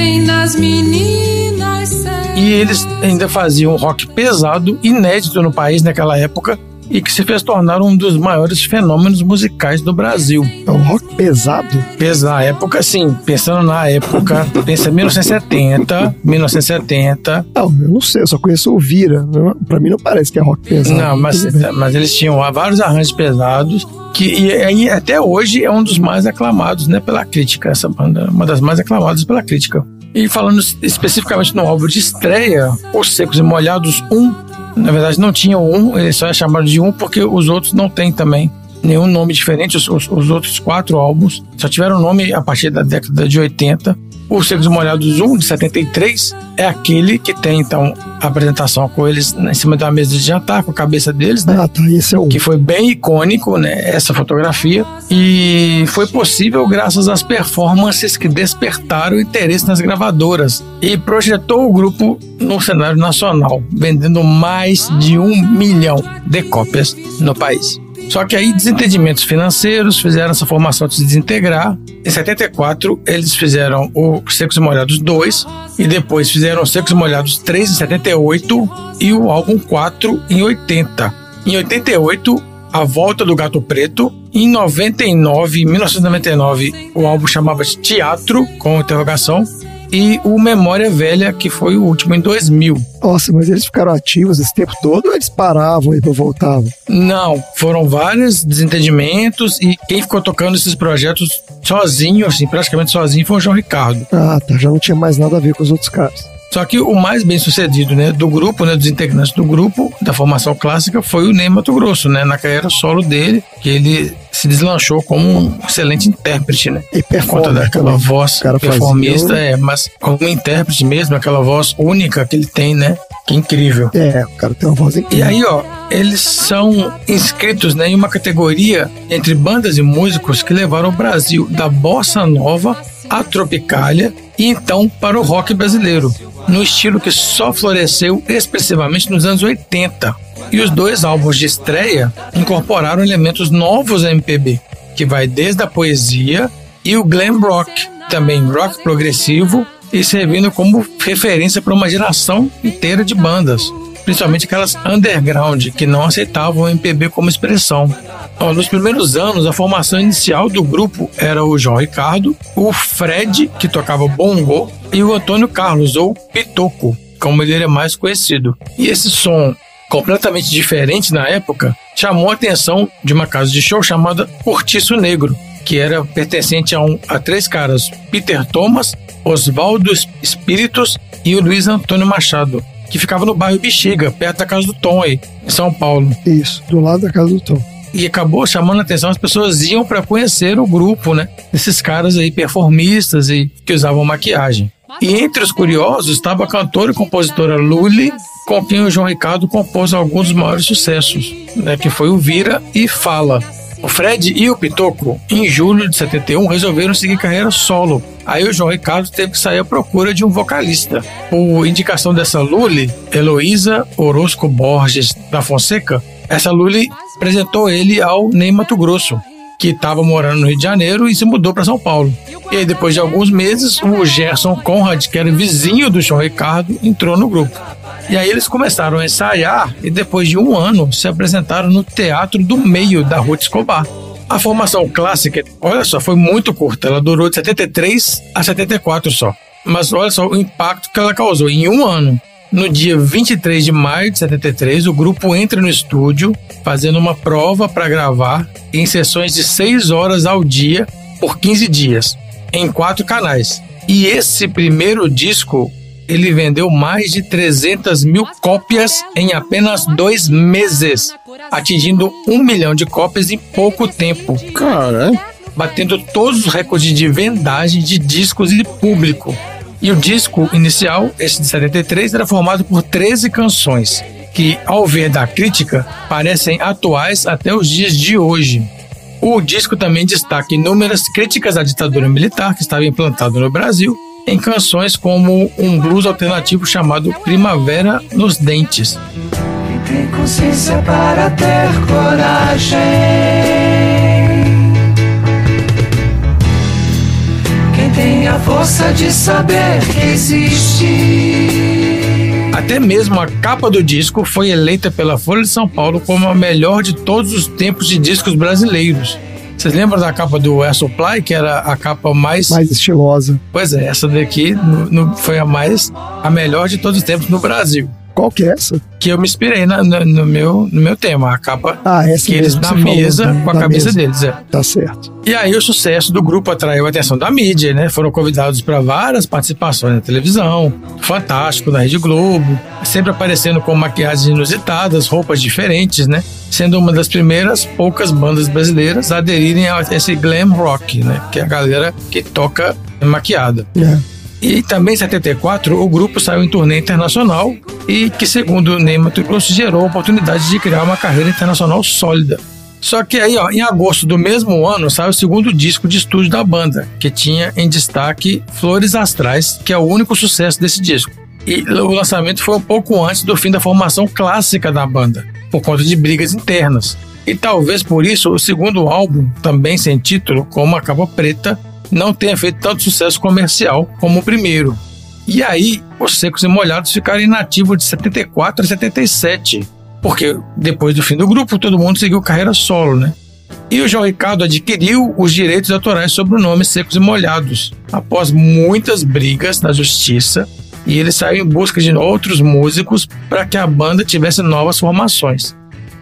Pensei nas meninas. E eles ainda faziam rock pesado, inédito no país naquela época, e que se fez tornar um dos maiores fenômenos musicais do Brasil. É um rock pesado? Pesado, na época, sim. Pensando na época, pensa 1970, 1970. Não, eu não sei, eu só conheço o Vira. Não- Pra mim não parece que é rock pesado. Não, mas, mas eles tinham vários arranjos pesados, que e, aí até hoje é um dos mais aclamados né, pela crítica, essa banda, uma das mais aclamadas pela crítica. E falando especificamente no álbum de estreia, Os Secos e Molhados 1, na verdade não tinha o 1, ele só é chamado de 1 porque os outros não têm também nenhum nome diferente, os, os- os outros quatro álbuns só tiveram nome a partir da década de 80. O Secos Molhados 1, de 73, é aquele que tem, então, a apresentação com eles em cima da mesa de jantar, com a cabeça deles, né? Ah, tá, esse é o. Que foi bem icônico, né? Essa fotografia. E foi possível graças às performances que despertaram o interesse nas gravadoras e projetou o grupo no cenário nacional, vendendo mais de um milhão de cópias no país. Só que aí desentendimentos financeiros fizeram essa formação se desintegrar. Em 74, eles fizeram o Secos e Molhados 2 e depois fizeram o Secos e Molhados 3 em 78 e o álbum 4 em 80. Em 88, a volta do Gato Preto. Em 99, 1999, o álbum chamava-se Teatro, com interrogação. E o Memória Velha, que foi o último em 2000. Nossa, mas eles ficaram ativos esse tempo todo ou eles paravam e depois voltavam? Não, foram vários desentendimentos e quem ficou tocando esses projetos sozinho, assim, praticamente sozinho, foi o João Ricardo. Ah, tá, já não tinha mais nada a ver com os outros caras. Só que o mais bem sucedido, né, do grupo, né, dos integrantes do grupo, da formação clássica, foi o Ney Mato Grosso, né, na carreira solo dele, que ele se deslanchou como um excelente intérprete, né? E Por conta daquela também. voz fazia performista, o- é, mas como intérprete mesmo, aquela voz única que ele tem, né? Que incrível. É, o cara tem uma voz E incrível. aí, ó, eles são inscritos né, em uma categoria entre bandas e músicos que levaram o Brasil da bossa nova à tropicália e então para o rock brasileiro, no estilo que só floresceu expressivamente nos anos 80. E os dois álbuns de estreia incorporaram elementos novos à MPB, que vai desde a poesia e o glam rock, também rock progressivo e servindo como referência para uma geração inteira de bandas principalmente aquelas underground que não aceitavam o MPB como expressão. Nos primeiros anos, a formação inicial do grupo era o João Ricardo, o Fred, que tocava bongo, e o Antônio Carlos, ou Pitoco, como ele era mais conhecido. E esse som completamente diferente na época chamou a atenção de uma casa de show chamada Cortiço Negro, que era pertencente a, um, a três caras: Peter Thomas, Oswaldo Espíritos e o Luiz Antônio Machado, que ficava no bairro Bexiga, perto da casa do Tom aí, em São Paulo. Isso, do lado da casa do Tom. E acabou chamando a atenção, as pessoas iam para conhecer o grupo, né? Esses caras aí performistas e que usavam maquiagem. E entre os curiosos estava a cantora e compositora Lully, com quem o João Ricardo compôs alguns dos maiores sucessos, né? Que foi o Vira e Fala. O Fred e o Pitoco, em julho de 71, resolveram seguir carreira solo. Aí o João Ricardo teve que sair à procura de um vocalista. Por indicação dessa Lully, Heloísa Orozco Borges da Fonseca, essa Lully apresentou ele ao Ney Mato Grosso, que estava morando no Rio de Janeiro e se mudou para São Paulo. E aí, depois de alguns meses, o Gerson Conrad, que era vizinho do João Ricardo, entrou no grupo. E aí eles começaram a ensaiar e depois de um ano se apresentaram no Teatro do Meio da Ruth Escobar. A formação clássica, olha só, foi muito curta. Ela durou de 73 a 74 só. Mas olha só o impacto que ela causou em um ano. No dia 23 de maio de 73, o grupo entra no estúdio fazendo uma prova para gravar em sessões de 6 horas ao dia por 15 dias, em quatro canais. E esse primeiro disco, ele vendeu mais de 300 mil cópias em apenas dois meses, atingindo um milhão de cópias em pouco tempo. Cara, batendo todos os recordes de vendagem de discos e de público. E o disco inicial, esse de 73, era formado por 13 canções, que, ao ver da crítica, parecem atuais até os dias de hoje. O disco também destaca inúmeras críticas à ditadura militar que estava implantada no Brasil, em canções como um blues alternativo chamado Primavera nos Dentes. Quem tem consciência para ter coragem. Quem tem a força de saber que existe. Até mesmo a capa do disco foi eleita pela Folha de São Paulo como a melhor de todos os tempos de discos brasileiros. Vocês lembram da capa do Air Supply, que era a capa mais. Mais estilosa. Pois é, essa daqui no, no, foi a mais. a melhor de todos os tempos no Brasil. Qual que é essa? Que eu me inspirei na, no, no meu, no meu tema, a capa Ah, essa que eles na falou, mesa né? com a Da cabeça mesa. deles. É. Tá certo. E aí o sucesso do grupo atraiu a atenção da mídia, né? Foram convidados para várias participações na televisão, Fantástico, na Rede Globo, sempre aparecendo com maquiagens inusitadas, roupas diferentes, né? Sendo uma das primeiras poucas bandas brasileiras a aderirem a esse glam rock, né? Que é a galera que toca maquiada. É. E também em 74, o grupo saiu em turnê internacional e que, segundo o Ney Mato Grosso, gerou a oportunidade de criar uma carreira internacional sólida. Só que aí, ó, em agosto do mesmo ano, saiu o segundo disco de estúdio da banda, que tinha em destaque Flores Astrais, que é o único sucesso desse disco. E o lançamento foi um pouco antes do fim da formação clássica da banda, por conta de brigas internas. E talvez por isso o segundo álbum, também sem título, com uma capa preta, não tenha feito tanto sucesso comercial como o primeiro. E aí, os Secos e Molhados ficaram inativos de 74 a 77, porque depois do fim do grupo, todo mundo seguiu carreira solo, né? E o João Ricardo adquiriu os direitos autorais sobre o nome Secos e Molhados, após muitas brigas na justiça, e ele saiu em busca de outros músicos para que a banda tivesse novas formações.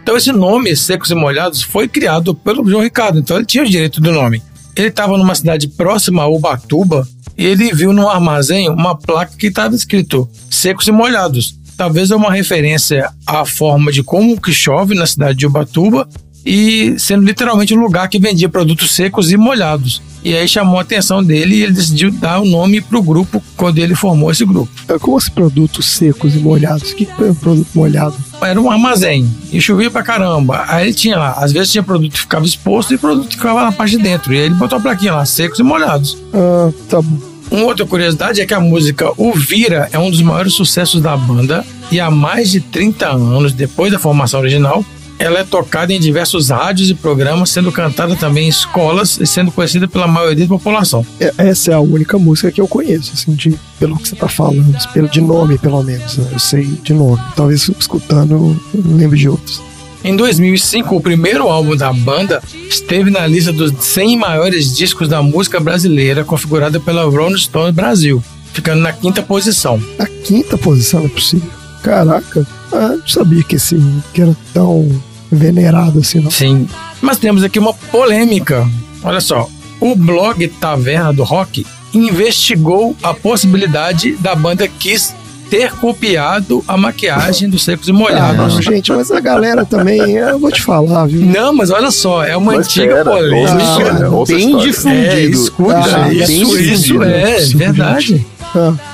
Então esse nome Secos e Molhados foi criado pelo João Ricardo, então ele tinha o direito do nome. Ele estava numa cidade próxima a Ubatuba e ele viu num armazém uma placa que estava escrito Secos e Molhados. Talvez é uma referência à forma de como que chove na cidade de Ubatuba e sendo literalmente um lugar que vendia produtos secos e molhados. E aí chamou a atenção dele e ele decidiu dar o nome para o grupo quando ele formou esse grupo. Como os produtos secos e molhados? O que que é um produto molhado? Era um armazém e chovia pra caramba. Aí ele tinha lá, às vezes tinha produto que ficava exposto e produto que ficava na parte de dentro. E aí ele botou a plaquinha lá, secos e molhados. Ah, tá bom. Uma outra curiosidade é que a música O Vira é um dos maiores sucessos da banda e há mais de 30 anos depois da formação original, ela é tocada em diversos rádios e programas, sendo cantada também em escolas e sendo conhecida pela maioria da população. É- Essa é a única música que eu conheço, assim, de, pelo que você tá falando, pelo, de nome, pelo menos. né? Eu sei de nome. Talvez escutando eu não lembre de outros. Em 2005, o primeiro álbum da banda esteve na lista dos 100 maiores discos da música brasileira, configurada pela Rolling Stone Brasil, ficando na quinta posição. A quinta posição não é possível. Caraca, ah, não sabia que esse que era tão venerado assim, não. Sim. Mas temos aqui uma polêmica. Olha só, o blog Taverna do Rock investigou a possibilidade da banda Kiss ter copiado a maquiagem dos Secos e Ah, Molhados. não, gente, mas a galera também, eu vou te falar, viu? Não, mas olha só, é uma Mas antiga pera, polêmica. ouça a história, ouça a bem história. difundido. É, escuta, Ah, bem isso, isso é Sim, verdade.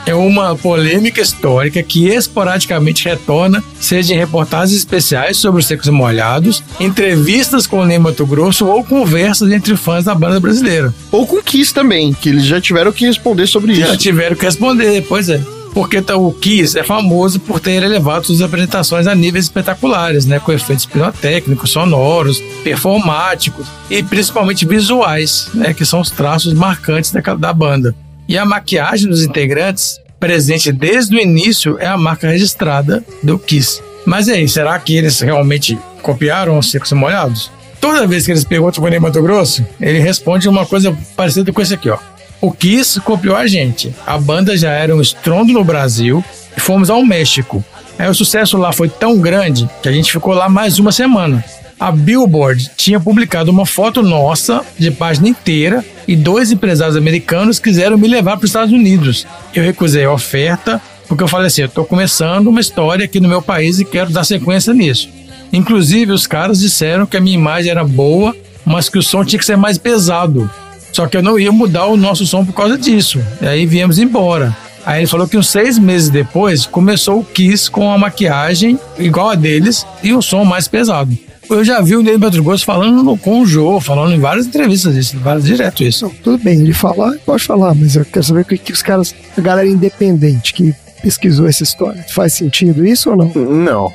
É uma polêmica histórica que esporadicamente retorna, seja em reportagens especiais sobre os secos molhados, entrevistas com o Ney Mato Grosso ou conversas entre fãs da banda brasileira. Ou com Kiss também, que eles já tiveram que responder sobre Já isso. tiveram que responder, pois é. Porque tá, o Kiss é famoso por ter elevado suas apresentações a níveis espetaculares, né? Com efeitos pirotécnicos, sonoros, performáticos e principalmente visuais, né? Que são os traços marcantes da, da banda. E a maquiagem dos integrantes, presente desde o início, é a marca registrada do Kiss. Mas aí, será que eles realmente copiaram os secos molhados? Toda vez que eles perguntam pro Ney Mato Grosso, ele responde uma coisa parecida com esse aqui, ó. O Kiss copiou a gente. A banda já era um estrondo no Brasil e fomos ao México. Aí o sucesso lá foi tão grande que a gente ficou lá mais uma semana. A Billboard tinha publicado uma foto nossa de página inteira e dois empresários americanos quiseram me levar para os Estados Unidos. Eu recusei a oferta porque eu falei assim: eu estou começando uma história aqui no meu país e quero dar sequência nisso. Inclusive, os caras disseram que a minha imagem era boa, mas que o som tinha que ser mais pesado. Só que eu não ia mudar o nosso som por causa disso. E aí viemos embora. Aí ele falou que uns seis meses depois começou o Kiss com a maquiagem igual a deles e o som mais pesado. Eu já vi o Ney Pedro Gosto falando no, com o Jô, falando em várias entrevistas isso, várias, direto isso. Tudo bem, ele falar, pode falar, mas eu quero saber o que, que os caras, a galera independente que pesquisou essa história. Faz sentido isso ou não? Não.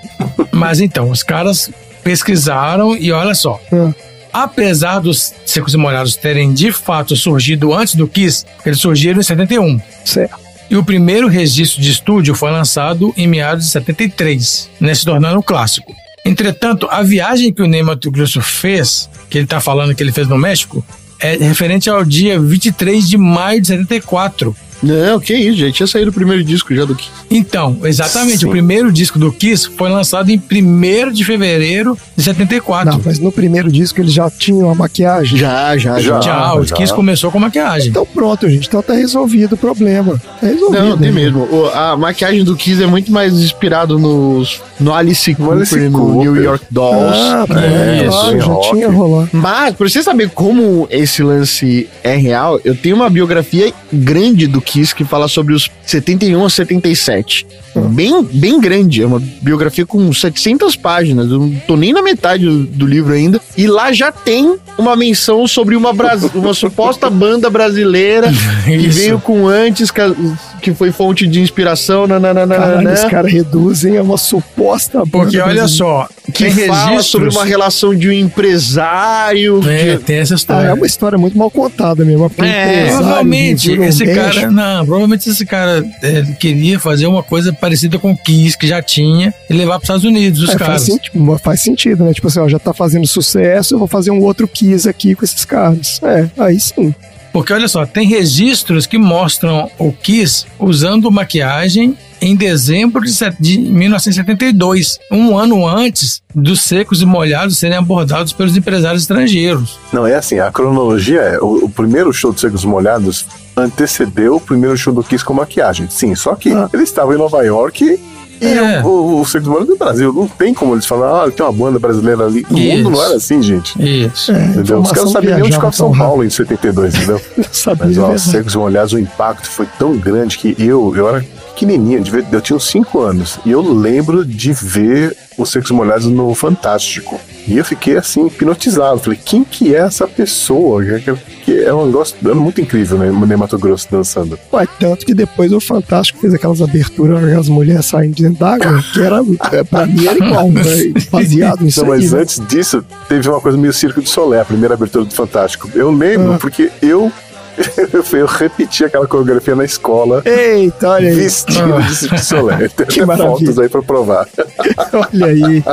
Mas então, os caras pesquisaram e olha só. Ah. Apesar dos secos e molhados terem de fato surgido antes do Kiss, eles surgiram em 71. Certo. E o primeiro registro de estúdio foi lançado em meados de 73, né, se tornando um clássico. Entretanto, a viagem que o Ney Mato fez, que ele está falando que ele fez no México, é referente ao dia 23 de maio de 74. Não, que isso, já tinha saído o primeiro disco já do Kiss. Então, exatamente, o primeiro disco do Kiss foi lançado em 1 de fevereiro de 74. Não, mas no primeiro disco eles já tinham a maquiagem. Já, já, já. Já, o Kiss começou com maquiagem. Então pronto, gente. Então tá resolvido o problema. Tá resolvido. Não, tem né? mesmo. O- a maquiagem do Kiss é muito mais inspirado nos, no Alice Cooper, Alice no Cooper. New York Dolls. Ah, É, claro, isso, já rock. tinha rolando. Mas, pra você saber como esse lance é real, eu tenho uma biografia grande do Kiss que fala sobre os 71 a 77. Bem, bem grande, é uma biografia com 700 páginas, eu não tô nem na metade do, do livro ainda. E lá já tem uma menção sobre uma, bras- uma suposta banda brasileira que veio com antes, que, que foi fonte de inspiração, nananana, Caralho, os caras reduzem a uma suposta Porque olha só, que tem fala registros. sobre uma relação de um empresário. É, que- tem essa Ah, história. é uma história muito mal contada mesmo. porque É, Provavelmente um esse cara, não, provavelmente esse cara é, queria fazer uma coisa parecida com o Kiss que já tinha e levar para os Estados Unidos os É, caras. faz, faz sentido, né? Tipo assim, ó, já tá fazendo sucesso, eu vou fazer um outro Kiss aqui com esses caras. É, aí sim. Porque olha só, tem registros que mostram o Kiss usando maquiagem em dezembro de, set- de 1972, um ano antes dos secos e molhados serem abordados pelos empresários estrangeiros. Não, é assim, a cronologia é, o, o primeiro show dos Secos Molhados antecedeu o primeiro show do Kiss com maquiagem. Sim, só que Ah. eles estavam em Nova York e É. o, o, o Secos Molhados do Brasil. Não tem como eles falar, ah, tem uma banda brasileira ali. O Isso. mundo não era assim, gente. Isso. É, Entendeu? Os caras não sabiam nem onde ficava São Paulo em 72, entendeu? sabia, Mas, é ó, verdade. Secos Molhados, o impacto foi tão grande que eu, eu era pequenininho, eu tinha uns 5 anos, e eu lembro de ver os Secos Molhados no Fantástico. E eu fiquei assim, hipnotizado. Falei, quem que é essa pessoa? Que, que é um negócio é muito incrível, né? No Mato Grosso dançando. Ué, tanto que depois o Fantástico fez aquelas aberturas, aquelas mulheres saindo de dentro d'água, que era, é, pra mim era igual, né? baseado nisso Não, mas antes disso, teve uma coisa meio Circo de Solé, a primeira abertura do Fantástico. Eu lembro, Ah. porque eu, eu repeti aquela coreografia na escola. Eita, olha aí. Vestido de Circo de Solé. Tem Que até maravilha. fotos aí pra provar. Olha aí.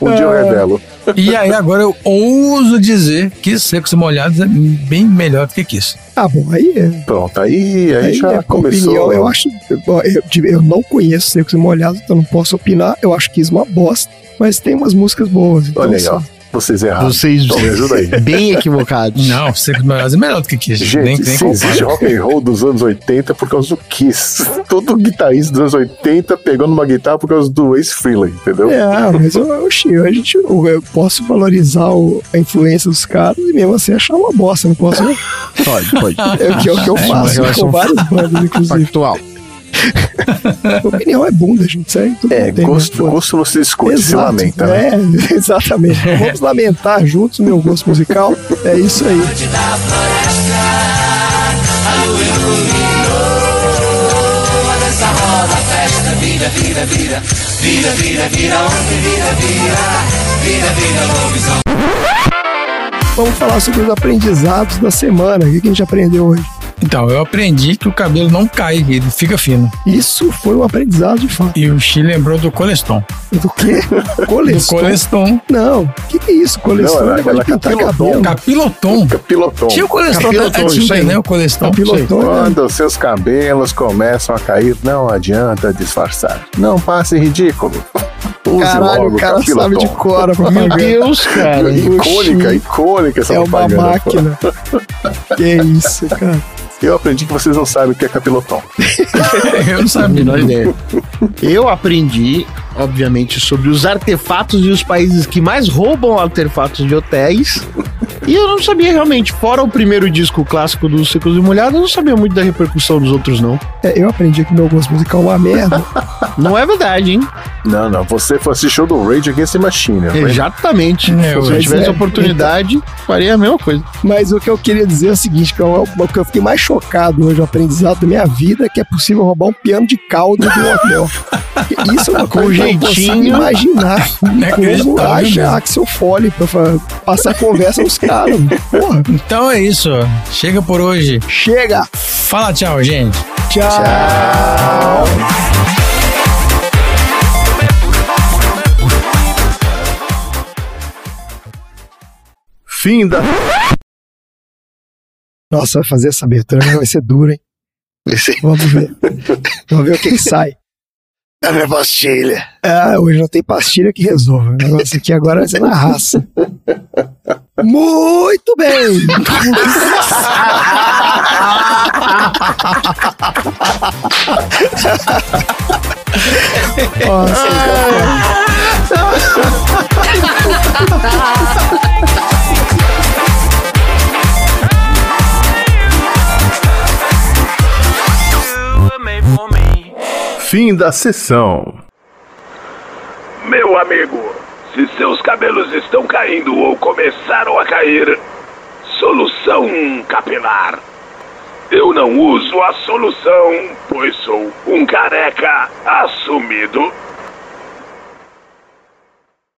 Um dia eu Ah. revelo. E aí agora eu ouso dizer que secos e molhados é bem melhor do que Kiss. Ah, bom, aí é. Pronto, aí, aí, Aí já é começou. opinião, eu acho. Eu, eu, eu não conheço Secos e Molhados, então não posso opinar. Eu acho que isso é uma bosta, mas tem umas músicas boas. Então, Olha aí, ó. Vocês erraram. Vocês Então me ajuda aí. bem equivocados. Não, secos e molhados é melhor do que Kiss. Gente, nem, nem se existe rock and roll dos anos 80 por causa do Kiss. Todo guitarrista dos anos 80 pegando uma guitarra por causa do Ace Frehley, entendeu? É, mas eu, eu, eu, a gente, eu, eu posso valorizar o- a influência dos caras e mesmo assim achar uma bosta, não posso? né? Pode, pode. É o que, é o que eu É faço relação com várias bandas, inclusive. Factual. Opinião é bunda, gente, sério. Tudo É, bem, gosto, né? gosto não se discute, se Exato, lamenta. né? É, exatamente. Vamos lamentar juntos o meu gosto musical. É isso aí. vira, vira, vira, vira, vira, vira, onde vira, vira, vira, vira, lobisomem. Vamos falar sobre os aprendizados da semana. O que a gente aprendeu hoje? Então, eu aprendi que o cabelo não cai, ele fica fino. Isso foi um aprendizado de fato. E o Xi lembrou do Coleston. Do quê? Do Coleston? Coleston. Não, o que, que é isso? Coleston Não, é negócio de pintar capilotom. cabelo. Capilotom. Capilotom. Tinha o Coleston, Capilotom, é isso tinta, aí. né? O Coleston. Capilotom? Quando os seus cabelos começam a cair, não adianta disfarçar. Não passe ridículo. Use Caralho, logo o cara Capiloton. sabe de cor a Meu. Deus, cara. Icônica, icônica essa É uma propaganda. máquina. que isso, cara. Eu aprendi que vocês não sabem o que é capiloton. Eu não sabia. Menor ideia. Eu aprendi, obviamente, sobre os artefatos e os países que mais roubam artefatos de hotéis. E eu não sabia realmente, fora o primeiro disco clássico dos Secos e Molhados, eu não sabia muito da repercussão dos outros, não. É, eu aprendi que meu gosto musical é uma merda. Não é verdade, hein? Não, não. Você foi assistir o do Rage Against the Machine. né? Exatamente. É, Se eu tivesse é, oportunidade, faria a mesma coisa. Mas o que eu queria dizer é o seguinte: que eu, o que eu fiquei mais chocado hoje, o aprendizado da minha vida, é que é possível roubar um piano de cauda de um hotel. Isso é uma coisa que eu não consigo jeitinho. imaginar. Como Inacreditável acha mesmo. Axel Foley pra passar conversa nos caras. Porra, Então é isso. Chega por hoje. chega! Fala tchau, gente. Tchau! Fim da. Nossa, vai fazer essa abertura vai ser duro, hein? Vamos ver. Vamos ver o que, que sai. A minha pastilha. Ah, hoje não tem pastilha que resolva. O negócio aqui agora vai ser na raça. Muito bem! Nossa, Fim da sessão. Meu amigo, se seus cabelos estão caindo ou começaram a cair, solução capilar. Eu não uso a solução, pois sou um careca assumido.